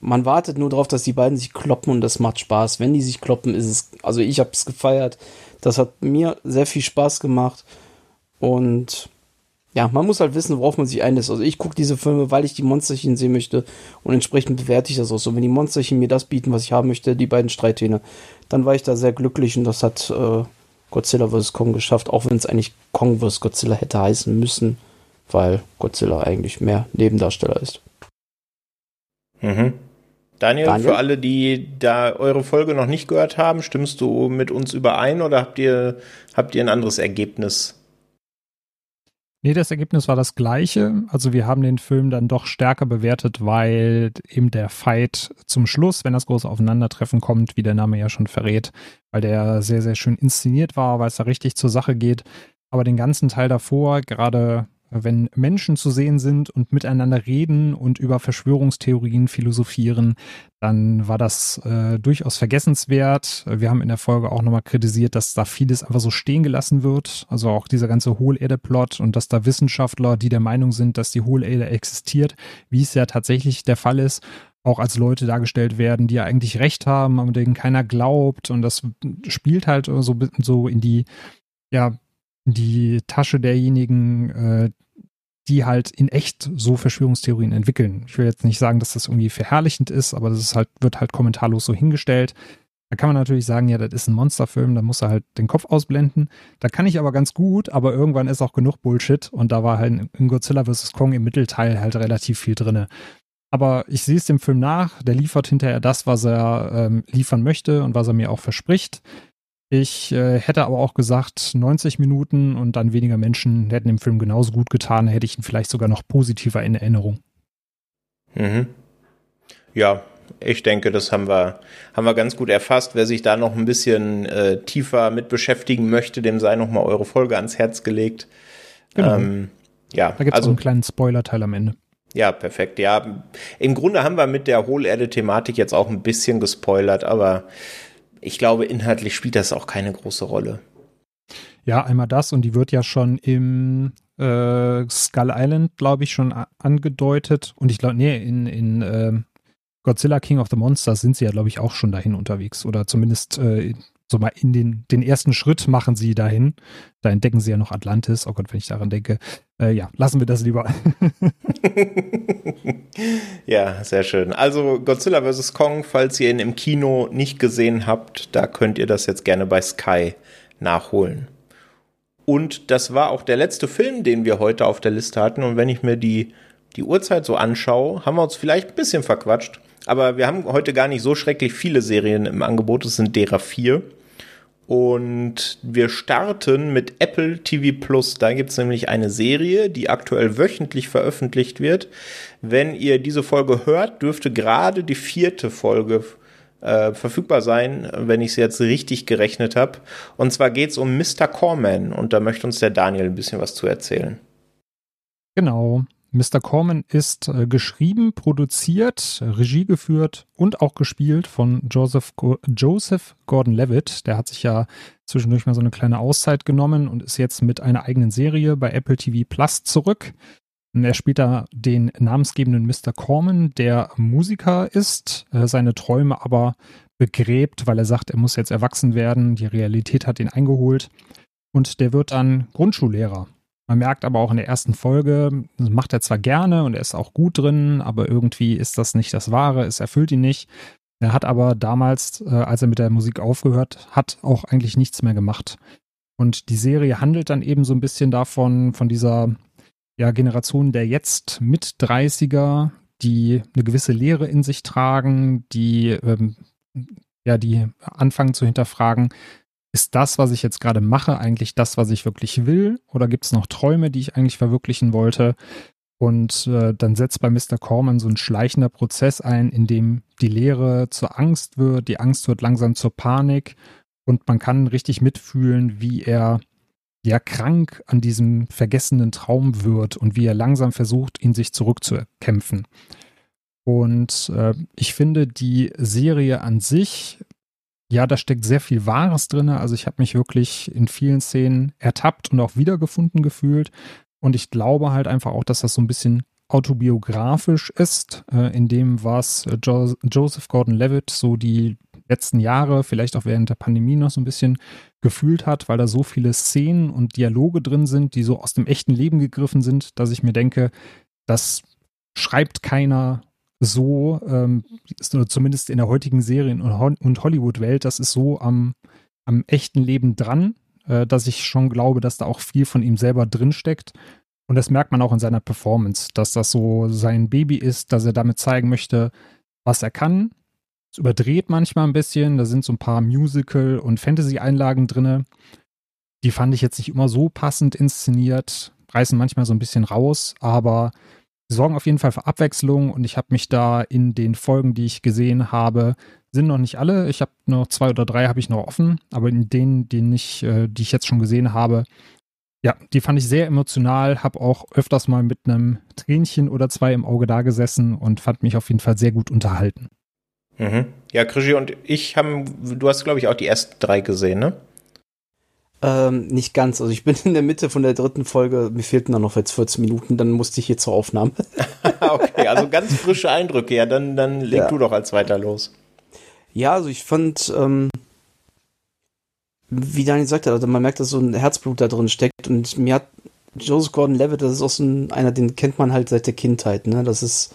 man wartet nur darauf, dass die beiden sich kloppen und das macht Spaß. Wenn die sich kloppen, ist es, also ich habe es gefeiert. Das hat mir sehr viel Spaß gemacht und ja, man muss halt wissen, worauf man sich einlässt. Also ich gucke diese Filme, weil ich die Monsterchen sehen möchte und entsprechend bewerte ich das auch so. Wenn die Monsterchen mir das bieten, was ich haben möchte, die beiden Streithähne, dann war ich da sehr glücklich und das hat äh, Godzilla vs. Kong geschafft, auch wenn es eigentlich Kong vs. Godzilla hätte heißen müssen, weil Godzilla eigentlich mehr Nebendarsteller ist. Mhm. Daniel, Daniel, für alle, die da eure Folge noch nicht gehört haben, stimmst du mit uns überein oder habt ihr, habt ihr ein anderes Ergebnis? Nee, das Ergebnis war das gleiche. Also wir haben den Film dann doch stärker bewertet, weil eben der Fight zum Schluss, wenn das große Aufeinandertreffen kommt, wie der Name ja schon verrät, weil der sehr, sehr schön inszeniert war, weil es da richtig zur Sache geht. Aber den ganzen Teil davor, gerade wenn Menschen zu sehen sind und miteinander reden und über Verschwörungstheorien philosophieren, dann war das äh, durchaus vergessenswert. Wir haben in der Folge auch nochmal kritisiert, dass da vieles einfach so stehen gelassen wird. Also auch dieser ganze Hohlerde-Plot und dass da Wissenschaftler, die der Meinung sind, dass die Hohlerde existiert, wie es ja tatsächlich der Fall ist, auch als Leute dargestellt werden, die ja eigentlich recht haben, aber denen keiner glaubt. Und das spielt halt so, so in die, ja, die Tasche derjenigen, äh, die halt in echt so Verschwörungstheorien entwickeln. Ich will jetzt nicht sagen, dass das irgendwie verherrlichend ist, aber das ist halt, wird halt kommentarlos so hingestellt. Da kann man natürlich sagen, ja, das ist ein Monsterfilm, da muss er halt den Kopf ausblenden. Da kann ich aber ganz gut, aber irgendwann ist auch genug Bullshit und da war halt in Godzilla vs. Kong im Mittelteil halt relativ viel drinne. Aber ich sehe es dem Film nach, der liefert hinterher das, was er ähm, liefern möchte und was er mir auch verspricht. Ich äh, hätte aber auch gesagt, 90 Minuten und dann weniger Menschen hätten dem Film genauso gut getan, hätte ich ihn vielleicht sogar noch positiver in Erinnerung. Mhm. Ja, ich denke, das haben wir, haben wir ganz gut erfasst. Wer sich da noch ein bisschen äh, tiefer mit beschäftigen möchte, dem sei noch mal eure Folge ans Herz gelegt. Genau. Ähm, ja, da gibt es also, einen kleinen Spoiler-Teil am Ende. Ja, perfekt. Ja, im Grunde haben wir mit der Hohlerde-Thematik jetzt auch ein bisschen gespoilert, aber ich glaube, inhaltlich spielt das auch keine große Rolle. Ja, einmal das und die wird ja schon im äh, Skull Island, glaube ich, schon angedeutet. Und ich glaube, nee, in, in äh, Godzilla King of the Monsters sind sie ja, glaube ich, auch schon dahin unterwegs. Oder zumindest äh, so mal in den, den ersten Schritt machen sie dahin. Da entdecken sie ja noch Atlantis. Oh Gott, wenn ich daran denke. Äh, ja, lassen wir das lieber. ja, sehr schön. Also Godzilla vs. Kong, falls ihr ihn im Kino nicht gesehen habt, da könnt ihr das jetzt gerne bei Sky nachholen. Und das war auch der letzte Film, den wir heute auf der Liste hatten. Und wenn ich mir die, die Uhrzeit so anschaue, haben wir uns vielleicht ein bisschen verquatscht. Aber wir haben heute gar nicht so schrecklich viele Serien im Angebot. Es sind derer vier. Und wir starten mit Apple TV Plus. Da gibt es nämlich eine Serie, die aktuell wöchentlich veröffentlicht wird. Wenn ihr diese Folge hört, dürfte gerade die vierte Folge äh, verfügbar sein, wenn ich es jetzt richtig gerechnet habe. Und zwar geht es um Mr. Corman. Und da möchte uns der Daniel ein bisschen was zu erzählen. Genau. Mr. Corman ist äh, geschrieben, produziert, Regie geführt und auch gespielt von Joseph, Go Joseph Gordon-Levitt. Der hat sich ja zwischendurch mal so eine kleine Auszeit genommen und ist jetzt mit einer eigenen Serie bei Apple TV Plus zurück. Er spielt da den namensgebenden Mr. Corman, der Musiker ist, äh, seine Träume aber begräbt, weil er sagt, er muss jetzt erwachsen werden. Die Realität hat ihn eingeholt. Und der wird dann Grundschullehrer. Man merkt aber auch in der ersten Folge, das macht er zwar gerne und er ist auch gut drin, aber irgendwie ist das nicht das Wahre, es erfüllt ihn nicht. Er hat aber damals, äh, als er mit der Musik aufgehört hat, auch eigentlich nichts mehr gemacht. Und die Serie handelt dann eben so ein bisschen davon, von dieser ja, Generation der jetzt mit 30er, die eine gewisse Lehre in sich tragen, die ähm, ja, die anfangen zu hinterfragen, ist das, was ich jetzt gerade mache, eigentlich das, was ich wirklich will? Oder gibt es noch Träume, die ich eigentlich verwirklichen wollte? Und äh, dann setzt bei Mr. Corman so ein schleichender Prozess ein, in dem die Lehre zur Angst wird, die Angst wird langsam zur Panik und man kann richtig mitfühlen, wie er ja krank an diesem vergessenen Traum wird und wie er langsam versucht, ihn sich zurückzukämpfen. Und äh, ich finde die Serie an sich, ja, da steckt sehr viel Wahres drin. Also ich habe mich wirklich in vielen Szenen ertappt und auch wiedergefunden gefühlt. Und ich glaube halt einfach auch, dass das so ein bisschen autobiografisch ist, äh, in dem, was äh, jo Joseph Gordon-Levitt so die letzten Jahre, vielleicht auch während der Pandemie noch so ein bisschen gefühlt hat, weil da so viele Szenen und Dialoge drin sind, die so aus dem echten Leben gegriffen sind, dass ich mir denke, das schreibt keiner so, ähm, zumindest in der heutigen Serien- und Hollywood-Welt, das ist so am, am echten Leben dran, äh, dass ich schon glaube, dass da auch viel von ihm selber drinsteckt. Und das merkt man auch in seiner Performance, dass das so sein Baby ist, dass er damit zeigen möchte, was er kann, es überdreht manchmal ein bisschen. Da sind so ein paar Musical- und Fantasy-Einlagen drin. Die fand ich jetzt nicht immer so passend inszeniert, reißen manchmal so ein bisschen raus, aber sie sorgen auf jeden Fall für Abwechslung und ich habe mich da in den Folgen, die ich gesehen habe, sind noch nicht alle. Ich habe noch zwei oder drei habe ich noch offen, aber in denen, die ich, äh, die ich jetzt schon gesehen habe, ja, die fand ich sehr emotional, habe auch öfters mal mit einem Tränchen oder zwei im Auge da gesessen und fand mich auf jeden Fall sehr gut unterhalten. Mhm. Ja, Krischi und ich haben, du hast, glaube ich, auch die ersten drei gesehen, ne? Ähm, nicht ganz. Also ich bin in der Mitte von der dritten Folge, mir fehlten dann noch jetzt 14 Minuten, dann musste ich hier zur Aufnahme. okay, also ganz frische Eindrücke, ja, dann, dann leg ja. du doch als weiter los. Ja, also ich fand, ähm, wie Daniel sagte, also man merkt, dass so ein Herzblut da drin steckt und mir hat Joseph Gordon-Levitt, das ist auch so ein, einer, den kennt man halt seit der Kindheit, ne? Das ist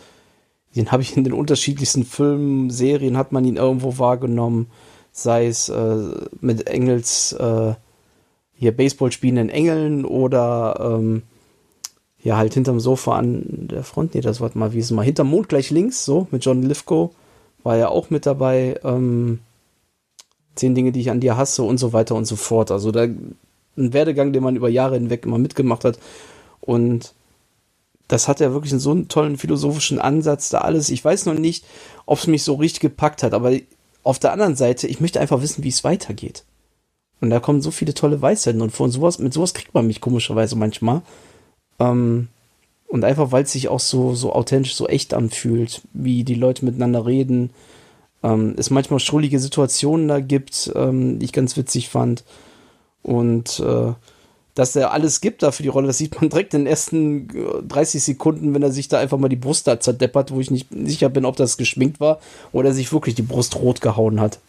den habe ich in den unterschiedlichsten Filmen, Serien hat man ihn irgendwo wahrgenommen, sei es äh, mit Engels, äh, hier Baseball spielenden Engeln oder ähm, ja, halt hinterm Sofa an der Front, nee, das war mal, wie es mal, hinterm Mond gleich links, so, mit John Lithgow, war ja auch mit dabei, ähm, zehn Dinge, die ich an dir hasse und so weiter und so fort. Also da ein Werdegang, den man über Jahre hinweg immer mitgemacht hat und das hat ja wirklich so einen tollen philosophischen Ansatz da alles. Ich weiß noch nicht, ob es mich so richtig gepackt hat, aber auf der anderen Seite, ich möchte einfach wissen, wie es weitergeht. Und da kommen so viele tolle Weisheiten und von sowas, mit sowas kriegt man mich komischerweise manchmal. Ähm, und einfach, weil es sich auch so, so authentisch, so echt anfühlt, wie die Leute miteinander reden. Ähm, es manchmal schrullige Situationen da gibt, ähm, die ich ganz witzig fand. Und äh, dass er alles gibt da für die Rolle. Das sieht man direkt in den ersten 30 äh, Sekunden, wenn er sich da einfach mal die Brust da zerdeppert, wo ich nicht sicher bin, ob das geschminkt war oder sich wirklich die Brust rot gehauen hat.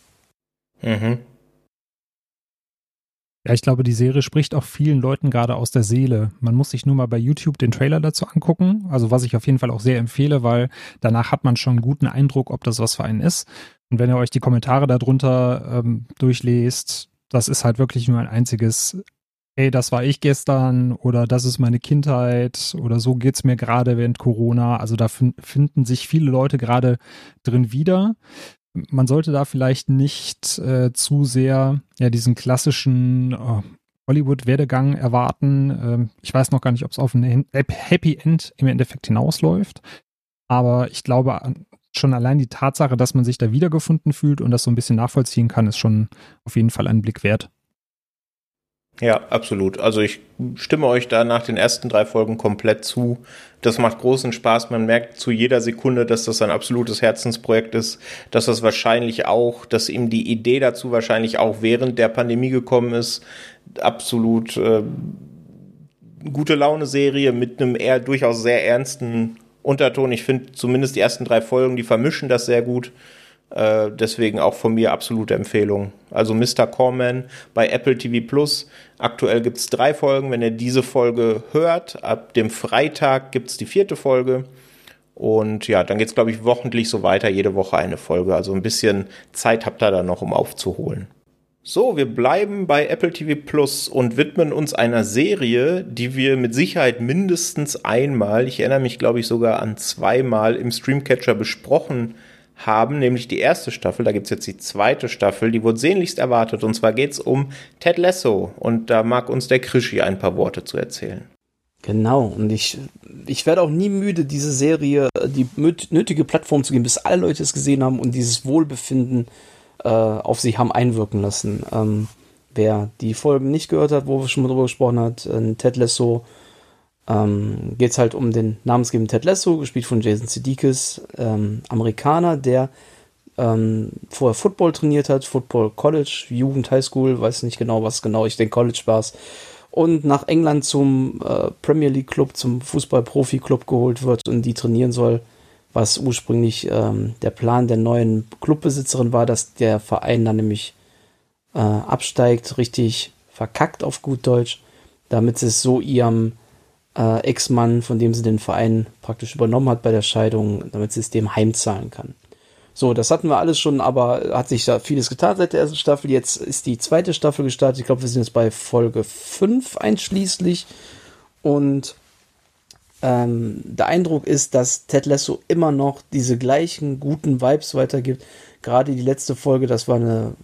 Mhm. Ja, ich glaube, die Serie spricht auch vielen Leuten gerade aus der Seele. Man muss sich nur mal bei YouTube den Trailer dazu angucken. Also was ich auf jeden Fall auch sehr empfehle, weil danach hat man schon einen guten Eindruck, ob das was für einen ist. Und wenn ihr euch die Kommentare darunter ähm, durchlest, das ist halt wirklich nur ein einziges hey, das war ich gestern oder das ist meine Kindheit oder so geht's mir gerade während Corona. Also da finden sich viele Leute gerade drin wieder. Man sollte da vielleicht nicht äh, zu sehr ja diesen klassischen äh, Hollywood-Werdegang erwarten. Ähm, ich weiß noch gar nicht, ob es auf ein Happy End im Endeffekt hinausläuft. Aber ich glaube, schon allein die Tatsache, dass man sich da wiedergefunden fühlt und das so ein bisschen nachvollziehen kann, ist schon auf jeden Fall einen Blick wert. Ja, absolut. Also ich stimme euch da nach den ersten drei Folgen komplett zu. Das macht großen Spaß. Man merkt zu jeder Sekunde, dass das ein absolutes Herzensprojekt ist, dass das wahrscheinlich auch, dass ihm die Idee dazu wahrscheinlich auch während der Pandemie gekommen ist, absolut äh, gute Laune-Serie mit einem eher durchaus sehr ernsten Unterton. Ich finde zumindest die ersten drei Folgen, die vermischen das sehr gut. Äh, deswegen auch von mir absolute Empfehlung. Also Mr. Corman bei Apple TV Plus. Aktuell gibt es drei Folgen. Wenn ihr diese Folge hört, ab dem Freitag gibt es die vierte Folge. Und ja, dann geht es, glaube ich, wochentlich so weiter, jede Woche eine Folge. Also ein bisschen Zeit habt ihr da noch, um aufzuholen. So, wir bleiben bei Apple TV Plus und widmen uns einer Serie, die wir mit Sicherheit mindestens einmal, ich erinnere mich glaube ich sogar an zweimal im Streamcatcher besprochen haben, nämlich die erste Staffel, da gibt es jetzt die zweite Staffel, die wurde sehnlichst erwartet und zwar geht es um Ted Lasso und da mag uns der Krischi ein paar Worte zu erzählen. Genau, und ich, ich werde auch nie müde, diese Serie die nötige Plattform zu geben, bis alle Leute es gesehen haben und dieses Wohlbefinden äh, auf sich haben einwirken lassen. Ähm, wer die Folgen nicht gehört hat, wo wir schon mal drüber gesprochen hat, in Ted Lasso, ähm, geht es halt um den namensgebenden Ted Lasso, gespielt von Jason Sudeikis, ähm, Amerikaner, der ähm, vorher Football trainiert hat, Football College, Jugend, Highschool, weiß nicht genau, was genau, ich denke College Spaß und nach England zum äh, Premier League Club, zum Fußball-Profi-Club geholt wird und die trainieren soll was ursprünglich ähm, der Plan der neuen Clubbesitzerin war, dass der Verein dann nämlich äh, absteigt, richtig verkackt auf gut Deutsch, damit es so ihrem äh, Ex-Mann, von dem sie den Verein praktisch übernommen hat bei der Scheidung, damit sie es dem heimzahlen kann. So, das hatten wir alles schon, aber hat sich da vieles getan seit der ersten Staffel. Jetzt ist die zweite Staffel gestartet. Ich glaube, wir sind jetzt bei Folge 5 einschließlich. Und ähm, der Eindruck ist, dass Ted Lasso immer noch diese gleichen guten Vibes weitergibt. Gerade die letzte Folge, das war eine,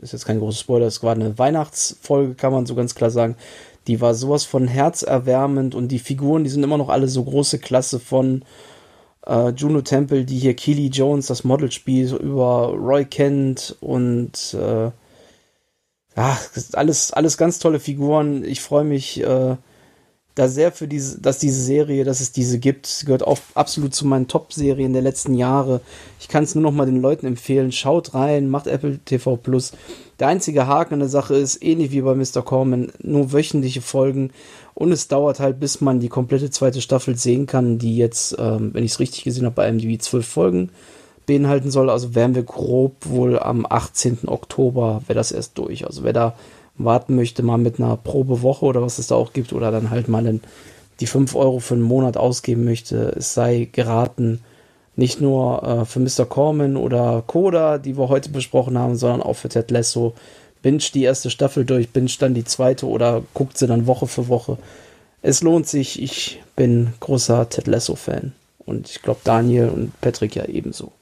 ist jetzt kein großes Spoiler, das war eine Weihnachtsfolge, kann man so ganz klar sagen. Die war sowas von herzerwärmend und die Figuren, die sind immer noch alle so große Klasse von äh, Juno Temple, die hier Keely Jones, das Model spielt, über Roy Kent und äh, ja, alles, alles ganz tolle Figuren. Ich freue mich, äh, da sehr für diese, dass diese Serie, dass es diese gibt, gehört auch absolut zu meinen Top-Serien der letzten Jahre. Ich kann es nur noch mal den Leuten empfehlen. Schaut rein, macht Apple TV Plus. Der einzige Haken an der Sache ist, ähnlich wie bei Mr. Corman, nur wöchentliche Folgen. Und es dauert halt, bis man die komplette zweite Staffel sehen kann, die jetzt, ähm, wenn ich es richtig gesehen habe, bei IMDb zwölf Folgen beinhalten soll. Also wären wir grob wohl am 18. Oktober, wäre das erst durch. Also wer da warten möchte, mal mit einer Probewoche oder was es da auch gibt, oder dann halt mal in die 5 Euro für einen Monat ausgeben möchte, es sei geraten, nicht nur äh, für Mr. Corman oder Coda, die wir heute besprochen haben, sondern auch für Ted Lasso. Binge die erste Staffel durch, binge dann die zweite oder guckt sie dann Woche für Woche. Es lohnt sich, ich bin großer Ted Lasso-Fan. Und ich glaube, Daniel und Patrick ja ebenso.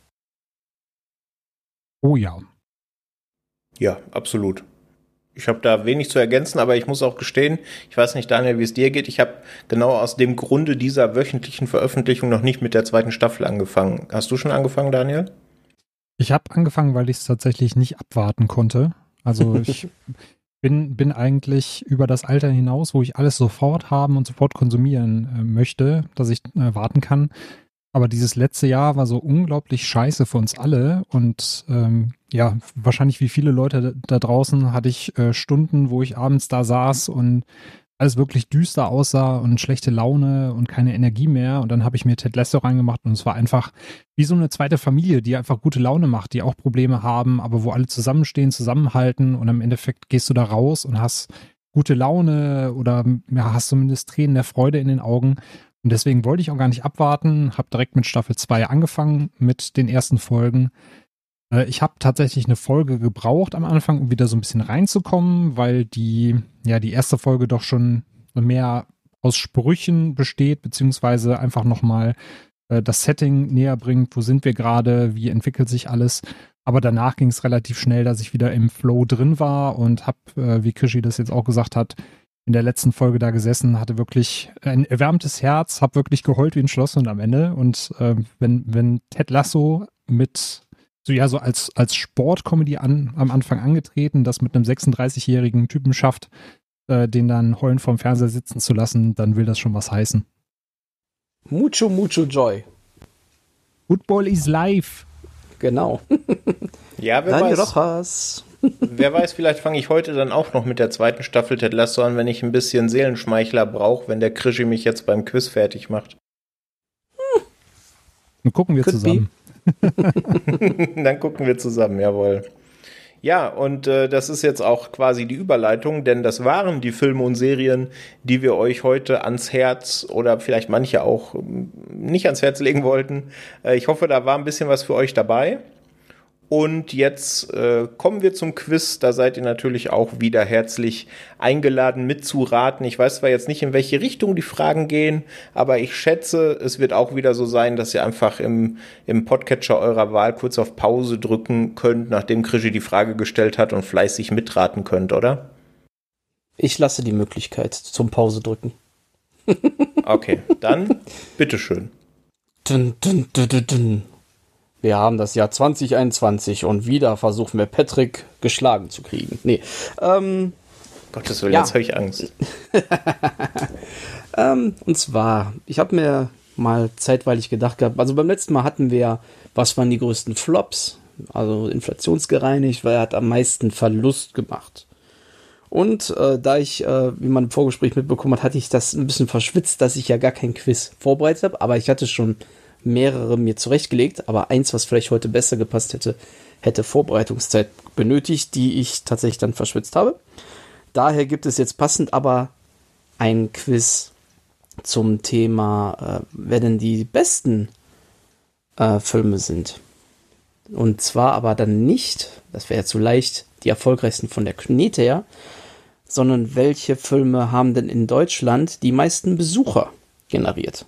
Oh ja. Ja, absolut. Ich habe da wenig zu ergänzen, aber ich muss auch gestehen, ich weiß nicht, Daniel, wie es dir geht. Ich habe genau aus dem Grunde dieser wöchentlichen Veröffentlichung noch nicht mit der zweiten Staffel angefangen. Hast du schon angefangen, Daniel? Ich habe angefangen, weil ich es tatsächlich nicht abwarten konnte. Also ich bin, bin eigentlich über das Alter hinaus, wo ich alles sofort haben und sofort konsumieren äh, möchte, dass ich äh, warten kann. Aber dieses letzte Jahr war so unglaublich scheiße für uns alle und ähm, ja, wahrscheinlich wie viele Leute da draußen hatte ich äh, Stunden, wo ich abends da saß und alles wirklich düster aussah und schlechte Laune und keine Energie mehr. Und dann habe ich mir Ted Lasso reingemacht und es war einfach wie so eine zweite Familie, die einfach gute Laune macht, die auch Probleme haben, aber wo alle zusammenstehen, zusammenhalten und im Endeffekt gehst du da raus und hast gute Laune oder ja, hast zumindest Tränen der Freude in den Augen. Und deswegen wollte ich auch gar nicht abwarten, habe direkt mit Staffel 2 angefangen mit den ersten Folgen. Äh, ich habe tatsächlich eine Folge gebraucht am Anfang, um wieder so ein bisschen reinzukommen, weil die, ja, die erste Folge doch schon mehr aus Sprüchen besteht, beziehungsweise einfach nochmal äh, das Setting näher bringt, wo sind wir gerade, wie entwickelt sich alles. Aber danach ging es relativ schnell, dass ich wieder im Flow drin war und habe, äh, wie Krischi das jetzt auch gesagt hat, in der letzten Folge da gesessen, hatte wirklich ein erwärmtes Herz, habe wirklich geheult wie ein Schlosshund am Ende. Und äh, wenn, wenn Ted Lasso mit so ja so als, als Sportcomedy an, am Anfang angetreten, das mit einem 36-jährigen Typen schafft, äh, den dann heulend vorm Fernseher sitzen zu lassen, dann will das schon was heißen. Mucho, mucho joy. Football is life. Genau. ja, wer Daniel weiß. Rojas. Wer weiß, vielleicht fange ich heute dann auch noch mit der zweiten Staffel Ted Lasso an, wenn ich ein bisschen Seelenschmeichler brauche, wenn der Krischi mich jetzt beim Quiz fertig macht. Dann gucken wir Could zusammen. dann gucken wir zusammen, jawohl. Ja, und äh, das ist jetzt auch quasi die Überleitung, denn das waren die Filme und Serien, die wir euch heute ans Herz oder vielleicht manche auch ähm, nicht ans Herz legen wollten. Äh, ich hoffe, da war ein bisschen was für euch dabei. Und jetzt äh, kommen wir zum Quiz. Da seid ihr natürlich auch wieder herzlich eingeladen mitzuraten. Ich weiß zwar jetzt nicht, in welche Richtung die Fragen gehen, aber ich schätze, es wird auch wieder so sein, dass ihr einfach im, im Podcatcher eurer Wahl kurz auf Pause drücken könnt, nachdem Krischi die Frage gestellt hat und fleißig mitraten könnt, oder? Ich lasse die Möglichkeit zum Pause drücken. Okay, dann bitteschön. Dun, dun, dun, dun, dun. Wir haben das Jahr 2021 und wieder versuchen wir Patrick geschlagen zu kriegen. Nee. Ähm, Gottes Willen, Ja. jetzt habe ich Angst. ähm, und zwar, ich habe mir mal zeitweilig gedacht gehabt, also beim letzten Mal hatten wir, was waren die größten Flops? Also inflationsgereinigt, weil er hat am meisten Verlust gemacht. Und äh, da ich, äh, wie man im Vorgespräch mitbekommen hat, hatte ich das ein bisschen verschwitzt, dass ich ja gar kein Quiz vorbereitet habe, aber ich hatte schon mehrere mir zurechtgelegt, aber eins, was vielleicht heute besser gepasst hätte, hätte Vorbereitungszeit benötigt, die ich tatsächlich dann verschwitzt habe. Daher gibt es jetzt passend aber ein Quiz zum Thema, äh, wer denn die besten äh, Filme sind. Und zwar aber dann nicht, das wäre ja zu leicht, die erfolgreichsten von der Knete her, sondern welche Filme haben denn in Deutschland die meisten Besucher generiert?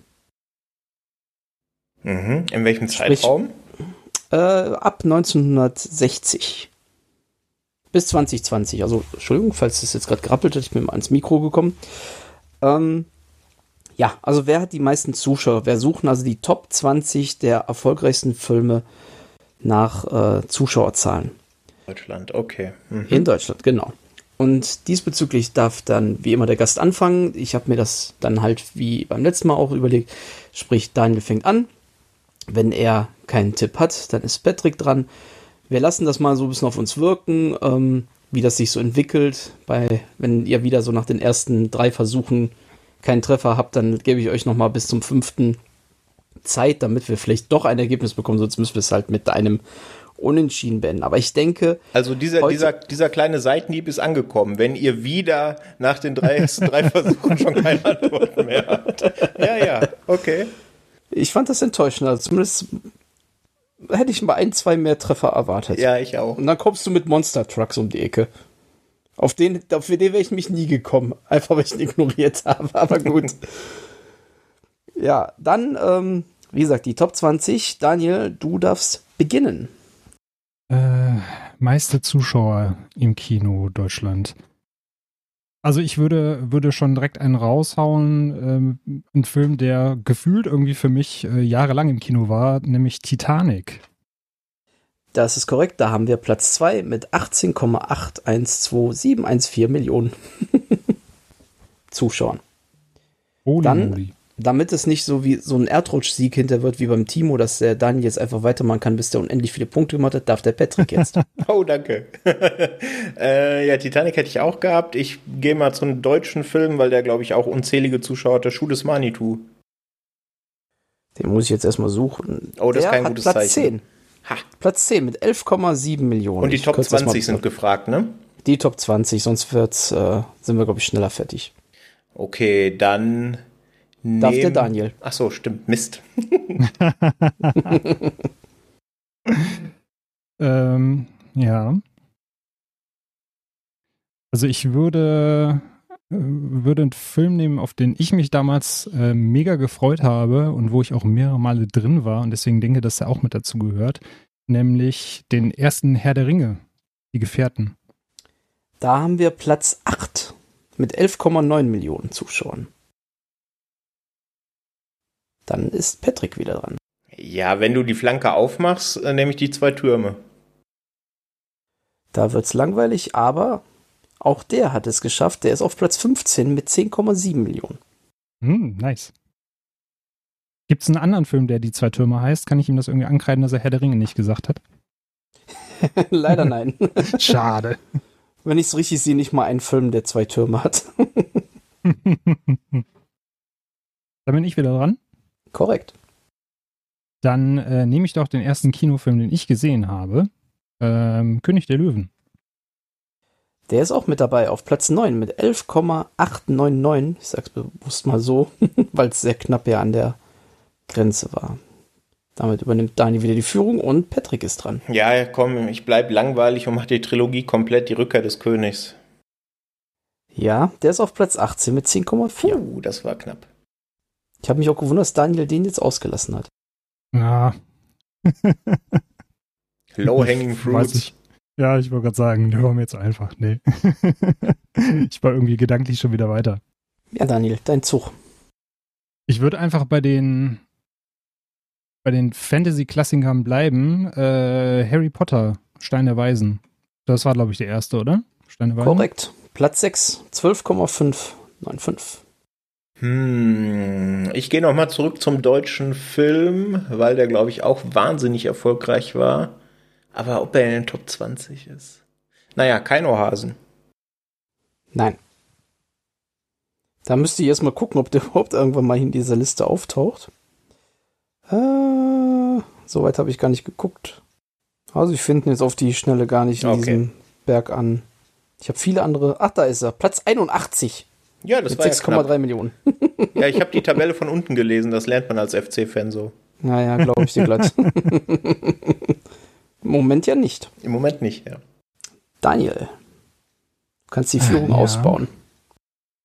Mhm. In welchem Sprich- Zeitraum? Äh, ab 1960 bis 2020. Also, Entschuldigung, falls es jetzt gerade gerappelt hat, ich bin mal ans Mikro gekommen. Ähm, ja, also wer hat die meisten Zuschauer? Wer suchen also die Top 20 der erfolgreichsten Filme nach äh, Zuschauerzahlen? Deutschland, okay. Mhm. In Deutschland, genau. Und diesbezüglich darf dann wie immer der Gast anfangen. Ich habe mir das dann halt wie beim letzten Mal auch überlegt. Sprich, Daniel fängt an. Wenn er keinen Tipp hat, dann ist Patrick dran. Wir lassen das mal so ein bisschen auf uns wirken, ähm, wie das sich so entwickelt. Bei, wenn ihr wieder so nach den ersten drei Versuchen keinen Treffer habt, dann gebe ich euch noch mal bis zum fünften Zeit, damit wir vielleicht doch ein Ergebnis bekommen. Sonst müssen wir es halt mit einem Unentschieden beenden. Aber ich denke, Also dieser, dieser, dieser kleine Seitenhieb ist angekommen, wenn ihr wieder nach den drei, ersten drei Versuchen schon keine Antworten mehr habt. Ja, ja, okay. Ich fand das enttäuschend. Also zumindest hätte ich mal ein, zwei mehr Treffer erwartet. Ja, ich auch. Und dann kommst du mit Monster Trucks um die Ecke. Auf den, auf den wäre ich mich nie gekommen. Einfach weil ich ihn ignoriert habe. Aber gut. ja, dann, ähm, wie gesagt, die Top 20. Daniel, du darfst beginnen. Äh, meiste Zuschauer im Kino Deutschland. Also ich würde, würde schon direkt einen raushauen, ähm, ein Film, der gefühlt irgendwie für mich äh, jahrelang im Kino war, nämlich Titanic. Das ist korrekt. Da haben wir Platz 2 mit 18,812714 Millionen Zuschauern. Holy Dann- moly. Damit es nicht so wie so ein Erdrutsch-Sieg hinter wird wie beim Timo, dass der Daniel jetzt einfach weitermachen kann, bis der unendlich viele Punkte gemacht hat, darf der Patrick jetzt. Oh, danke. äh, ja, Titanic hätte ich auch gehabt. Ich gehe mal zu einem deutschen Film, weil der, glaube ich, auch unzählige Zuschauer hat. Der Schuh des Manitou. Den muss ich jetzt erstmal suchen. Oh, das ist der kein hat gutes Platz Zeichen. 10. Ha. Platz 10 mit 11,7 Millionen. Und die Top kürze das mal 20 sind gefragt, ne? Die Top 20, sonst wird's, äh, sind wir, glaube ich, schneller fertig. Okay, dann. Darf der Daniel. Ach so, stimmt. Mist. Ähm, ja. Also ich würde, äh, würde einen Film nehmen, auf den ich mich damals äh, mega gefreut habe und wo ich auch mehrere Male drin war und deswegen denke, dass er auch mit dazu gehört, nämlich den ersten Herr der Ringe, die Gefährten. Da haben wir Platz 8 mit 11,9 Millionen Zuschauern. Dann ist Patrick wieder dran. Ja, wenn du die Flanke aufmachst, äh, nehme ich die zwei Türme. Da wird's langweilig, aber auch der hat es geschafft. Der ist auf Platz 15 mit 10,7 Millionen. Hm, nice. Gibt es einen anderen Film, der die zwei Türme heißt? Kann ich ihm das irgendwie ankreiden, dass er Herr der Ringe nicht gesagt hat? Leider nein. Schade. Wenn ich es richtig sehe, nicht mal ein Film, der zwei Türme hat. Dann bin ich wieder dran. Korrekt. Dann äh, nehme ich doch den ersten Kinofilm, den ich gesehen habe. Ähm, König der Löwen. Der ist auch mit dabei auf Platz 9 mit 11,899. Ich sag's bewusst mal so, weil es sehr knapp ja an der Grenze war. Damit übernimmt Dani wieder die Führung und Patrick ist dran. Ja, komm, ich bleib langweilig und mach die Trilogie komplett, die Rückkehr des Königs. Ja, der ist auf Platz 18 mit 10,4. Uh, das war knapp. Ich habe mich auch gewundert, dass Daniel den jetzt ausgelassen hat. Ja. Low-hanging fruits. ich. Ja, ich wollte gerade sagen, der war mir jetzt einfach. Nee. ich war irgendwie gedanklich schon wieder weiter. Ja, Daniel, dein Zug. Ich würde einfach bei den bei den Fantasy-Klassikern bleiben. Äh, Harry Potter, Stein der Weisen. Das war, glaube ich, der erste, oder? Stein der Weisen. Korrekt. Platz 6, 12,595. Hm, ich gehe nochmal zurück zum deutschen Film, weil der, glaube ich, auch wahnsinnig erfolgreich war. Aber ob er in den Top 20 ist? Naja, kein Ohrhasen. Nein. Da müsste ich erstmal gucken, ob der überhaupt irgendwann mal in dieser Liste auftaucht. Äh, Soweit habe ich gar nicht geguckt. Also ich finde ihn jetzt auf die Schnelle gar nicht in Okay. diesem Berg an. Ich habe viele andere. Ach, da ist er. Platz 81 Ja, das mit war ja knapp. 6,3 Millionen. Ja, ich habe die Tabelle von unten gelesen, das lernt man als FC-Fan so. Naja, glaube ich dir glatt. Im Moment ja nicht. Im Moment nicht, ja. Daniel, du kannst die Führung Ja. ausbauen.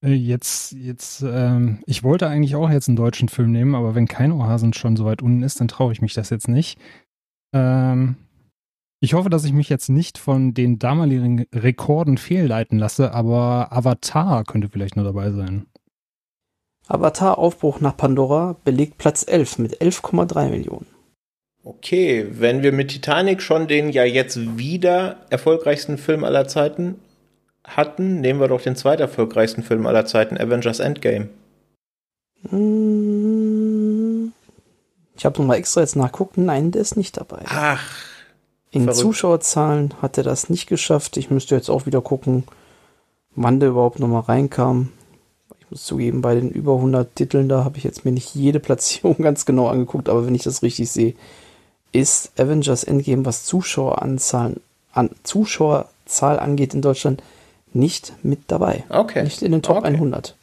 Äh, Jetzt, jetzt, ähm, ich wollte eigentlich auch jetzt einen deutschen Film nehmen, aber wenn kein Ohrhasen schon so weit unten ist, dann traue ich mich das jetzt nicht. Ähm, ich hoffe, dass ich mich jetzt nicht von den damaligen Rekorden fehlleiten lasse, aber Avatar könnte vielleicht nur dabei sein. Avatar Aufbruch nach Pandora belegt Platz 11 mit 11,3 Millionen. Okay, wenn wir mit Titanic schon den ja jetzt wieder erfolgreichsten Film aller Zeiten hatten, nehmen wir doch den zweiterfolgreichsten Film aller Zeiten, Avengers Endgame. Mm, Ich habe nochmal extra jetzt nachguckt. Nein, der ist nicht dabei. Ach, In verrückt. Zuschauerzahlen hat er das nicht geschafft. Ich müsste jetzt auch wieder gucken, wann der überhaupt nochmal reinkam. Ich muss zugeben, bei den über 100 Titeln, da habe ich jetzt mir nicht jede Platzierung ganz genau angeguckt, aber wenn ich das richtig sehe, ist Avengers Endgame, was Zuschaueranzahlen, an Zuschauerzahl angeht in Deutschland, nicht mit dabei. okay. Nicht in den Top Okay. 100.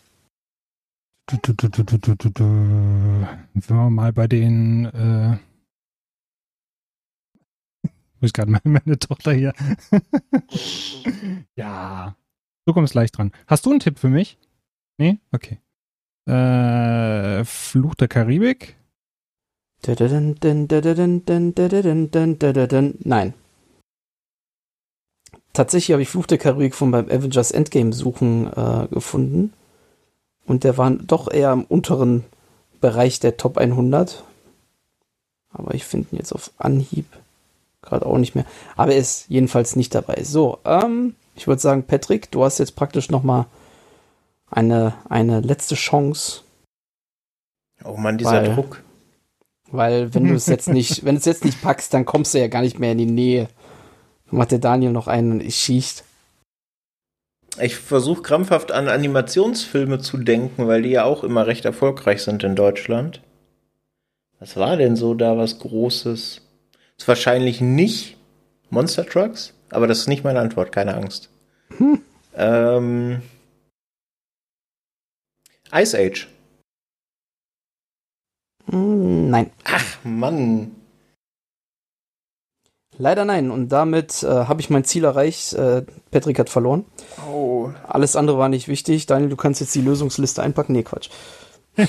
Du, du, du, du, du, du, du, du. Wenn wir mal bei den, äh, ist gerade meine, meine Tochter hier? ja, du kommst leicht dran. Hast du einen Tipp für mich? Nee? Okay. Äh, Fluch der Karibik? Nein. Tatsächlich habe ich Fluch der Karibik von beim Avengers Endgame suchen äh, gefunden. Und der war doch eher im unteren Bereich der Top 100. Aber ich finde ihn jetzt auf Anhieb gerade auch nicht mehr. Aber er ist jedenfalls nicht dabei. So, ähm, ich würde sagen, Patrick, du hast jetzt praktisch noch mal eine, eine letzte Chance. Oh Mann, dieser Weil- Druck. Weil wenn du es jetzt nicht, wenn du es jetzt nicht packst, dann kommst du ja gar nicht mehr in die Nähe. Dann macht der Daniel noch einen und ich schießt. Ich versuche krampfhaft an Animationsfilme zu denken, weil die ja auch immer recht erfolgreich sind in Deutschland. Was war denn so da was Großes? Ist wahrscheinlich nicht Monster Trucks, aber das ist nicht meine Antwort, keine Angst. Ähm, Ice Age. Hm, nein, Ach Mann. leider nein. Und damit äh, habe ich mein Ziel erreicht. Äh, Patrick hat verloren. Oh. Alles andere war nicht wichtig. Daniel, du kannst jetzt die Lösungsliste einpacken. Nee, Quatsch.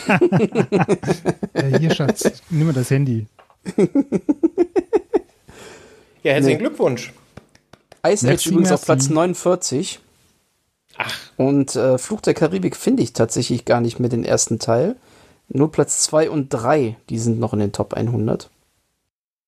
Äh, hier, Schatz, nimm mal das Handy. Ja, herzlichen Nee. Glückwunsch. Ice Age Merci, übrigens auf merci. Platz 49. Ach, Und äh, Fluch der Karibik finde ich tatsächlich gar nicht mehr den ersten Teil. Nur Platz 2 und 3, die sind noch in den Top 100.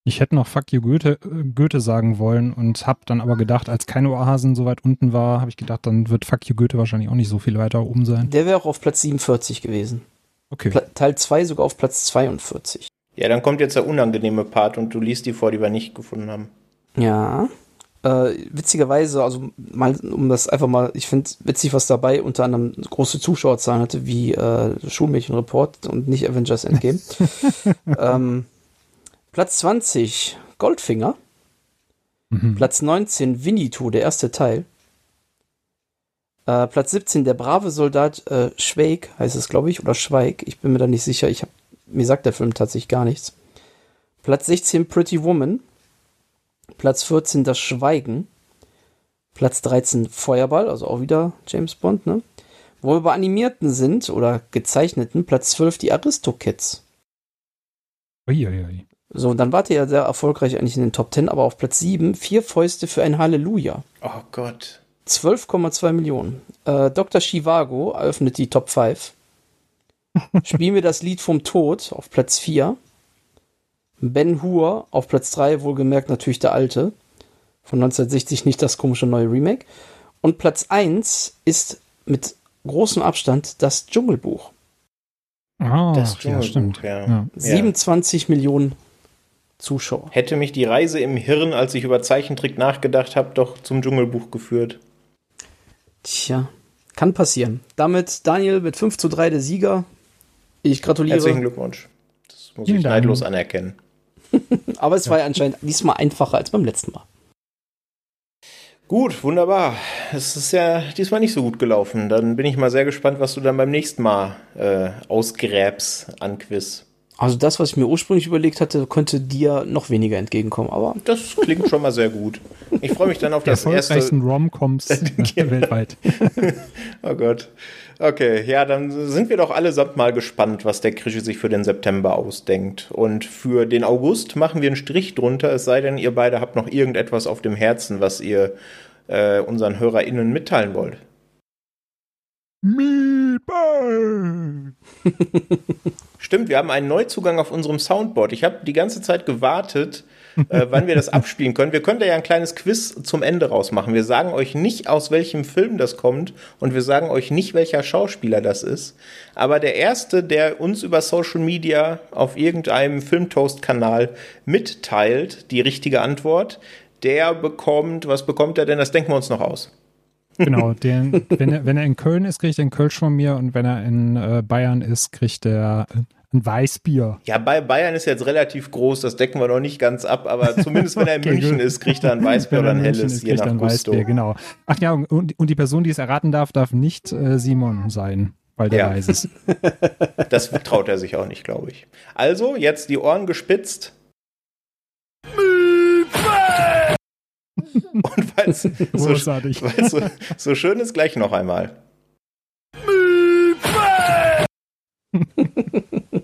Ich hätte noch Fuck you Goethe, äh, Goethe sagen wollen und habe dann aber gedacht, als keine Ohrhasen so weit unten war, habe ich gedacht, dann wird Fuck you Goethe wahrscheinlich auch nicht so viel weiter oben sein. Der wäre auch auf Platz 47 gewesen. Okay. Pla Teil 2 sogar auf Platz 42. ja, dann kommt jetzt der unangenehme Part und du liest die vor, die wir nicht gefunden haben. Ja. Äh, witzigerweise, also mal, um das einfach mal, ich finde witzig, was dabei unter anderem große Zuschauerzahlen hatte, wie äh, Schulmädchenreport und nicht Avengers Endgame. ähm, Platz 20, Goldfinger. Mhm. Platz 19, Winnetou, der erste Teil. Äh, Platz 17, der brave Soldat äh, Schweig, heißt es, glaube ich, oder Schweig. Ich bin mir da nicht sicher. Ich hab, mir sagt der Film tatsächlich gar nichts. Platz 16, Pretty Woman. Platz 14 Das Schweigen. Platz 13 Feuerball, also auch wieder James Bond, ne? Wo wir bei Animierten sind oder gezeichneten, Platz 12 die Aristocats. Uiuiui. So, dann wart ihr ja sehr erfolgreich eigentlich in den Top 10, aber auf Platz 7 vier Fäuste für ein Halleluja. Oh Gott. 12,2 Millionen. Äh, Dr. Chivago eröffnet die Top 5. Spielen wir das Lied vom Tod auf Platz 4. Ben Hur auf Platz 3, wohlgemerkt natürlich der alte. Von 1960 nicht das komische neue Remake. Und Platz 1 ist mit großem Abstand das Dschungelbuch. Ah, das Dschungelbuch, ja, stimmt. Ja. Ja. 27 Millionen Zuschauer. Hätte mich die Reise im Hirn, als ich über Zeichentrick nachgedacht habe, doch zum Dschungelbuch geführt. Tja, kann passieren. Damit Daniel mit 5 zu 3 der Sieger. Ich gratuliere. Herzlichen Glückwunsch. Das muss Vielen ich neidlos anerkennen. Aber es war ja anscheinend diesmal einfacher als beim letzten Mal. Gut, wunderbar. Es ist ja diesmal nicht so gut gelaufen. Dann bin ich mal sehr gespannt, was du dann beim nächsten Mal äh, ausgräbst an Quiz. Also das, was ich mir ursprünglich überlegt hatte, könnte dir noch weniger entgegenkommen, aber. Das klingt schon mal sehr gut. Ich freue mich dann auf das erste. Rom-Coms weltweit. oh Gott. Okay, ja, dann sind wir doch allesamt mal gespannt, was der Krische sich für den September ausdenkt. Und für den August machen wir einen Strich drunter, es sei denn, ihr beide habt noch irgendetwas auf dem Herzen, was ihr äh, unseren HörerInnen mitteilen wollt. Meatball! Stimmt, wir haben einen Neuzugang auf unserem Soundboard. Ich habe die ganze Zeit gewartet, äh, wann wir das abspielen können. Wir können da ja ein kleines Quiz zum Ende rausmachen. Wir sagen euch nicht, aus welchem Film das kommt und wir sagen euch nicht, welcher Schauspieler das ist. Aber der Erste, der uns über Social Media auf irgendeinem Filmtoast-Kanal mitteilt, die richtige Antwort, der bekommt, was bekommt er denn? Das denken wir uns noch aus. Genau, den, wenn, er, wenn er in Köln ist, kriegt er einen Kölsch von mir und wenn er in äh, Bayern ist, kriegt er ein Weißbier. Ja, bei Bayern ist jetzt relativ groß, das decken wir noch nicht ganz ab, aber zumindest wenn er in okay, München gut. ist, kriegt er ein Weißbier oder ein helles, ist, je nach ein Gusto. Weißbier, genau. Ach ja, und, und die Person, die es erraten darf, darf nicht äh, Simon sein, weil der ja. weiß es. Das traut er sich auch nicht, glaube ich. Also, jetzt die Ohren gespitzt. Und weil es so, so, so schön ist, gleich noch einmal.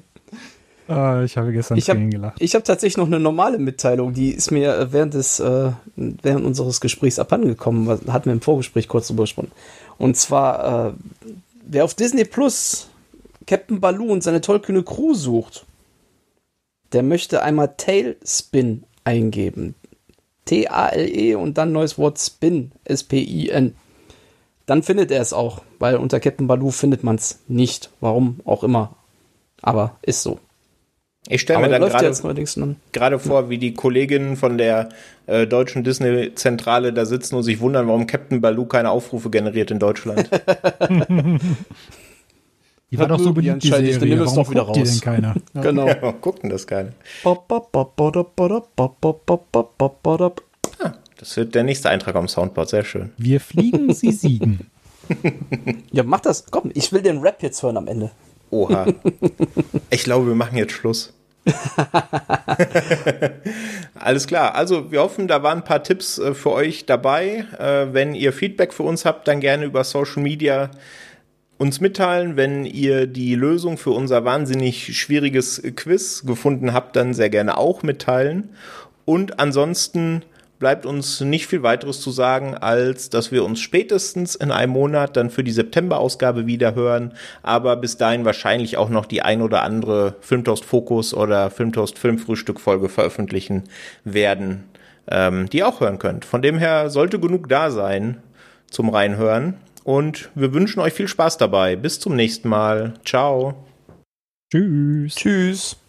Ah, ich habe gestern ich hab, gelacht. Ich habe tatsächlich noch eine normale Mitteilung, die ist mir während des äh, während unseres Gesprächs abhandengekommen, hatten wir im Vorgespräch kurz drüber gesprochen. Und zwar, äh, wer auf Disney Plus Captain Baloo und seine tollkühne Crew sucht, der möchte einmal Tailspin eingeben. T-A-L-E und dann neues Wort Spin, S-P-I-N. Dann findet er es auch, weil unter Captain Baloo findet man es nicht. Warum auch immer. Aber ist so. Ich stelle mir dann gerade, gerade vor, wie die Kolleginnen von der äh, deutschen Disney-Zentrale da sitzen und sich wundern, warum Captain Baloo keine Aufrufe generiert in Deutschland. die war doch so beliebt, die Serie. Dann nimm es doch wieder raus. Die denn keiner? genau. Ja, gucken das keiner. Ah, das wird der nächste Eintrag am Soundboard, sehr schön. Wir fliegen, sie siegen. ja, mach das. Komm, ich will den Rap jetzt hören am Ende. Oha. Ich glaube, wir machen jetzt Schluss. Alles klar. Also wir hoffen, da waren ein paar Tipps äh, für euch dabei. Äh, wenn ihr Feedback für uns habt, dann gerne über Social Media uns mitteilen. Wenn ihr die Lösung für unser wahnsinnig schwieriges Quiz gefunden habt, dann sehr gerne auch mitteilen. Und ansonsten bleibt uns nicht viel weiteres zu sagen, als dass wir uns spätestens in einem Monat dann für die September-Ausgabe wieder hören, aber bis dahin wahrscheinlich auch noch die ein oder andere Filmtoast Fokus oder Filmtoast Filmfrühstück Folge veröffentlichen werden, ähm, die ihr auch hören könnt. Von dem her sollte genug da sein zum Reinhören und wir wünschen euch viel Spaß dabei. Bis zum nächsten Mal. Ciao. Tschüss. Tschüss.